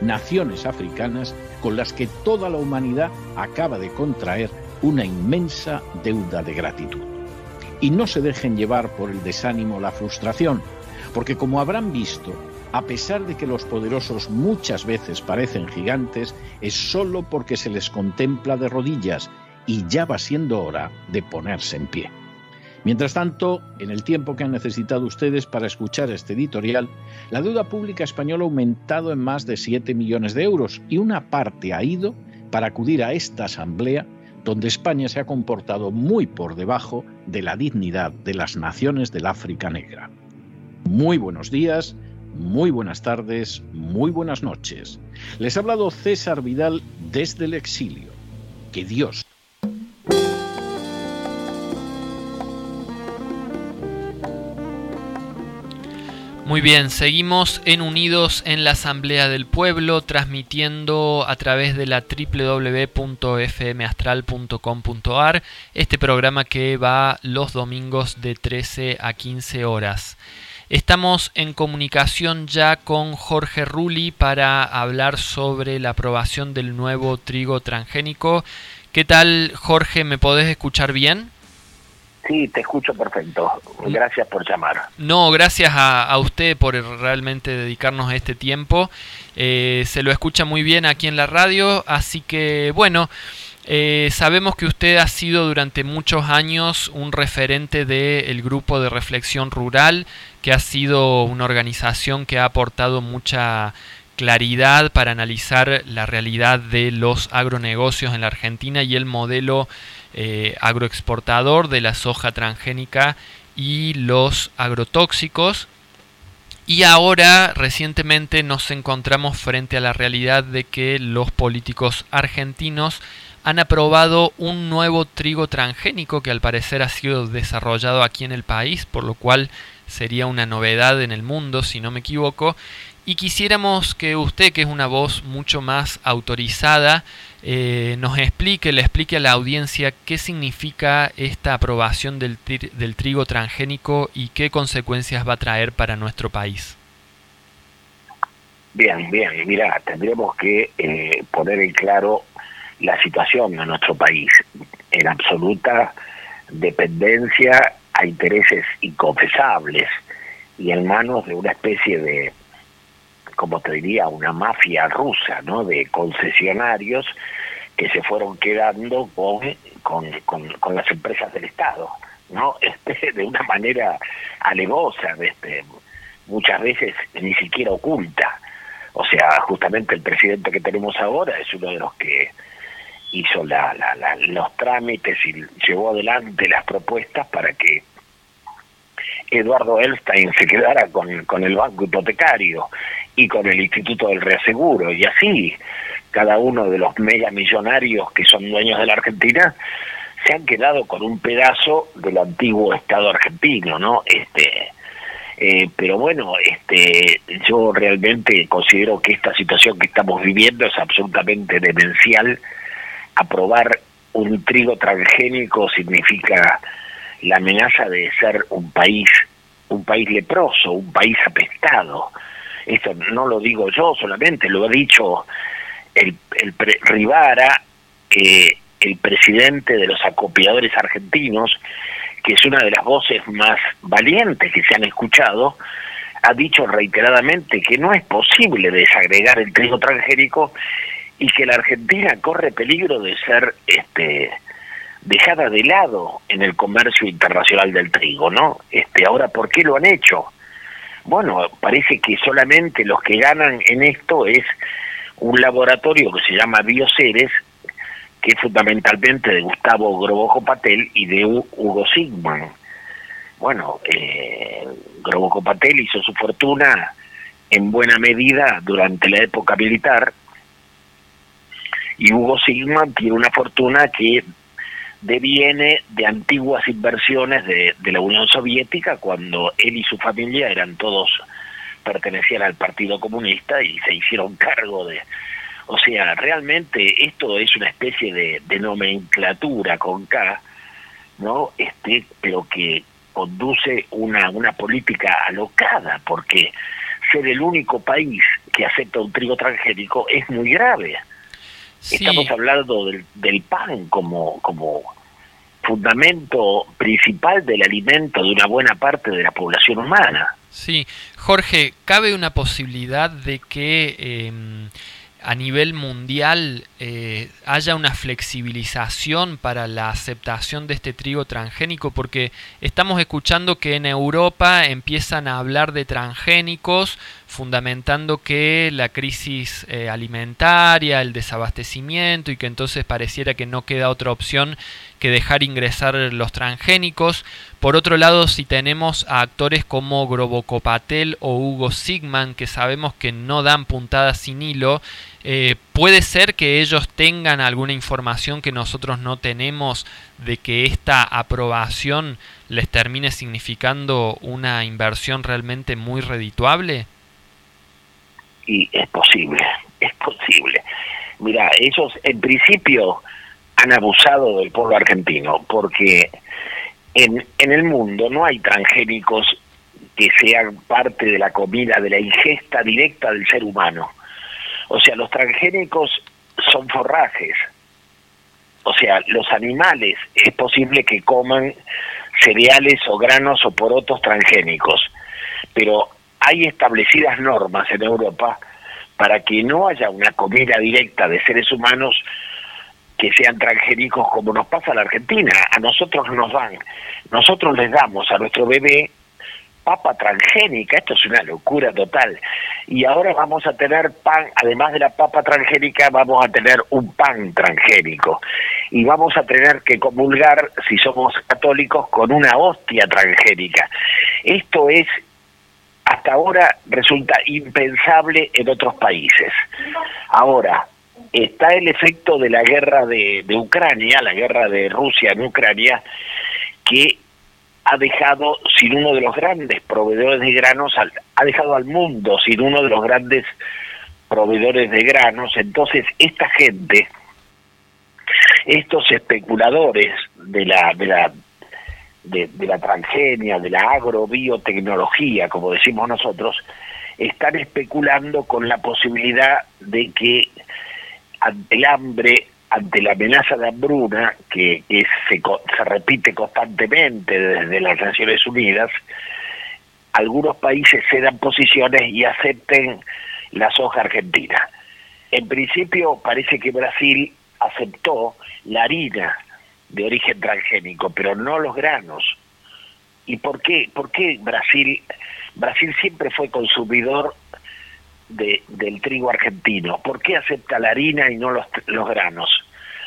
Naciones africanas con las que toda la humanidad acaba de contraer una inmensa deuda de gratitud. Y no se dejen llevar por el desánimo la frustración, porque como habrán visto, a pesar de que los poderosos muchas veces parecen gigantes, es solo porque se les contempla de rodillas y ya va siendo hora de ponerse en pie. Mientras tanto, en el tiempo que han necesitado ustedes para escuchar este editorial, la deuda pública española ha aumentado en más de 7 millones de euros y una parte ha ido para acudir a esta asamblea donde España se ha comportado muy por debajo de la dignidad de las naciones del África Negra. Muy buenos días, muy buenas tardes, muy buenas noches. Les ha hablado César Vidal desde el exilio. Que Dios Muy bien, seguimos en Unidos en la Asamblea del Pueblo, transmitiendo a través de la www.fmastral.com.ar este programa que va los domingos de 13 a 15 horas. Estamos en comunicación ya con Jorge Rulli para hablar sobre la aprobación del nuevo trigo transgénico. ¿Qué tal, Jorge? ¿Me podés escuchar bien? Sí, te escucho perfecto. Gracias por llamar. No, gracias a, usted por realmente dedicarnos a este tiempo. Eh, se lo escucha muy bien aquí en la radio, así que bueno, eh, sabemos que usted ha sido durante muchos años un referente del grupo de reflexión rural, que ha sido una organización que ha aportado mucha claridad para analizar la realidad de los agronegocios en la Argentina y el modelo eh, agroexportador de la soja transgénica y los agrotóxicos. Y ahora, recientemente, nos encontramos frente a la realidad de que los políticos argentinos han aprobado un nuevo trigo transgénico que al parecer ha sido desarrollado aquí en el país, por lo cual sería una novedad en el mundo, si no me equivoco. Y quisiéramos que usted, que es una voz mucho más autorizada, eh, nos explique, le explique a la audiencia qué significa esta aprobación del, del trigo transgénico y qué consecuencias va a traer para nuestro país. Bien, bien, mira, tendremos que eh, poner en claro la situación de nuestro país en absoluta dependencia a intereses inconfesables y en manos de una especie de como te diría, una mafia rusa, ¿no? De concesionarios que se fueron quedando con, con, con, las empresas del Estado, ¿no? Este, de una manera alevosa, este, muchas veces ni siquiera oculta, O sea, justamente el presidente que tenemos ahora es uno de los que hizo la, los trámites y llevó adelante las propuestas para que Eduardo Elstein se quedara con, con el banco hipotecario y con el Instituto del Reaseguro, y así cada uno de los mega millonarios que son dueños de la Argentina se han quedado con un pedazo del antiguo Estado argentino, ¿no? Este, eh, pero bueno, este, yo realmente considero que esta situación que estamos viviendo es absolutamente demencial. Aprobar un trigo transgénico significa la amenaza de ser un país, un país leproso, un país apestado. Esto no lo digo yo solamente, lo ha dicho el, el Rivara, el presidente de los acopiadores argentinos, que es una de las voces más valientes que se han escuchado, ha dicho reiteradamente que no es posible desagregar el trigo transgénico y que la Argentina corre peligro de ser este dejada de lado en el comercio internacional del trigo, ¿no? Este, ahora, ¿por qué lo han hecho? Bueno, parece que solamente los que ganan en esto es un laboratorio que se llama Bioceres, que es fundamentalmente de Gustavo Grobojo Patel y de Hugo Sigman. Bueno, eh, Grobojo Patel hizo su fortuna en buena medida durante la época militar y Hugo Sigman tiene una fortuna que deviene de antiguas inversiones de, la Unión Soviética cuando él y su familia eran todos pertenecían al Partido Comunista y se hicieron cargo de, o sea, realmente esto es una especie de, de nomenclatura con K, ¿no? Este, pero que conduce una, una política alocada, porque ser el único país que acepta un trigo transgénico es muy grave. Estamos hablando del, del pan como, como fundamento principal del alimento de una buena parte de la población humana. Sí, Jorge, ¿cabe una posibilidad de que eh, a nivel mundial eh, haya una flexibilización para la aceptación de este trigo transgénico porque estamos escuchando que en Europa empiezan a hablar de transgénicos fundamentando que la crisis eh, alimentaria, el desabastecimiento y que entonces pareciera que no queda otra opción que dejar ingresar los transgénicos. Por otro lado, si tenemos a actores como Grobocopatel o Hugo Sigman, que sabemos que no dan puntadas sin hilo, eh, puede ser que ellos tengan alguna información que nosotros no tenemos de que esta aprobación les termine significando una inversión realmente muy redituable y es posible, es posible. Mira, ellos en principio han abusado del pueblo argentino porque en, en el mundo no hay transgénicos que sean parte de la comida, de la ingesta directa del ser humano. O sea, los transgénicos son forrajes. O sea, los animales es posible que coman cereales o granos o porotos transgénicos, pero hay establecidas normas en Europa para que no haya una comida directa de seres humanos que sean transgénicos como nos pasa a la Argentina. A nosotros nos dan, nosotros les damos a nuestro bebé papa transgénica, esto es una locura total. Y ahora vamos a tener pan, además de la papa transgénica, vamos a tener un pan transgénico. Y vamos a tener que comulgar, si somos católicos, con una hostia transgénica. Esto es hasta ahora resulta impensable en otros países. Ahora, está el efecto de la guerra de, Ucrania, la guerra de Rusia en Ucrania, que ha dejado sin uno de los grandes proveedores de granos, ha dejado al mundo sin uno de los grandes proveedores de granos. Entonces, esta gente, estos especuladores de la, de la de, la transgenia, de la agrobiotecnología, como decimos nosotros, están especulando con la posibilidad de que ante el hambre, ante la amenaza de hambruna, que, se, se repite constantemente desde las Naciones Unidas, algunos países cedan posiciones y acepten la soja argentina. En principio parece que Brasil aceptó la harina de origen transgénico, pero no los granos. ¿Y por qué? ¿Por qué Brasil, Brasil siempre fue consumidor de, del trigo argentino? ¿Por qué acepta la harina y no los, los granos?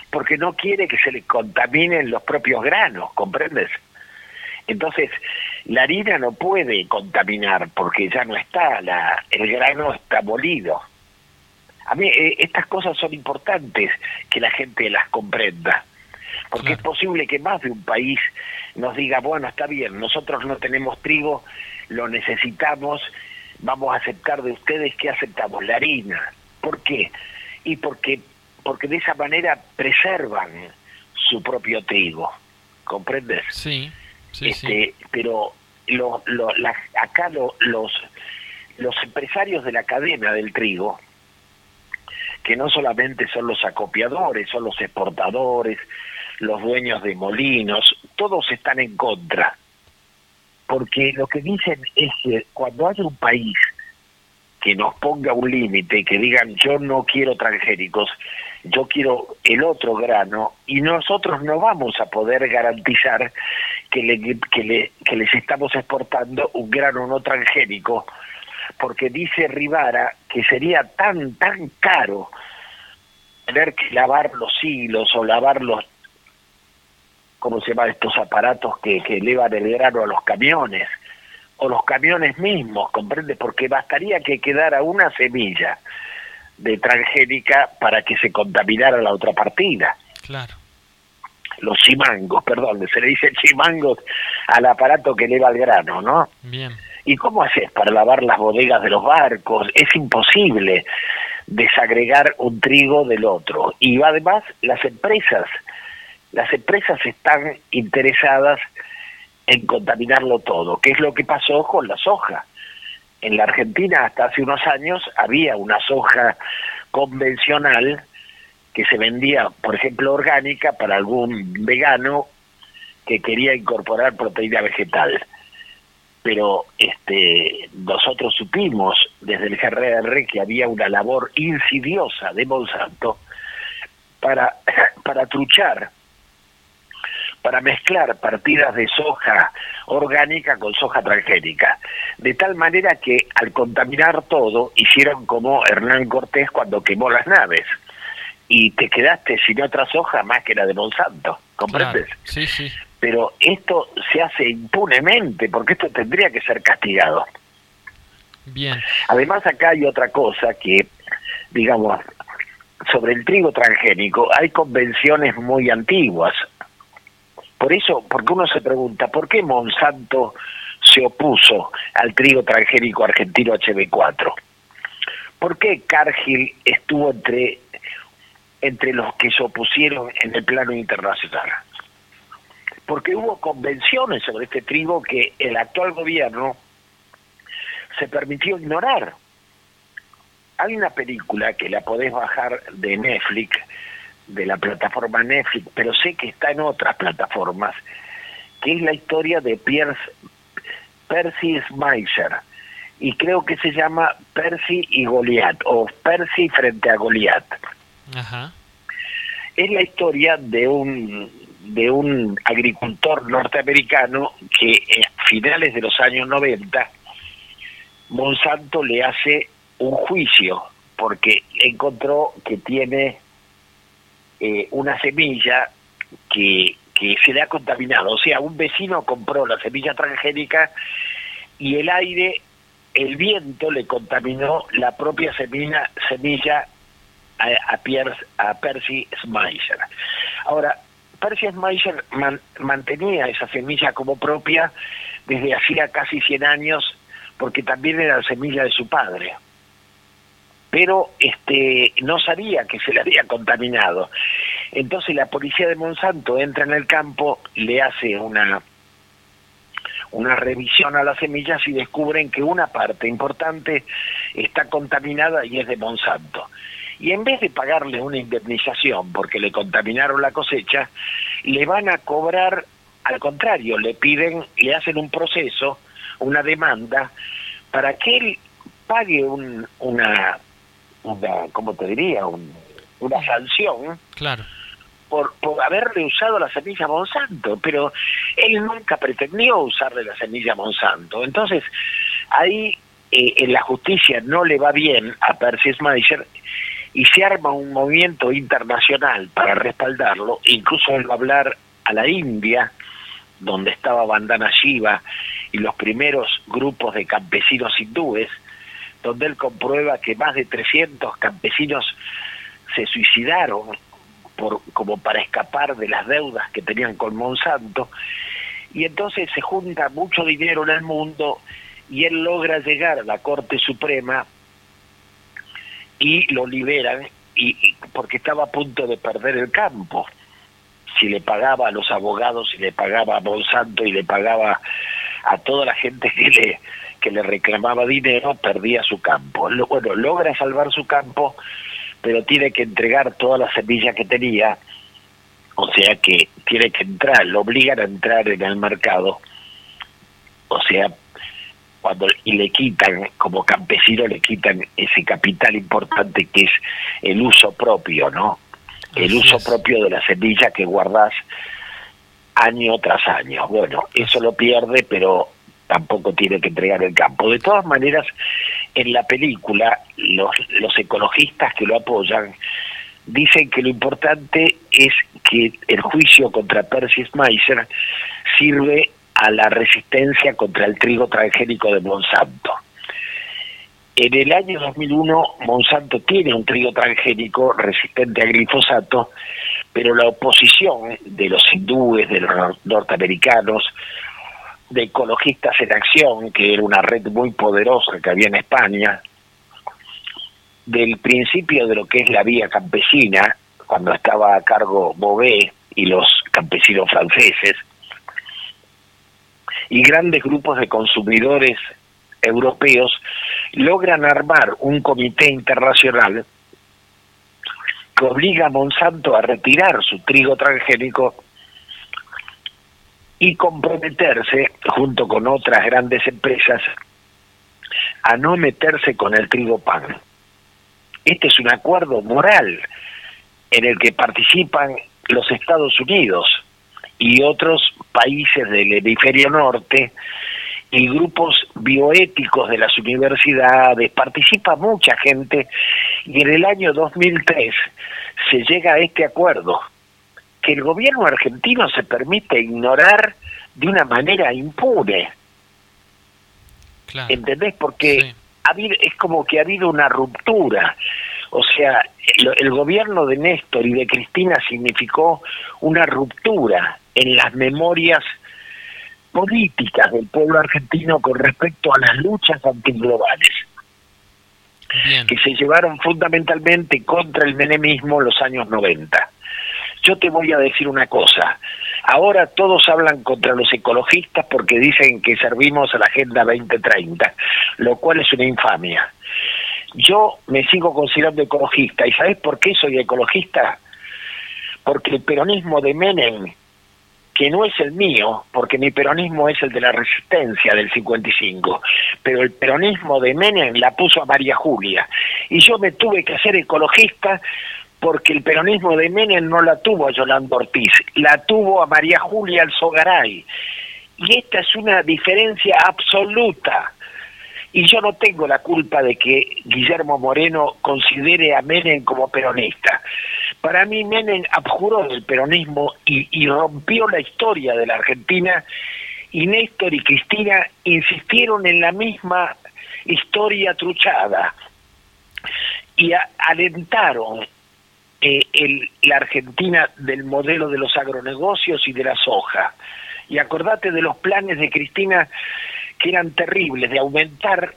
Porque no quiere que se le contaminen los propios granos, ¿comprendes? Entonces, la harina no puede contaminar porque ya no está, la, el grano está molido. A mí eh, estas cosas son importantes que la gente las comprenda, porque es posible que más de un país nos diga, bueno, está bien, nosotros no tenemos trigo, lo necesitamos, vamos a aceptar de ustedes que aceptamos la harina. ¿Por qué? Y porque, porque de esa manera preservan su propio trigo, ¿comprendes? Sí, sí, este, Pero lo, lo, acá los, los empresarios de la cadena del trigo, que no solamente son los acopiadores, son los exportadores, los dueños de molinos, todos están en contra. Porque lo que dicen es que cuando haya un país que nos ponga un límite, que digan yo no quiero transgénicos, yo quiero el otro grano, y nosotros no vamos a poder garantizar que, le, que, le, que les estamos exportando un grano no transgénico, porque dice Rivara que sería tan, tan caro tener que lavar los hilos o lavar los, ¿cómo se llama? Estos aparatos que, que elevan el grano a los camiones, o los camiones mismos, ¿comprende? Porque bastaría que quedara una semilla de transgénica para que se contaminara la otra partida. Claro. Los chimangos, perdón, se le dice chimangos al aparato que eleva el grano, ¿no? Bien. ¿Y cómo haces para lavar las bodegas de los barcos? Es imposible desagregar un trigo del otro. Y además las empresas, las empresas están interesadas en contaminarlo todo, que es lo que pasó con la soja. En la Argentina hasta hace unos años había una soja convencional que se vendía, por ejemplo, orgánica para algún vegano que quería incorporar proteína vegetal pero este nosotros supimos desde el GRR que había una labor insidiosa de Monsanto para, para truchar, para mezclar partidas de soja orgánica con soja transgénica, de tal manera que al contaminar todo hicieron como Hernán Cortés cuando quemó las naves y te quedaste sin otra soja más que la de Monsanto, ¿comprendes? Sí, sí pero esto se hace impunemente porque esto tendría que ser castigado. Bien. Además acá hay otra cosa que, digamos, sobre el trigo transgénico hay convenciones muy antiguas. Por eso, porque uno se pregunta, ¿por qué Monsanto se opuso al trigo transgénico argentino HB4? ¿Por qué Cargill estuvo entre, entre los que se opusieron en el plano internacional? porque hubo convenciones sobre este trigo que el actual gobierno se permitió ignorar. Hay una película que la podés bajar de Netflix, de la plataforma Netflix, pero sé que está en otras plataformas, que es la historia de Pierce, Percy Schmeiser, y creo que se llama Percy y Goliat, o Percy frente a Goliat. Es la historia de un de un agricultor norteamericano que a finales de los años 90 Monsanto le hace un juicio porque encontró que tiene eh, una semilla que, que se le ha contaminado. O sea, un vecino compró la semilla transgénica y el aire, el viento le contaminó la propia semilla, semilla a, a, a Percy Schmeiser. Ahora, Percy Schmeiser mantenía esa semilla como propia desde hacía casi 100 años, porque también era la semilla de su padre. Pero este no sabía que se le había contaminado. Entonces la policía de Monsanto entra en el campo, le hace una una revisión a las semillas y descubren que una parte importante está contaminada y es de Monsanto y en vez de pagarle una indemnización porque le contaminaron la cosecha, le van a cobrar, al contrario, le piden, le hacen un proceso, una demanda, para que él pague un, una, una, ¿cómo te diría? una sanción. Claro. Por, por haberle usado la semilla Monsanto, pero él nunca pretendió usarle la semilla Monsanto. Entonces, ahí eh, en la justicia no le va bien a Percy Schmeiser y se arma un movimiento internacional para respaldarlo, incluso él va a hablar a la India, donde estaba Bandana Shiva y los primeros grupos de campesinos hindúes, donde él comprueba que más de 300 campesinos se suicidaron por, como para escapar de las deudas que tenían con Monsanto, y entonces se junta mucho dinero en el mundo y él logra llegar a la Corte Suprema y lo liberan y, porque estaba a punto de perder el campo. Si le pagaba a los abogados si le pagaba a Monsanto y le pagaba a toda la gente que le que le reclamaba dinero perdía su campo. Bueno logra salvar su campo pero tiene que entregar todas las semillas que tenía o sea que tiene que entrar lo obligan a entrar en el mercado o sea cuando y le quitan como campesino le quitan ese capital importante que es el uso propio no el uso propio de la semilla que guardas año tras año. Bueno eso lo pierde pero tampoco tiene que entregar el campo de todas maneras en la película los los ecologistas que lo apoyan dicen que lo importante es que el juicio contra Percy Meiser sirve a la resistencia contra el trigo transgénico de Monsanto. En el año 2001 Monsanto tiene un trigo transgénico resistente al glifosato, pero la oposición de los hindúes, de los norteamericanos, de ecologistas en acción, que era una red muy poderosa que había en España, del principio de lo que es la vía campesina, cuando estaba a cargo Bové y los campesinos franceses, y grandes grupos de consumidores europeos logran armar un comité internacional que obliga a Monsanto a retirar su trigo transgénico y comprometerse, junto con otras grandes empresas, a no meterse con el trigo pan. Este es un acuerdo moral en el que participan los Estados Unidos, y otros países del hemisferio norte y grupos bioéticos de las universidades, participa mucha gente y en el año 2003 se llega a este acuerdo, que el gobierno argentino se permite ignorar de una manera impune. ¿Entendés? Porque ha habido, es como que ha habido una ruptura. O sea, el, el, gobierno de Néstor y de Cristina significó una ruptura en las memorias políticas del pueblo argentino con respecto a las luchas antiglobales, que se llevaron fundamentalmente contra el menemismo en los años 90. Yo te voy a decir una cosa, ahora todos hablan contra los ecologistas porque dicen que servimos a la Agenda 2030, lo cual es una infamia. Yo me sigo considerando ecologista, ¿y sabes por qué soy ecologista? Porque el peronismo de Menem que no es el mío, porque mi peronismo es el de la resistencia del 55, pero el peronismo de Menem la puso a María Julia. Y yo me tuve que hacer ecologista porque el peronismo de Menem no la tuvo a Yolanda Ortiz, la tuvo a María Julia Alzogaray. Y esta es una diferencia absoluta. Y yo no tengo la culpa de que Guillermo Moreno considere a Menem como peronista. Para mí Menem abjuró del peronismo y, rompió la historia de la Argentina y Néstor y Cristina insistieron en la misma historia truchada y alentaron eh, la Argentina del modelo de los agronegocios y de la soja. Y acordate de los planes de Cristina que eran terribles, de aumentar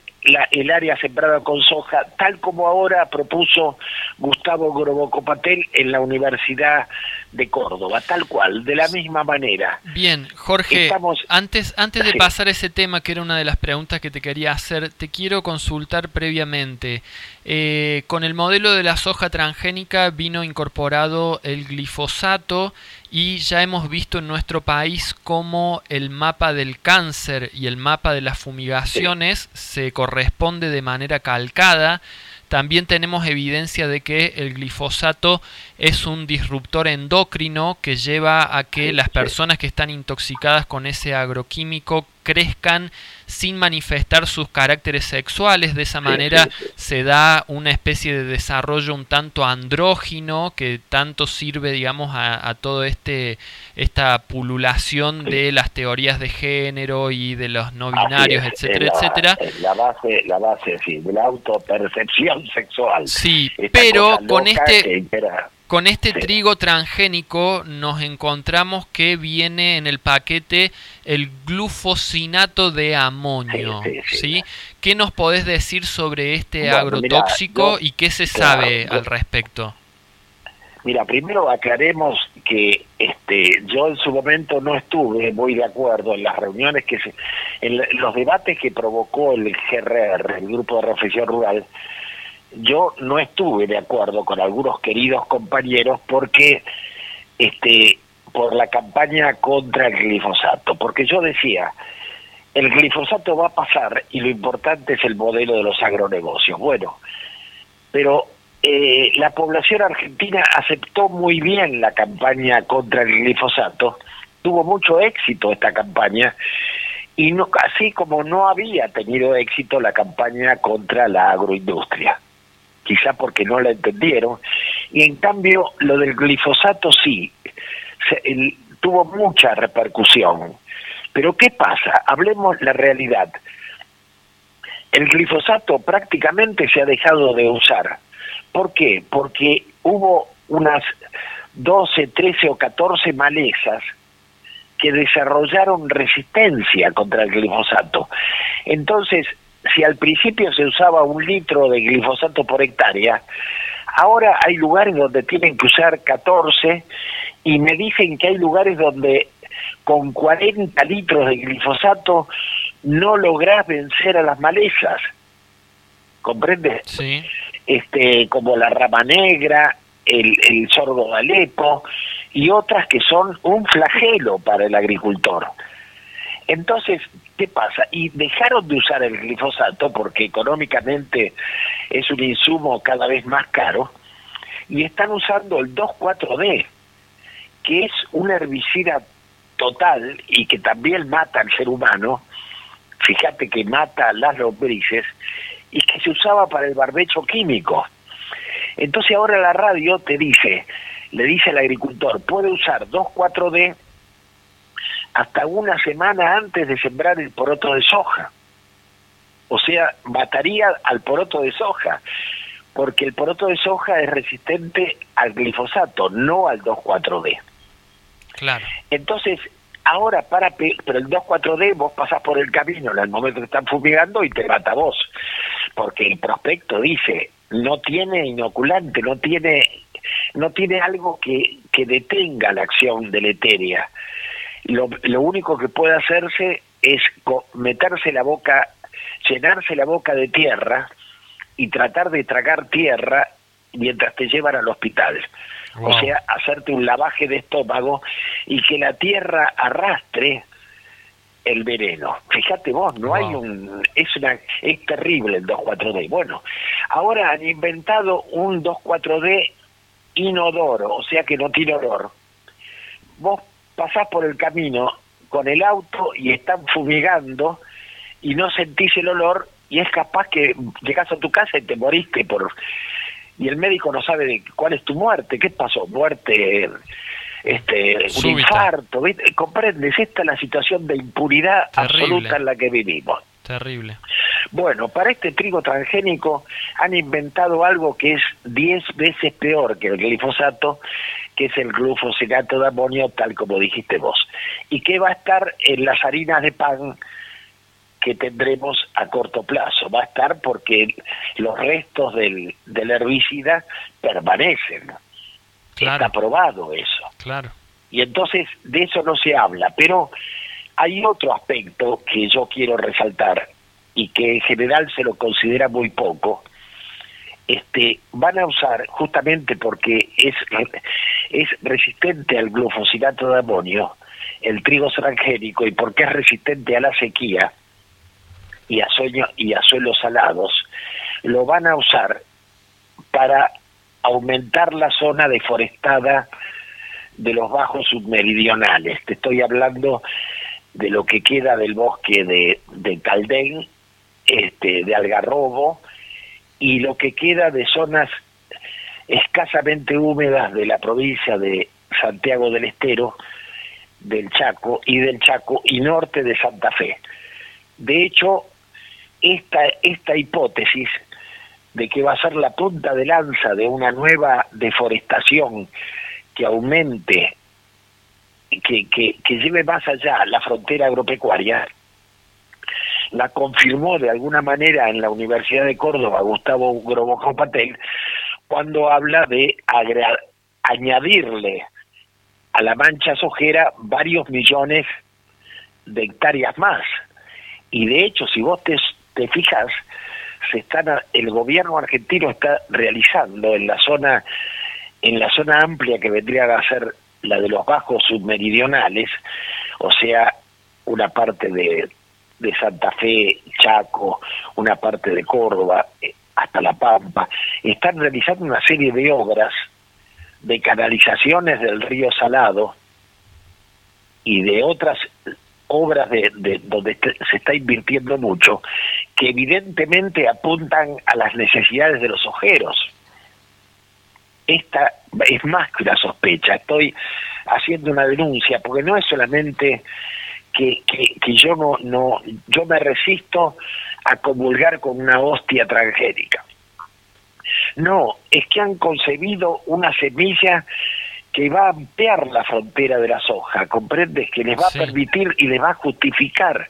el área sembrada con soja, tal como ahora propuso Gustavo Grobocopatel en la Universidad de Córdoba, tal cual, de la misma manera. Bien, Jorge, antes, antes de pasar a ese tema, que era una de las preguntas que te quería hacer, te quiero consultar previamente. Eh, con el modelo de la soja transgénica vino incorporado el glifosato y ya hemos visto en nuestro país cómo el mapa del cáncer y el mapa de las fumigaciones se corresponde de manera calcada. También tenemos evidencia de que el glifosato es un disruptor endocrino que lleva a que las personas que están intoxicadas con ese agroquímico crezcan sin manifestar sus caracteres sexuales. De esa manera se da una especie de desarrollo un tanto andrógino que tanto sirve, digamos, a, todo este esta pululación de las teorías de género y de los no binarios, etcétera, etcétera. La base, la base, sí, de la autopercepción sexual. Sí, pero con este con este trigo transgénico nos encontramos que viene en el paquete el glufosinato de amonio, sí, ¿Qué nos podés decir sobre este agrotóxico y qué se sabe al respecto? Mira, primero aclaremos que este, yo en su momento no estuve muy de acuerdo en las reuniones que se, en los debates que provocó el GRR, el Grupo de Reflexión Rural, yo no estuve de acuerdo con algunos queridos compañeros porque este por la campaña contra el glifosato, porque yo decía, el glifosato va a pasar y lo importante es el modelo de los agronegocios. Bueno, pero eh, la población argentina aceptó muy bien la campaña contra el glifosato, tuvo mucho éxito esta campaña, y no, así como no había tenido éxito la campaña contra la agroindustria quizá porque no la entendieron, y en cambio lo del glifosato sí, tuvo mucha repercusión. Pero ¿qué pasa? Hablemos la realidad. El glifosato prácticamente se ha dejado de usar. ¿Por qué? Porque hubo unas 12, 13 o 14 malezas que desarrollaron resistencia contra el glifosato. Entonces, si al principio se usaba un litro de glifosato por hectárea, ahora hay lugares donde tienen que usar 14 y me dicen que hay lugares donde con 40 litros de glifosato no lográs vencer a las malezas. ¿Comprendes? Sí. Este, como la rama negra, el, el sorgo de Alepo y otras que son un flagelo para el agricultor. Entonces, ¿qué pasa? Y dejaron de usar el glifosato porque económicamente es un insumo cada vez más caro y están usando el 2,4-D, que es un herbicida total y que también mata al ser humano. Fíjate que mata a las lombrices y que se usaba para el barbecho químico. Entonces ahora la radio te dice, le dice al agricultor, puede usar 2,4-D hasta una semana antes de sembrar el poroto de soja. O sea, mataría al poroto de soja, porque el poroto de soja es resistente al glifosato, no al 2,4-D. Claro. Entonces, ahora para, pero el 2,4-D vos pasás por el camino en el momento que están fumigando y te mata vos, porque el prospecto dice, no tiene inoculante, no tiene, no tiene algo que, que detenga la acción deleteria lo, lo único que puede hacerse es meterse la boca, llenarse la boca de tierra y tratar de tragar tierra mientras te llevan al hospital. O sea, hacerte un lavaje de estómago y que la tierra arrastre el veneno. Fíjate vos, no hay un es una es terrible el 2,4-D. Bueno, ahora han inventado un 2,4-D inodoro, o sea que no tiene olor. Vos pasás por el camino con el auto y están fumigando y no sentís el olor y es capaz que llegas a tu casa y te moriste por y el médico no sabe de cuál es tu muerte, qué pasó, muerte este un infarto, comprendes, esta es la situación de impunidad absoluta en la que vivimos. Terrible. Bueno, para este trigo transgénico han inventado algo que es 10 veces peor que el glifosato, que es el glufosinato de amonio, tal como dijiste vos, y que va a estar en las harinas de pan que tendremos a corto plazo. Va a estar porque los restos del, del herbicida permanecen. Está probado eso. Claro. Y entonces de eso no se habla, pero hay otro aspecto que yo quiero resaltar y que en general se lo considera muy poco, este, van a usar justamente porque es, es resistente al glufosinato de amonio, el trigo transgénico, y porque es resistente a la sequía y a, sueño, y a suelos salados, lo van a usar para aumentar la zona deforestada de los bajos submeridionales. Te estoy hablando de lo que queda del bosque de, de Caldén, este, de Algarrobo, y lo que queda de zonas escasamente húmedas de la provincia de Santiago del Estero, del Chaco y del Chaco y norte de Santa Fe. De hecho, esta, esta hipótesis de que va a ser la punta de lanza de una nueva deforestación que aumente, que, que, que lleve más allá la frontera agropecuaria, la confirmó de alguna manera en la Universidad de Córdoba Gustavo Groboco Patel cuando habla de añadirle a la mancha sojera varios millones de hectáreas más. Y de hecho, si vos te, te fijas, se están, el gobierno argentino está realizando en la zona en la zona amplia que vendría a ser la de los bajos submeridionales, o sea, una parte de, de Santa Fe, Chaco, una parte de Córdoba, eh, hasta La Pampa, están realizando una serie de obras de canalizaciones del río Salado y de otras obras de, de donde se está invirtiendo mucho, que evidentemente apuntan a las necesidades de los ojeros. Esta es más que una sospecha, estoy haciendo una denuncia, porque no es solamente que, que, yo no, no, yo me resisto a comulgar con una hostia transgénica. No, es que han concebido una semilla que va a ampliar la frontera de la soja, comprendes que les va a permitir y les va a justificar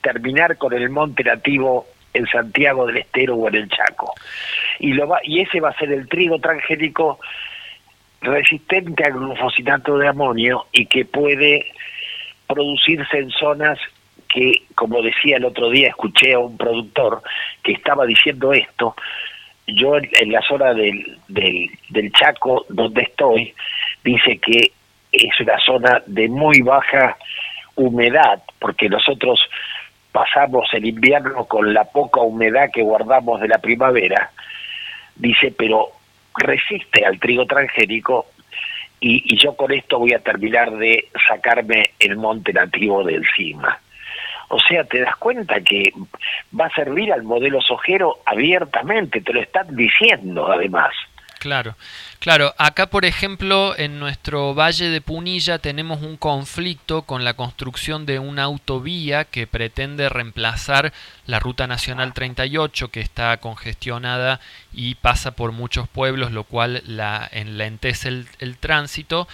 terminar con el monte nativo en Santiago del Estero o en el Chaco. Y lo va, y ese va a ser el trigo transgénico resistente al glufosinato de amonio y que puede producirse en zonas que, como decía el otro día, escuché a un productor que estaba diciendo esto, yo en, la zona del, del, del Chaco donde estoy, dice que es una zona de muy baja humedad, porque nosotros pasamos el invierno con la poca humedad que guardamos de la primavera, dice, pero resiste al trigo transgénico y, y, yo con esto voy a terminar de sacarme el monte nativo de encima. O sea, te das cuenta que va a servir al modelo sojero abiertamente, te lo están diciendo además. Claro, claro. Acá, por ejemplo, en nuestro Valle de Punilla tenemos un conflicto con la construcción de una autovía que pretende reemplazar la Ruta Nacional 38, que está congestionada y pasa por muchos pueblos, lo cual la, enlentece el, el tránsito.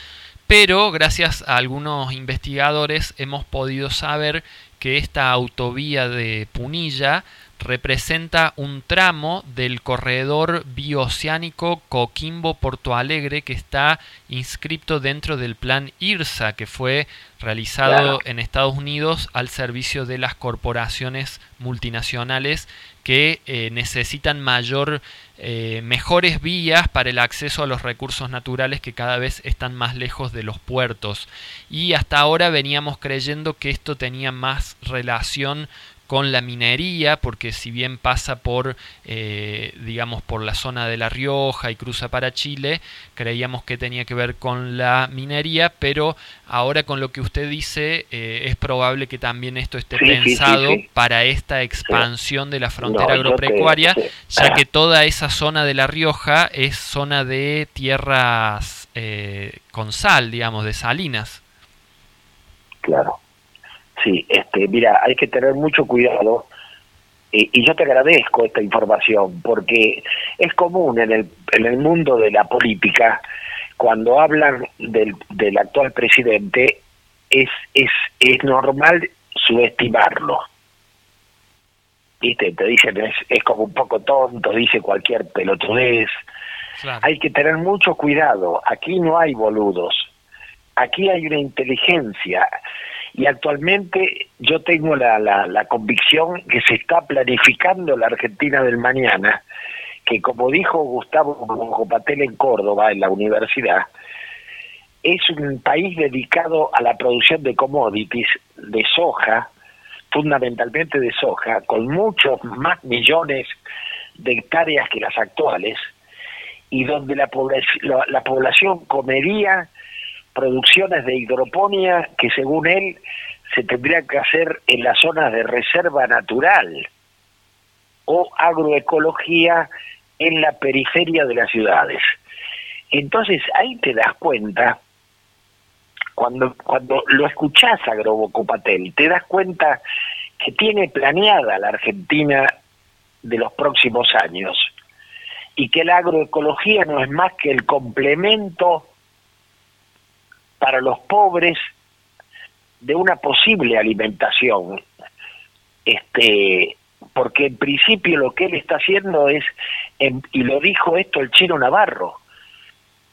Pero gracias a algunos investigadores hemos podido saber que esta autovía de Punilla representa un tramo del corredor bioceánico Coquimbo-Porto Alegre que está inscrito dentro del plan IRSA que fue realizado en Estados Unidos al servicio de las corporaciones multinacionales que eh, necesitan mayor eh, mejores vías para el acceso a los recursos naturales que cada vez están más lejos de los puertos. Y hasta ahora veníamos creyendo que esto tenía más relación con la minería, porque si bien pasa por, eh, digamos, por la zona de La Rioja y cruza para Chile, creíamos que tenía que ver con la minería, pero ahora con lo que usted dice, eh, es probable que también esto esté pensado para esta expansión de la frontera agropecuaria, ya que toda esa zona de La Rioja es zona de tierras eh, con sal, digamos, de salinas. Claro. Sí, este, mira, hay que tener mucho cuidado y yo te agradezco esta información porque es común en el, en el mundo de la política cuando hablan del, del actual presidente es, es, es normal subestimarlo. ¿Viste? Te dicen es, es como un poco tonto, dice cualquier pelotudez. Hay que tener mucho cuidado. Aquí no hay boludos. Aquí hay una inteligencia y actualmente yo tengo la, la, convicción que se está planificando la Argentina del mañana, que como dijo Gustavo Patel en Córdoba, en la universidad, es un país dedicado a la producción de commodities, de soja, fundamentalmente de soja, con muchos más millones de hectáreas que las actuales, y donde la, la población comería producciones de hidroponía que según él se tendría que hacer en las zonas de reserva natural o agroecología en la periferia de las ciudades. Entonces ahí te das cuenta, cuando, cuando lo escuchás a Grobocopatel, te das cuenta que tiene planeada la Argentina de los próximos años y que la agroecología no es más que el complemento para los pobres de una posible alimentación. Este, porque en principio lo que él está haciendo es, y lo dijo esto el chino Navarro,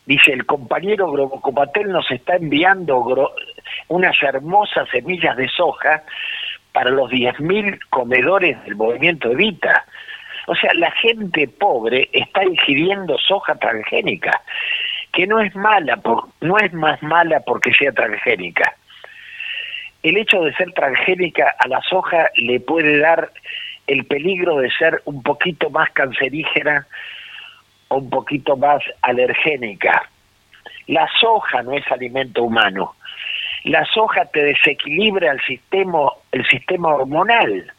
dice el compañero Grobocopatel nos está enviando unas hermosas semillas de soja para los 10.000 comedores del movimiento Evita. O sea, la gente pobre está ingiriendo soja transgénica, que no es mala, por, no es más mala porque sea transgénica. El hecho de ser transgénica a la soja le puede dar el peligro de ser un poquito más cancerígena o un poquito más alergénica. La soja no es alimento humano. La soja te desequilibra el sistema, el sistema hormonal.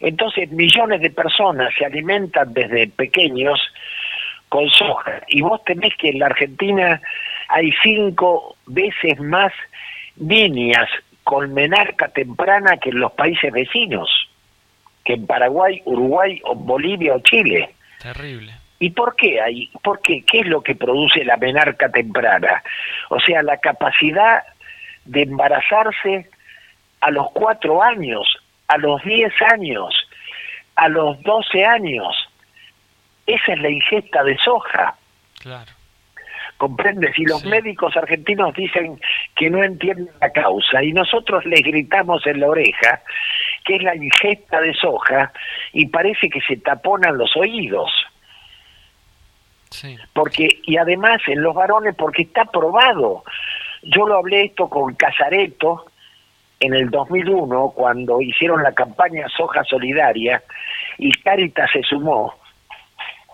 Entonces millones de personas se alimentan desde pequeños con soja. Y vos tenés que en la Argentina hay cinco veces más niñas con menarca temprana que en los países vecinos, que en Paraguay, Uruguay, o Bolivia o Chile. Terrible. ¿Y por qué hay? ¿Por qué? ¿Qué es lo que produce la menarca temprana? O sea, la capacidad de embarazarse a los cuatro años, a los diez años, a los doce años. Esa es la ingesta de soja. Claro. ¿Comprendes? Y los médicos argentinos dicen que no entienden la causa y nosotros les gritamos en la oreja que es la ingesta de soja y parece que se taponan los oídos. Sí. Porque, y además en los varones, porque está probado. Yo lo hablé esto con Casareto en el 2001, cuando hicieron la campaña Soja Solidaria, y Caritas se sumó,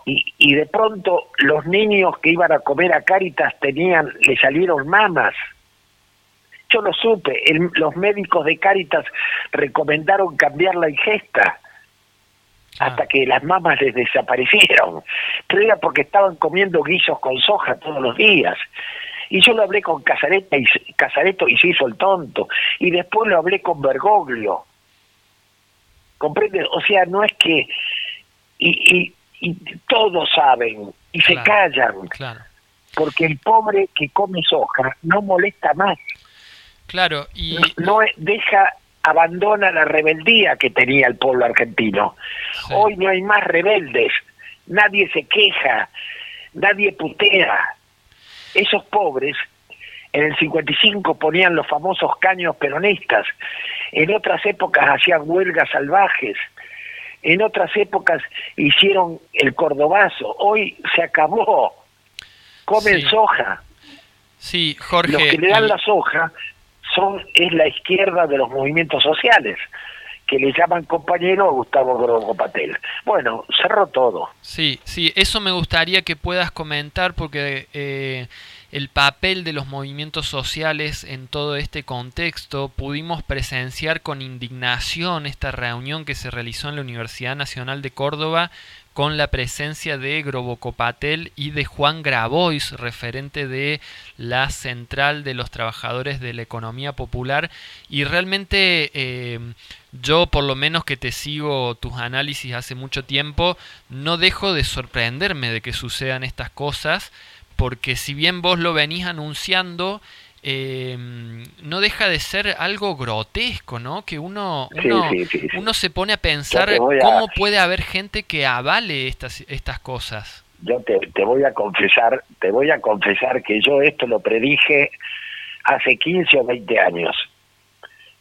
y, y de pronto los niños que iban a comer a Caritas tenían, le salieron mamas. Yo lo supe, los médicos de Caritas recomendaron cambiar la ingesta hasta que las mamas les desaparecieron. Pero era porque estaban comiendo guisos con soja todos los días. Y yo lo hablé con Casareta y, Casareto y se hizo el tonto. Y después lo hablé con Bergoglio. ¿Comprende? O sea, no es que... Y, y, y todos saben y se callan. Claro. Porque el pobre que come soja no molesta más. Claro, y... No, deja abandona la rebeldía que tenía el pueblo argentino. Hoy no hay más rebeldes, nadie se queja, nadie putea. Esos pobres en el 55 ponían los famosos caños peronistas, en otras épocas hacían huelgas salvajes, en otras épocas hicieron el cordobazo, hoy se acabó, comen soja. Sí, Jorge. Los que le dan la soja son es la izquierda de los movimientos sociales que le llaman compañero a Gustavo Grobo Patel. Bueno, cerró todo. Sí, sí, eso me gustaría que puedas comentar porque eh, el papel de los movimientos sociales en todo este contexto pudimos presenciar con indignación esta reunión que se realizó en la Universidad Nacional de Córdoba con la presencia de Grobocopatel y de Juan Grabois, referente de la Central de los Trabajadores de la Economía Popular. Y realmente eh, yo, por lo menos que te sigo tus análisis hace mucho tiempo, no dejo de sorprenderme de que sucedan estas cosas, porque si bien vos lo venís anunciando, eh, no deja de ser algo grotesco, ¿no? Que uno, uno, se pone a pensar cómo puede haber gente que avale estas, estas cosas. Yo te, te, voy a confesar, te voy a confesar que yo esto lo predije hace 15 o 20 años.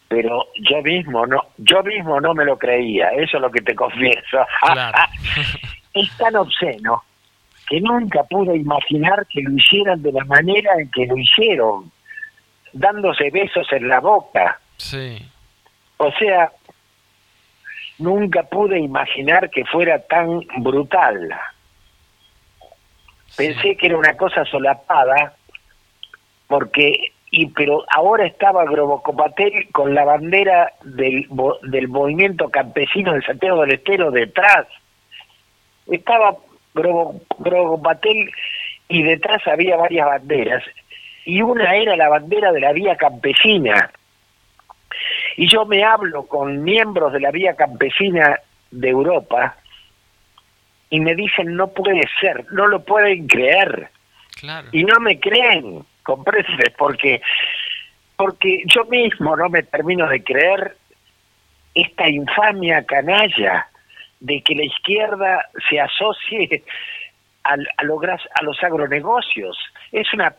Pero yo mismo no, yo mismo no me lo creía, eso es lo que te confieso. es tan obsceno que nunca pude imaginar que lo hicieran de la manera en que lo hicieron dándose besos en la boca. Sí. O sea, nunca pude imaginar que fuera tan brutal. Pensé que era una cosa solapada porque y pero ahora estaba Grobocopatel con la bandera del, del movimiento campesino de Santiago del Estero detrás. Estaba Grobocopatel y detrás había varias banderas y una era la bandera de la vía campesina. Y yo me hablo con miembros de la vía campesina de Europa y me dicen no puede ser, no lo pueden creer. Y no me creen, comprendes, porque porque yo mismo no me termino de creer esta infamia canalla de que la izquierda se asocie a, a, los agronegocios. Es una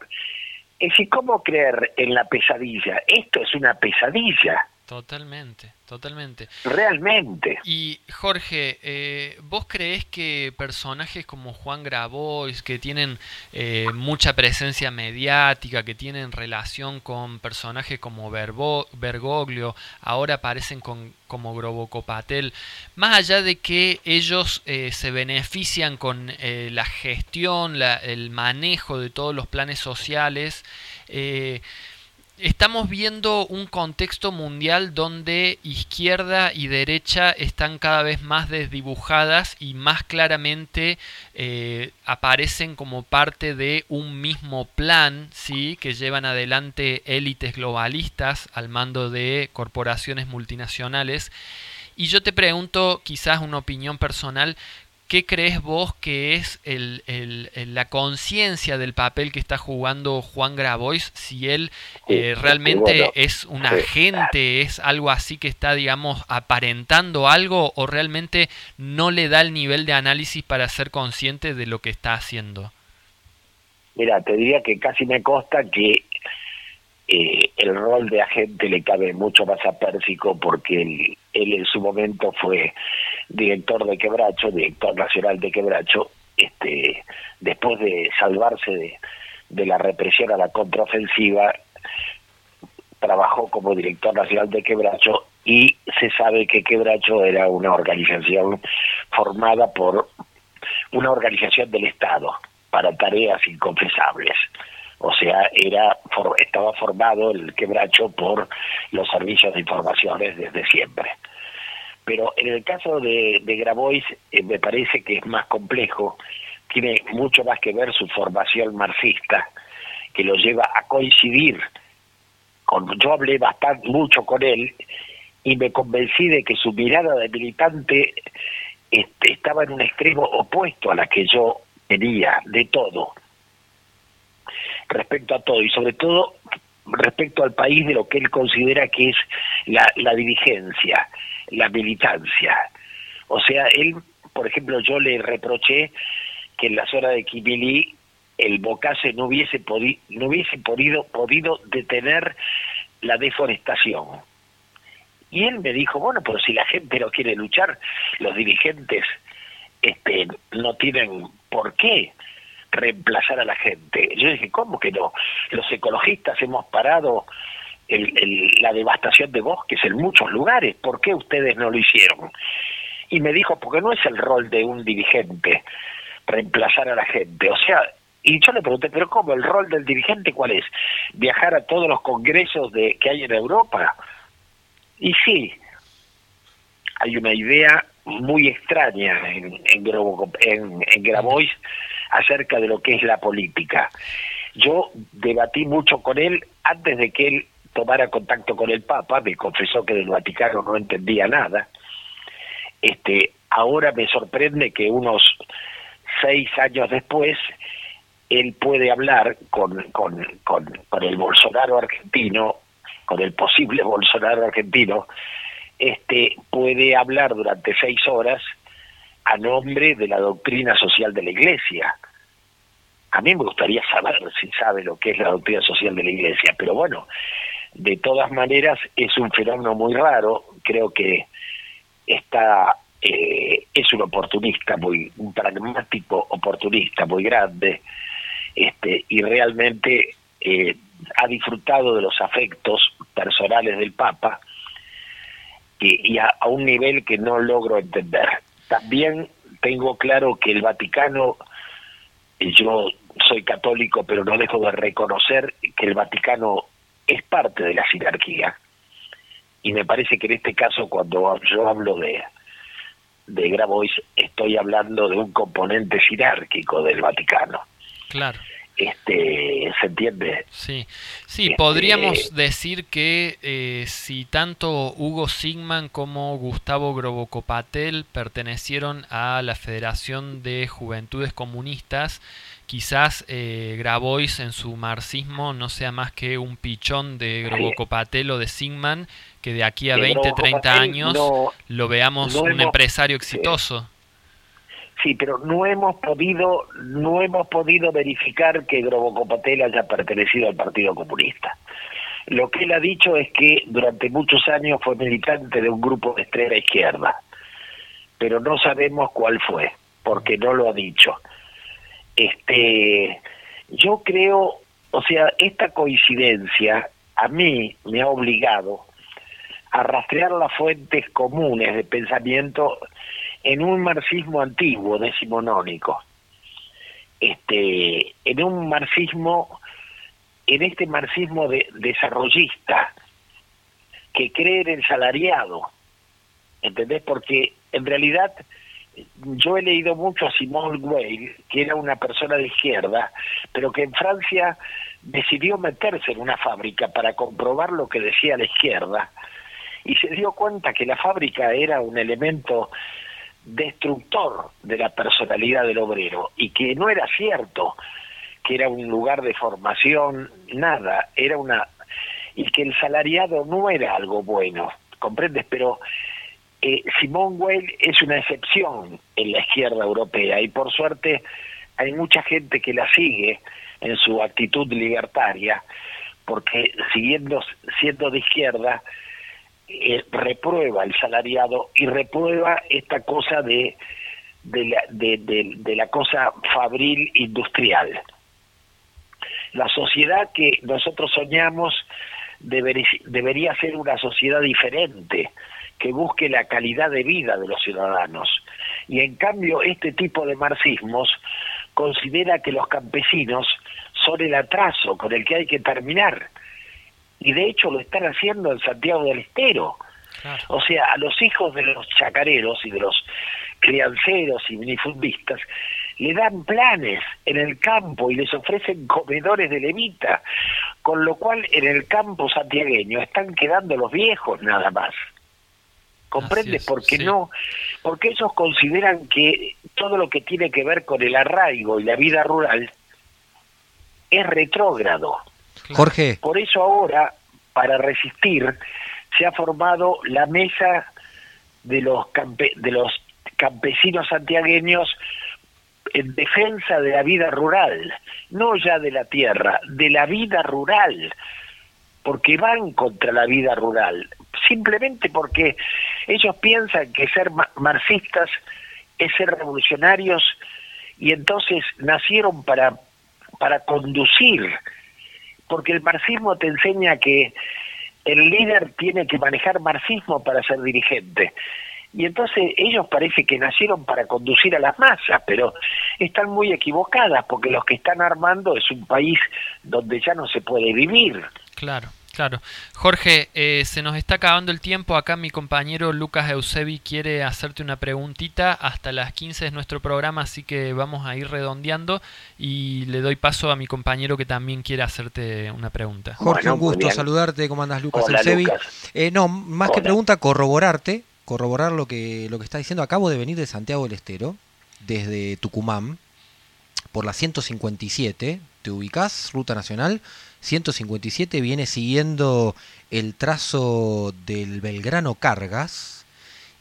es decir, ¿cómo creer en la pesadilla? Esto es una pesadilla. Totalmente, totalmente. Realmente. Y Jorge, eh, ¿vos crees que personajes como Juan Grabois, que tienen eh, mucha presencia mediática, que tienen relación con personajes como Bergoglio, ahora aparecen con, como Grobocopatel, más allá de que ellos eh, se benefician con la gestión, el manejo de todos los planes sociales, estamos viendo un contexto mundial donde izquierda y derecha están cada vez más desdibujadas y más claramente eh, aparecen como parte de un mismo plan, ¿sí? que llevan adelante élites globalistas al mando de corporaciones multinacionales. Y yo te pregunto, quizás una opinión personal, ¿Qué crees vos que es el, la conciencia del papel que está jugando Juan Grabois? Si él eh, realmente es un agente, es algo así que está, digamos, aparentando algo o realmente no le da el nivel de análisis para ser consciente de lo que está haciendo. Mira, te diría que casi me consta que eh, el rol de agente le cabe mucho más a Pérsico porque él, en su momento fue director de Quebracho, director nacional de Quebracho, este, después de salvarse de, de la represión a la contraofensiva, trabajó como director nacional de Quebracho y se sabe que Quebracho era una organización formada por una organización del Estado para tareas inconfesables o sea, era estaba formado el quebracho por los servicios de informaciones desde siempre. Pero en el caso de, de Grabois eh, me parece que es más complejo, tiene mucho más que ver su formación marxista, que lo lleva a coincidir con, yo hablé bastante mucho con él y me convencí de que su mirada de militante este, estaba en un extremo opuesto a la que yo tenía de todo respecto a todo y sobre todo respecto al país de lo que él considera que es la, la dirigencia, la militancia. O sea, él, por ejemplo, yo le reproché que en la zona de Quimilí el Bocase no hubiese, podido no hubiese podido, podido detener la deforestación. Y él me dijo, bueno, pero si la gente no quiere luchar, los dirigentes este, no tienen por qué reemplazar a la gente. Yo dije, ¿cómo que no? Los ecologistas hemos parado la devastación de bosques en muchos lugares, ¿por qué ustedes no lo hicieron? Y me dijo, porque no es el rol de un dirigente reemplazar a la gente, o sea, y yo le pregunté, pero ¿cómo? ¿El rol del dirigente cuál es? ¿Viajar a todos los congresos de, que hay en Europa? Y sí, hay una idea muy extraña en, en, en Grabois acerca de lo que es la política. Yo debatí mucho con él antes de que él tomara contacto con el Papa, me confesó que del Vaticano no entendía nada. Este, ahora me sorprende que unos seis años después él puede hablar con, con, con, con el Bolsonaro argentino, con el posible Bolsonaro argentino, este, puede hablar durante seis horas a nombre de la doctrina social de la Iglesia. A mí me gustaría saber si sabe lo que es la doctrina social de la Iglesia, pero bueno, de todas maneras es un fenómeno muy raro, creo que está eh, es un oportunista muy un pragmático oportunista muy grande este y realmente eh, ha disfrutado de los afectos personales del Papa y, a, un nivel que no logro entender. También tengo claro que el Vaticano, yo soy católico, pero no dejo de reconocer que el Vaticano es parte de la sinarquía. Y me parece que en este caso, cuando yo hablo de, de Grabois, estoy hablando de un componente sinárquico del Vaticano. Claro. Este, ¿Se entiende? Sí, sí Este- podríamos decir que eh, si tanto Hugo Sigman como Gustavo Grobocopatel pertenecieron a la Federación de Juventudes Comunistas, quizás eh, Grabois en su marxismo no sea más que un pichón de Grobocopatel o de Sigman, que de aquí a Que 20, 30 Grobocopatel años no- lo veamos no un hemos- empresario exitoso. Sí, pero no hemos podido, no hemos podido verificar que Grobocopatel haya pertenecido al Partido Comunista. Lo que él ha dicho es que durante muchos años fue militante de un grupo de extrema izquierda, pero no sabemos cuál fue, porque no lo ha dicho. Este, yo creo, o sea, esta coincidencia a mí me ha obligado a rastrear las fuentes comunes de pensamiento en un marxismo antiguo, decimonónico. Este, en un marxismo, en este marxismo de, desarrollista, que cree en el salariado, ¿entendés? Porque en realidad yo he leído mucho a Simone Weil, que era una persona de izquierda, pero que en Francia decidió meterse en una fábrica para comprobar lo que decía la izquierda y se dio cuenta que la fábrica era un elemento destructor de la personalidad del obrero y que no era cierto que era un lugar de formación, nada, era una y que el salariado no era algo bueno, ¿comprendes? Pero eh, Simone Weil es una excepción en la izquierda europea y por suerte hay mucha gente que la sigue en su actitud libertaria porque siguiendo siendo de izquierda eh, reprueba el salariado y reprueba esta cosa de de la, de, la cosa fabril industrial. La sociedad que nosotros soñamos deberí- debería ser una sociedad diferente, que busque la calidad de vida de los ciudadanos. Y en cambio, este tipo de marxismos considera que los campesinos son el atraso con el que hay que terminar. Y de hecho lo están haciendo en Santiago del Estero. O sea, a los hijos de los chacareros y de los crianceros y minifundistas le dan planes en el campo y les ofrecen comedores de levita, con lo cual en el campo santiagueño están quedando los viejos nada más. ¿Comprendes? porque no, porque ellos consideran que todo lo que tiene que ver con el arraigo y la vida rural es retrógrado. Jorge. Por eso ahora, para resistir, se ha formado la mesa de los campe- de los campesinos santiagueños en defensa de la vida rural, no ya de la tierra, de la vida rural, porque van contra la vida rural, simplemente porque ellos piensan que ser ma- marxistas es ser revolucionarios y entonces nacieron para para conducir, porque el marxismo te enseña que el líder tiene que manejar marxismo para ser dirigente. Y entonces ellos parece que nacieron para conducir a las masas, pero están muy equivocadas porque los que están armando es un país donde ya no se puede vivir. Claro, claro. Jorge, eh, se nos está acabando el tiempo. Acá mi compañero Lucas Eusebi quiere hacerte una preguntita. Hasta las 15 es nuestro programa, así que vamos a ir redondeando. Y le doy paso a mi compañero que también quiere hacerte una pregunta. Jorge, un gusto saludarte. ¿Cómo andas, Lucas Hola, Eusebi? Lucas. Eh, no, más que pregunta, corroborarte, corroborar lo que, lo que está diciendo. Acabo de venir de Santiago del Estero, desde Tucumán, por la 157. ¿Te ubicás? Ruta Nacional. 157 viene siguiendo el trazo del Belgrano Cargas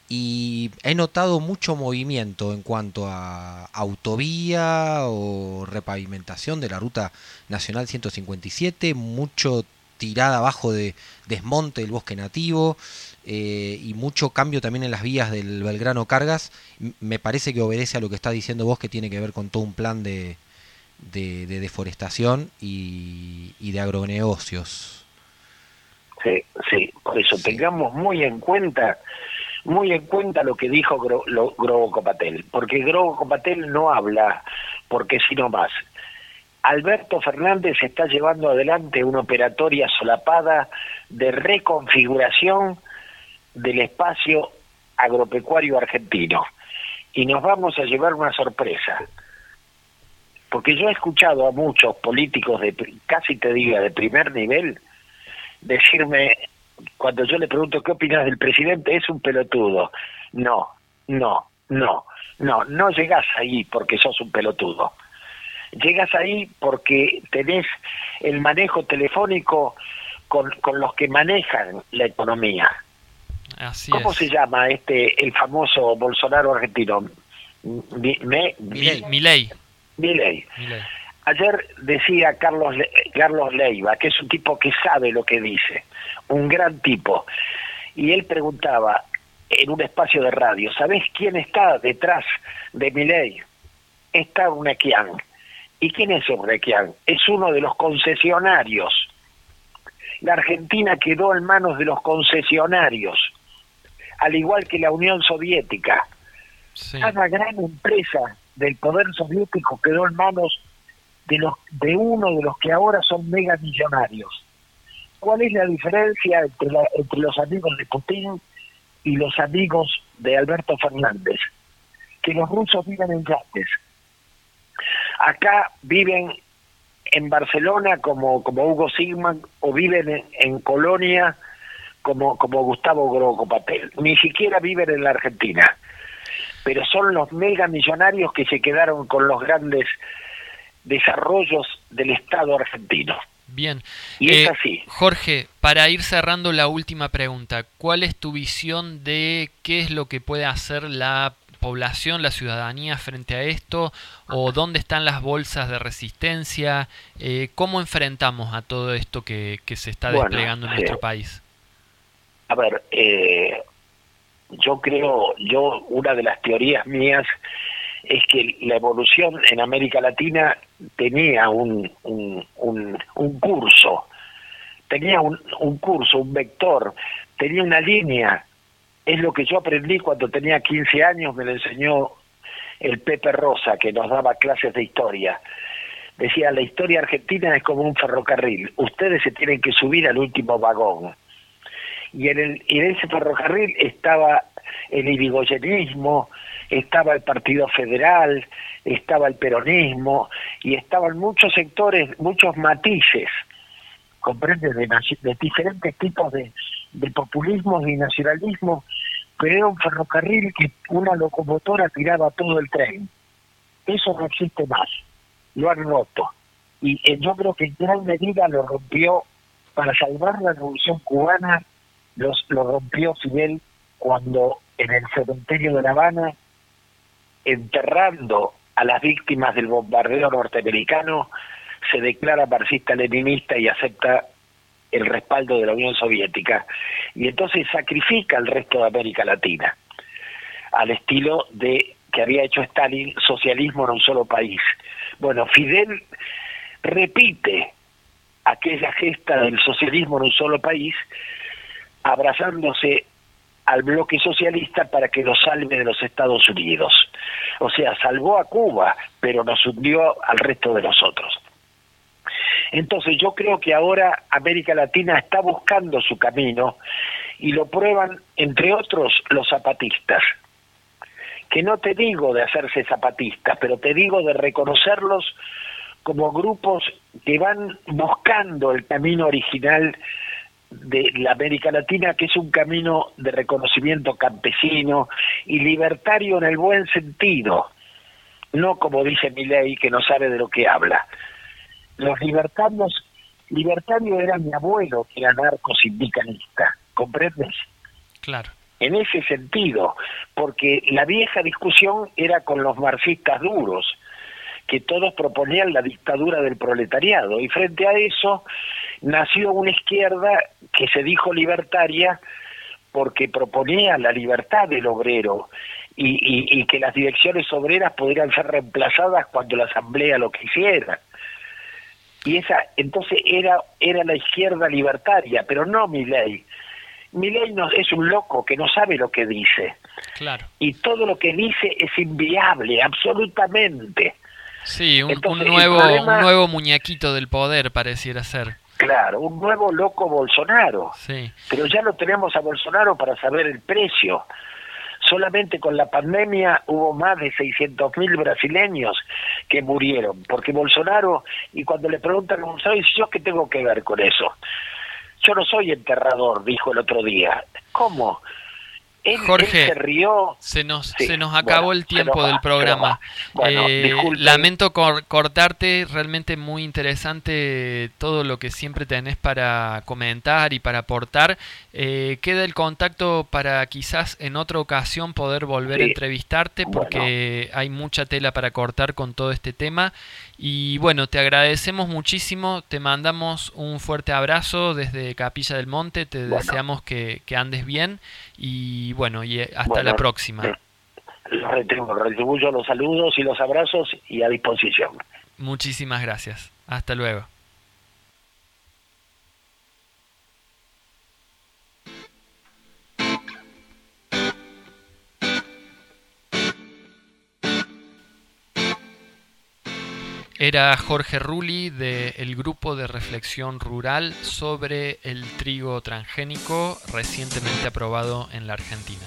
y he notado mucho movimiento en cuanto a autovía o repavimentación de la ruta nacional 157, mucho tirada abajo de desmonte del bosque nativo eh, y mucho cambio también en las vías del Belgrano Cargas. Me parece que obedece a lo que está diciendo vos que tiene que ver con todo un plan de, de, de deforestación y, y de agronegocios. Sí, sí, por eso tengamos muy en cuenta muy en cuenta lo que dijo Gro, lo- Grobo Copatel, porque Grobo Copatel no habla porque si no más. Alberto Fernández está llevando adelante una operatoria solapada de reconfiguración del espacio agropecuario argentino. Y nos vamos a llevar una sorpresa. Porque yo he escuchado a muchos políticos de casi te diga de primer nivel decirme cuando yo le pregunto qué opinas del presidente es un pelotudo. No, no, no, no, no llegas ahí porque sos un pelotudo. Llegas ahí porque tenés el manejo telefónico con, con los que manejan la economía. Así ¿Cómo es. se llama este el famoso Bolsonaro argentino? Mi- me-. Milei. Milei. Ayer decía Carlos Le- Carlos Leiva, que es un tipo que sabe lo que dice, un gran tipo, y él preguntaba en un espacio de radio, ¿sabés quién está detrás de Milei? Está Urnequian. ¿Y quién es Urnequian? Es uno de los concesionarios. La Argentina quedó en manos de los concesionarios, al igual que la Unión Soviética. Cada gran empresa del poder soviético quedó en manos de los de uno de los que ahora son mega millonarios. ¿Cuál es la diferencia entre, la- entre los amigos de Putin y los amigos de Alberto Fernández? Que los rusos viven en yates. Acá viven en Barcelona como, Hugo Sigman o viven en, en Colonia como, como Gustavo Groco Patel. Ni siquiera viven en la Argentina. Pero son los mega millonarios que se quedaron con los grandes desarrollos del Estado argentino. Bien. Y es Eh, así. Jorge, para ir cerrando la última pregunta, ¿cuál es tu visión de qué es lo que puede hacer la población, la ciudadanía frente a esto? ¿O dónde están las bolsas de resistencia? Eh, ¿Cómo enfrentamos a todo esto que, que se está Bueno, desplegando en nuestro país? A ver, eh, yo creo, yo una de las teorías mías es que la evolución en América Latina tenía un, un, un, un curso, tenía un, un curso, un vector, tenía una línea. Es lo que yo aprendí cuando tenía 15 años, me lo enseñó el Pepe Rosa, que nos daba clases de historia. Decía, la historia argentina es como un ferrocarril, ustedes se tienen que subir al último vagón y en, el, en ese ferrocarril estaba el irigoyenismo, estaba el Partido Federal, estaba el peronismo y estaban muchos sectores, muchos matices, comprende, de, de diferentes tipos de, de populismo y nacionalismo, pero era un ferrocarril que una locomotora tiraba todo el tren. Eso no existe más, lo han roto. Y eh, yo creo que en gran medida lo rompió para salvar la revolución cubana los, lo rompió Fidel cuando en el cementerio de La Habana, enterrando a las víctimas del bombardeo norteamericano, se declara marxista-leninista y acepta el respaldo de la Unión Soviética. Y entonces sacrifica al resto de América Latina, al estilo de que había hecho Stalin, socialismo en un solo país. Bueno, Fidel repite aquella gesta del socialismo en un solo país, abrazándose al bloque socialista para que lo salve de los Estados Unidos. O sea, salvó a Cuba, pero nos hundió al resto de nosotros. Entonces yo creo que ahora América Latina está buscando su camino y lo prueban, entre otros, los zapatistas. Que no te digo de hacerse zapatistas, pero te digo de reconocerlos como grupos que van buscando el camino original de la América Latina, que es un camino de reconocimiento campesino y libertario en el buen sentido, no como dice Milei, que no sabe de lo que habla. Los libertarios, libertario era mi abuelo, que era narco-sindicalista, ¿comprendes? Claro. En ese sentido, porque la vieja discusión era con los marxistas duros, que todos proponían la dictadura del proletariado, y frente a eso nació una izquierda que se dijo libertaria porque proponía la libertad del obrero y, y- y que las direcciones obreras pudieran ser reemplazadas cuando la asamblea lo quisiera. Y esa, entonces era, era la izquierda libertaria, pero no Milei. Milei no, es un loco que no sabe lo que dice Claro. y todo lo que dice es inviable, absolutamente. Sí, un, un Entonces, nuevo, problema- un nuevo muñequito del poder pareciera ser. Claro, un nuevo loco Bolsonaro. Sí. Pero ya lo tenemos a Bolsonaro para saber el precio. Solamente con la pandemia hubo más de 600.000 brasileños que murieron, porque Bolsonaro, y cuando le preguntan a Bolsonaro, dice, ¿yo qué tengo que ver con eso? Yo no soy enterrador, dijo el otro día. ¿Cómo? Él, Jorge, él se rió. Se nos, Sí, se nos acabó bueno, el tiempo del programa. Bueno, Eh, lamento cor- cortarte, realmente muy interesante todo lo que siempre tenés para comentar y para aportar. Eh, queda el contacto para quizás en otra ocasión poder volver a entrevistarte porque hay mucha tela para cortar con todo este tema. Y bueno, te agradecemos muchísimo, te mandamos un fuerte abrazo desde Capilla del Monte, te Bueno. deseamos que, que andes bien y bueno, y eh, hasta Bueno, la próxima. Los retribuyo, retribuyo los saludos y los abrazos y a disposición. Muchísimas gracias. Hasta luego. Era Jorge Rulli del grupo de reflexión rural sobre el trigo transgénico recientemente aprobado en la Argentina.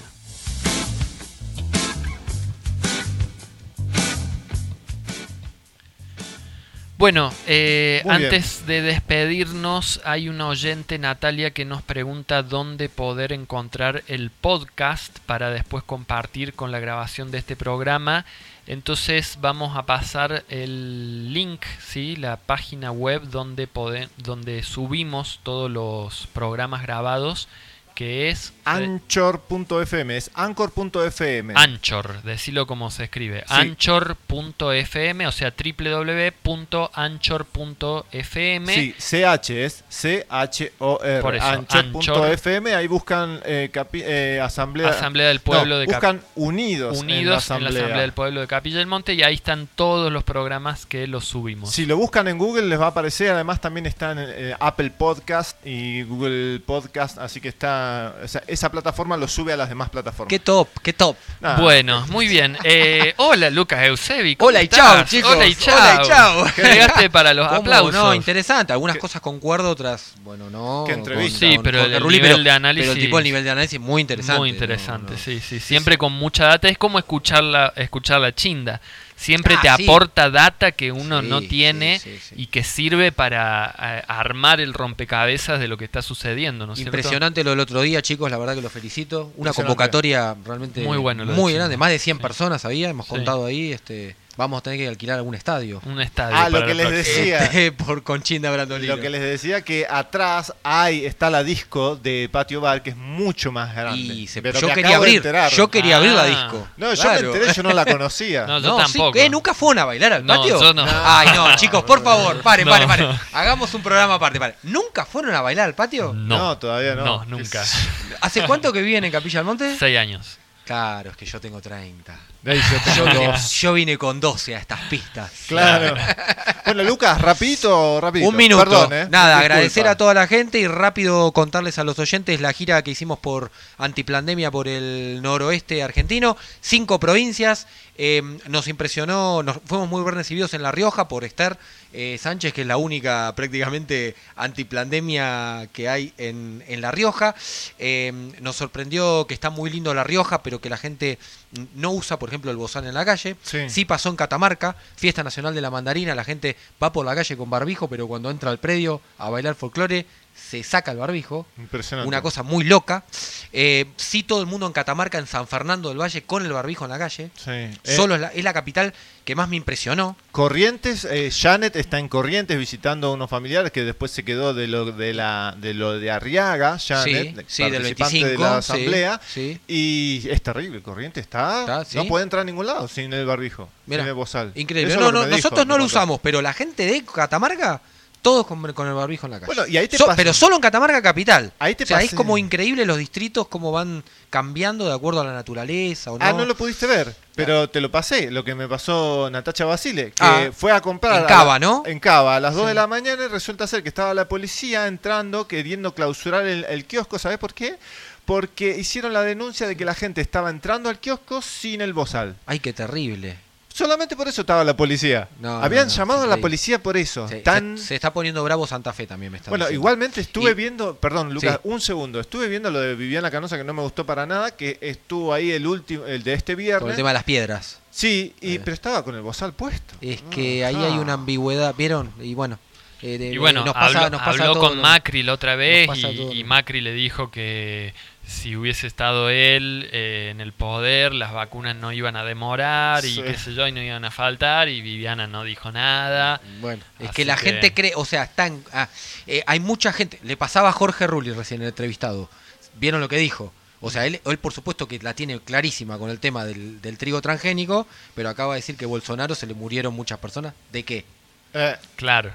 Bueno, eh, bien. antes de despedirnos, hay una oyente, Natalia, que nos pregunta dónde poder encontrar el podcast para después compartir con la grabación de este programa. Entonces vamos a pasar el link, ¿sí? la página web donde, donde subimos todos los programas grabados, que es eh, Anchor.fm, es anchor.fm. Anchor, decilo como se escribe. Sí. Anchor.fm, o sea, www.anchor.fm. Sí, CH es C-H-O-R. Anchor.fm, ahí buscan eh, eh, Asamblea. Asamblea del Pueblo No, de Cap- Buscan Unidos, Unidos en la Asamblea. del Pueblo de Capilla del Monte y ahí están todos los programas que los subimos. Si lo buscan en Google les va a aparecer, además también está en eh, Apple Podcast y Google Podcast, así que está, o sea, esa plataforma lo sube a las demás plataformas. Qué top, qué top. Nada. Bueno, muy bien. Eh, hola Lucas Eusebi. ¿cómo Hola y estás? chao, chicos. Hola y chao. Hola y chao. Llegaste para los aplausos. No, interesante. Algunas cosas concuerdo, otras, bueno, no. Qué con- entrevista. Sí, con pero Jorge el Rulli, nivel pero- de análisis- Pero el tipo, el nivel de análisis muy interesante. Muy interesante, No. sí, sí. Siempre con mucha data. Es como escuchar la, escuchar la chinda. Siempre Ah, te sí. aporta data que uno Sí, no tiene sí, sí. y que sirve para eh, armar el rompecabezas de lo que está sucediendo, ¿no es cierto? Impresionante lo del otro día, chicos, la verdad que lo felicito. Una convocatoria realmente Muy bueno muy grande, más de 100 Sí. personas había, hemos Sí. contado ahí, este vamos a tener que alquilar algún estadio. Un estadio. Ah, lo que les decía. Este, por Conchinda Brandolino. Lo que les decía que atrás hay está la disco de Patio Bar que es mucho más grande. Y se- Pero yo me quería abrir, yo quería abrir la Ah. disco. No, yo Claro. me enteré, yo no la conocía. No, yo No, sí, tampoco. ¿qué? ¿Nunca fueron a bailar al No, patio? yo no. Ay, no, chicos, por favor, paren, No. paren, paren. Hagamos un programa aparte, paren. ¿Nunca fueron a bailar al patio? No, No, todavía no. No, nunca. ¿Hace cuánto que viven en Capilla del Monte? Seis años. Claro, es que yo tengo 30. Yo vine- dos. yo vine con 12 a estas pistas. Claro. bueno, Lucas, rapidito, rapidito. Un minuto. Perdón, ¿eh? Nada, Disculpa. agradecer a toda la gente y rápido contarles a los oyentes la gira que hicimos por antiplandemia por el noroeste argentino. Cinco provincias. Eh, nos impresionó, nos, fuimos muy bien recibidos en La Rioja por Esther eh, Sánchez, que es la única prácticamente antiplandemia que hay en, en La Rioja. Eh, nos sorprendió que está muy lindo La Rioja, pero que la gente no usa, por ejemplo, el bozal en la calle. Sí. Sí pasó en Catamarca, fiesta nacional de la mandarina, la gente va por la calle con barbijo, pero cuando entra al predio a bailar folclore se saca el barbijo. Impresionante. Una cosa muy loca. Eh, sí todo el mundo en Catamarca, en San Fernando del Valle, con el barbijo en la calle. Sí. Eh, Solo es la, es la capital que más me impresionó. Corrientes, eh, Janet está en Corrientes visitando a unos familiares que después se quedó de lo de la de lo de Arriaga, Janet, Sí, sí, del participante 25, de la asamblea, sí. y es terrible, Corrientes está, no puede entrar a ningún lado sin el barbijo, Mira, sin el bozal. Increíble. No, no, dijo, nosotros no lo usamos, pero la gente de Catamarca, todos con, con el barbijo en la calle. Bueno, y ahí te So- pasa- pero solo en Catamarca capital. Ahí te o sea, es como increíble los distritos cómo van cambiando de acuerdo a la naturaleza o no. Ah, no lo pudiste ver, pero te lo pasé, lo que me pasó Natacha Basile, que Ah, fue a comprar... en Cava, ¿no? En Cava, a las 2 Sí. de la mañana y resulta ser que estaba la policía entrando, queriendo clausurar el, el kiosco, ¿sabes por qué? Porque hicieron la denuncia de que la gente estaba entrando al kiosco sin el bozal. Ay, qué terrible. Solamente por eso estaba la policía. No, Habían no, no, llamado sí, a la policía por eso. Se, Tan... se- se está poniendo bravo Santa Fe también, me está Bueno, diciendo. igualmente estuve Y- viendo, perdón Lucas, Sí. un segundo, estuve viendo lo de Viviana Canosa que no me gustó para nada, que estuvo ahí el último, el de este viernes. Con el tema de las piedras. Sí, y, pero estaba con el bozal puesto. Es que ahí hay una ambigüedad, ¿vieron? Y bueno, eh, de- Y bueno, nos pasa, habló, nos pasa habló todo con Macri la otra vez y, Macri le dijo que si hubiese estado él eh, en el poder, las vacunas no iban a demorar y qué sé yo, y no iban a faltar, y Viviana no dijo nada. Bueno, es que la gente cree, o sea, están, ah, eh, hay mucha gente, le pasaba a Jorge Rulli recién el entrevistado, vieron lo que dijo. O sea, él, él por supuesto que la tiene clarísima con el tema del, del trigo transgénico, pero acaba de decir que Bolsonaro se le murieron muchas personas. ¿De qué? Claro.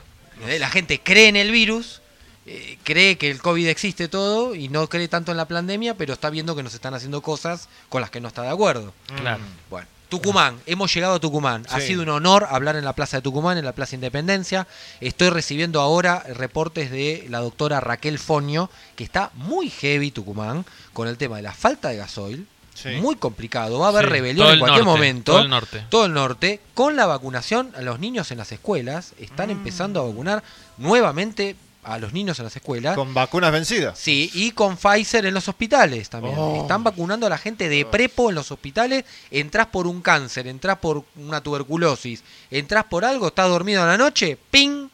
Eh, La gente cree en el virus, eh, cree que el COVID existe todo y no cree tanto en la pandemia, pero está viendo que nos están haciendo cosas con las que no está de acuerdo. Claro. Bueno, Tucumán, hemos llegado a Tucumán. Ha sido un honor hablar en la Plaza de Tucumán, en la Plaza Independencia. Estoy recibiendo ahora reportes de la doctora Raquel Foño, que está muy heavy Tucumán con el tema de la falta de gasoil. Sí. Muy complicado, va a haber Sí, rebelión en cualquier norte, momento. todo el norte. Todo el norte. Con la vacunación, a los niños en las escuelas están Mm. empezando a vacunar nuevamente a los niños en las escuelas. Con vacunas vencidas. Sí, y con Pfizer en los hospitales también. Oh. Están vacunando a la gente de prepo en los hospitales. Entrás por un cáncer, entrás por una tuberculosis, entrás por algo, estás dormido en la noche, ¡ping!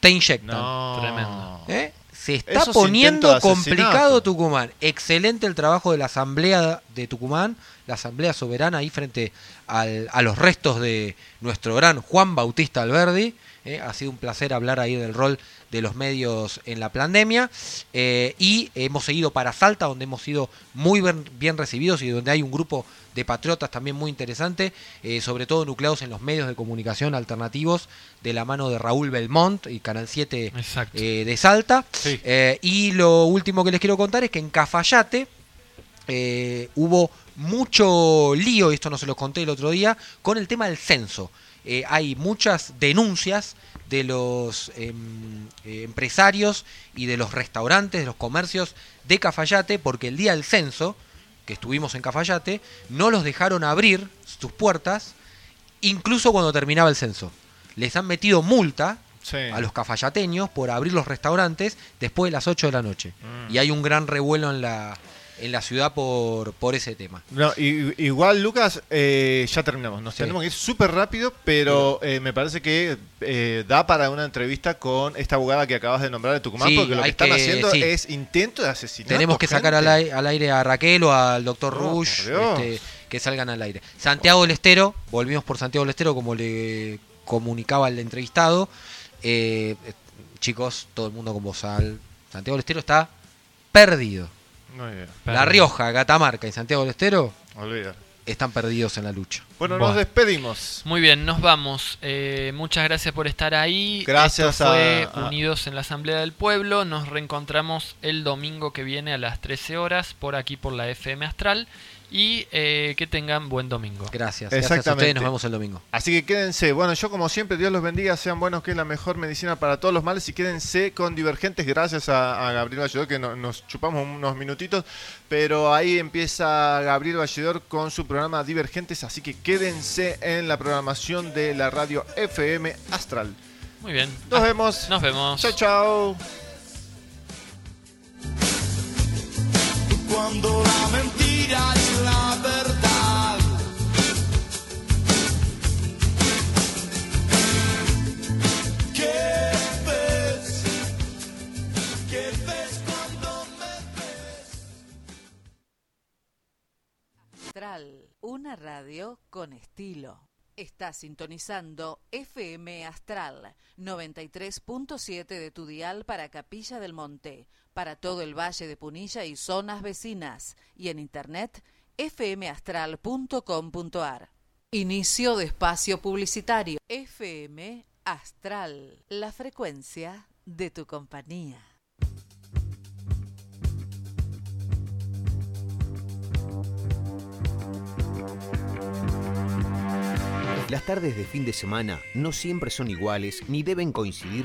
Te inyectan. Tremendo. ¿Eh? Se está Esos poniendo complicado Tucumán. Excelente el trabajo de la Asamblea de Tucumán, la Asamblea Soberana ahí frente al- a los restos de nuestro gran Juan Bautista Alberdi. ¿Eh? Ha sido un placer hablar ahí del rol de los medios en la pandemia. eh, y hemos seguido para Salta, donde hemos sido muy bien, bien recibidos y donde hay un grupo de patriotas también muy interesante, eh, sobre todo nucleados en los medios de comunicación alternativos, de la mano de Raúl Belmont y Canal 7 Exacto. eh, de Salta. Sí. Y lo último que les quiero contar es que en Cafayate hubo mucho lío, y esto no se los conté el otro día, con el tema del censo. Eh, hay muchas denuncias de los em, eh, empresarios y de los restaurantes, de los comercios de Cafayate, porque el día del censo, que estuvimos en Cafayate, no los dejaron abrir sus puertas, incluso cuando terminaba el censo. Les han metido multa Sí. a los cafayateños por abrir los restaurantes después de las 8 de la noche. Mm. Y hay un gran revuelo en la, en la ciudad por, por ese tema. No, i- igual, Lucas, eh, ya terminamos. Nos Sí. tenemos que ir súper rápido, pero eh, me parece que eh, da para una entrevista con esta abogada que acabas de nombrar de Tucumán, Sí, porque lo que están que- haciendo sí. es intento de asesinato. Tenemos que sacar al aire, al aire a Raquel o al doctor Oh, Rush este, que salgan al aire. Santiago del Estero, volvimos por Santiago del Estero como le comunicaba el entrevistado. Eh, eh, chicos, todo el mundo con bozal. Santiago del Estero está perdido. La Rioja, Catamarca y Santiago del Estero Olvida. están perdidos en la lucha. Bueno, Buah. nos despedimos. Muy bien, nos vamos. Eh, muchas gracias por estar ahí. Gracias Esto fue a- a- Unidos en la Asamblea del Pueblo. Nos reencontramos el domingo que viene a las 13 horas por aquí por la FM Astral. Y eh, que tengan buen domingo. Gracias. Gracias a Exactamente. ustedes. Nos vemos el domingo. Así que quédense. Bueno, yo como siempre, Dios los bendiga, sean buenos, que es la mejor medicina para todos los males. Y quédense con Divergentes, gracias a, a Gabriel Valledor, que no- nos chupamos unos minutitos. Pero ahí empieza Gabriel Valledor con su programa Divergentes. Así que quédense en la programación de la radio FM Astral. Muy bien. Nos Ah, vemos. Nos vemos. Chao, chao. Cuando la mentira Astral, una radio con estilo. Está sintonizando FM Astral 93.7 de tu dial para Capilla del Monte, para todo el Valle de Punilla y zonas vecinas, y en internet fmastral.com.ar. Inicio de espacio publicitario. FM Astral, la frecuencia de tu compañía. Las tardes de fin de semana no siempre son iguales ni deben coincidir con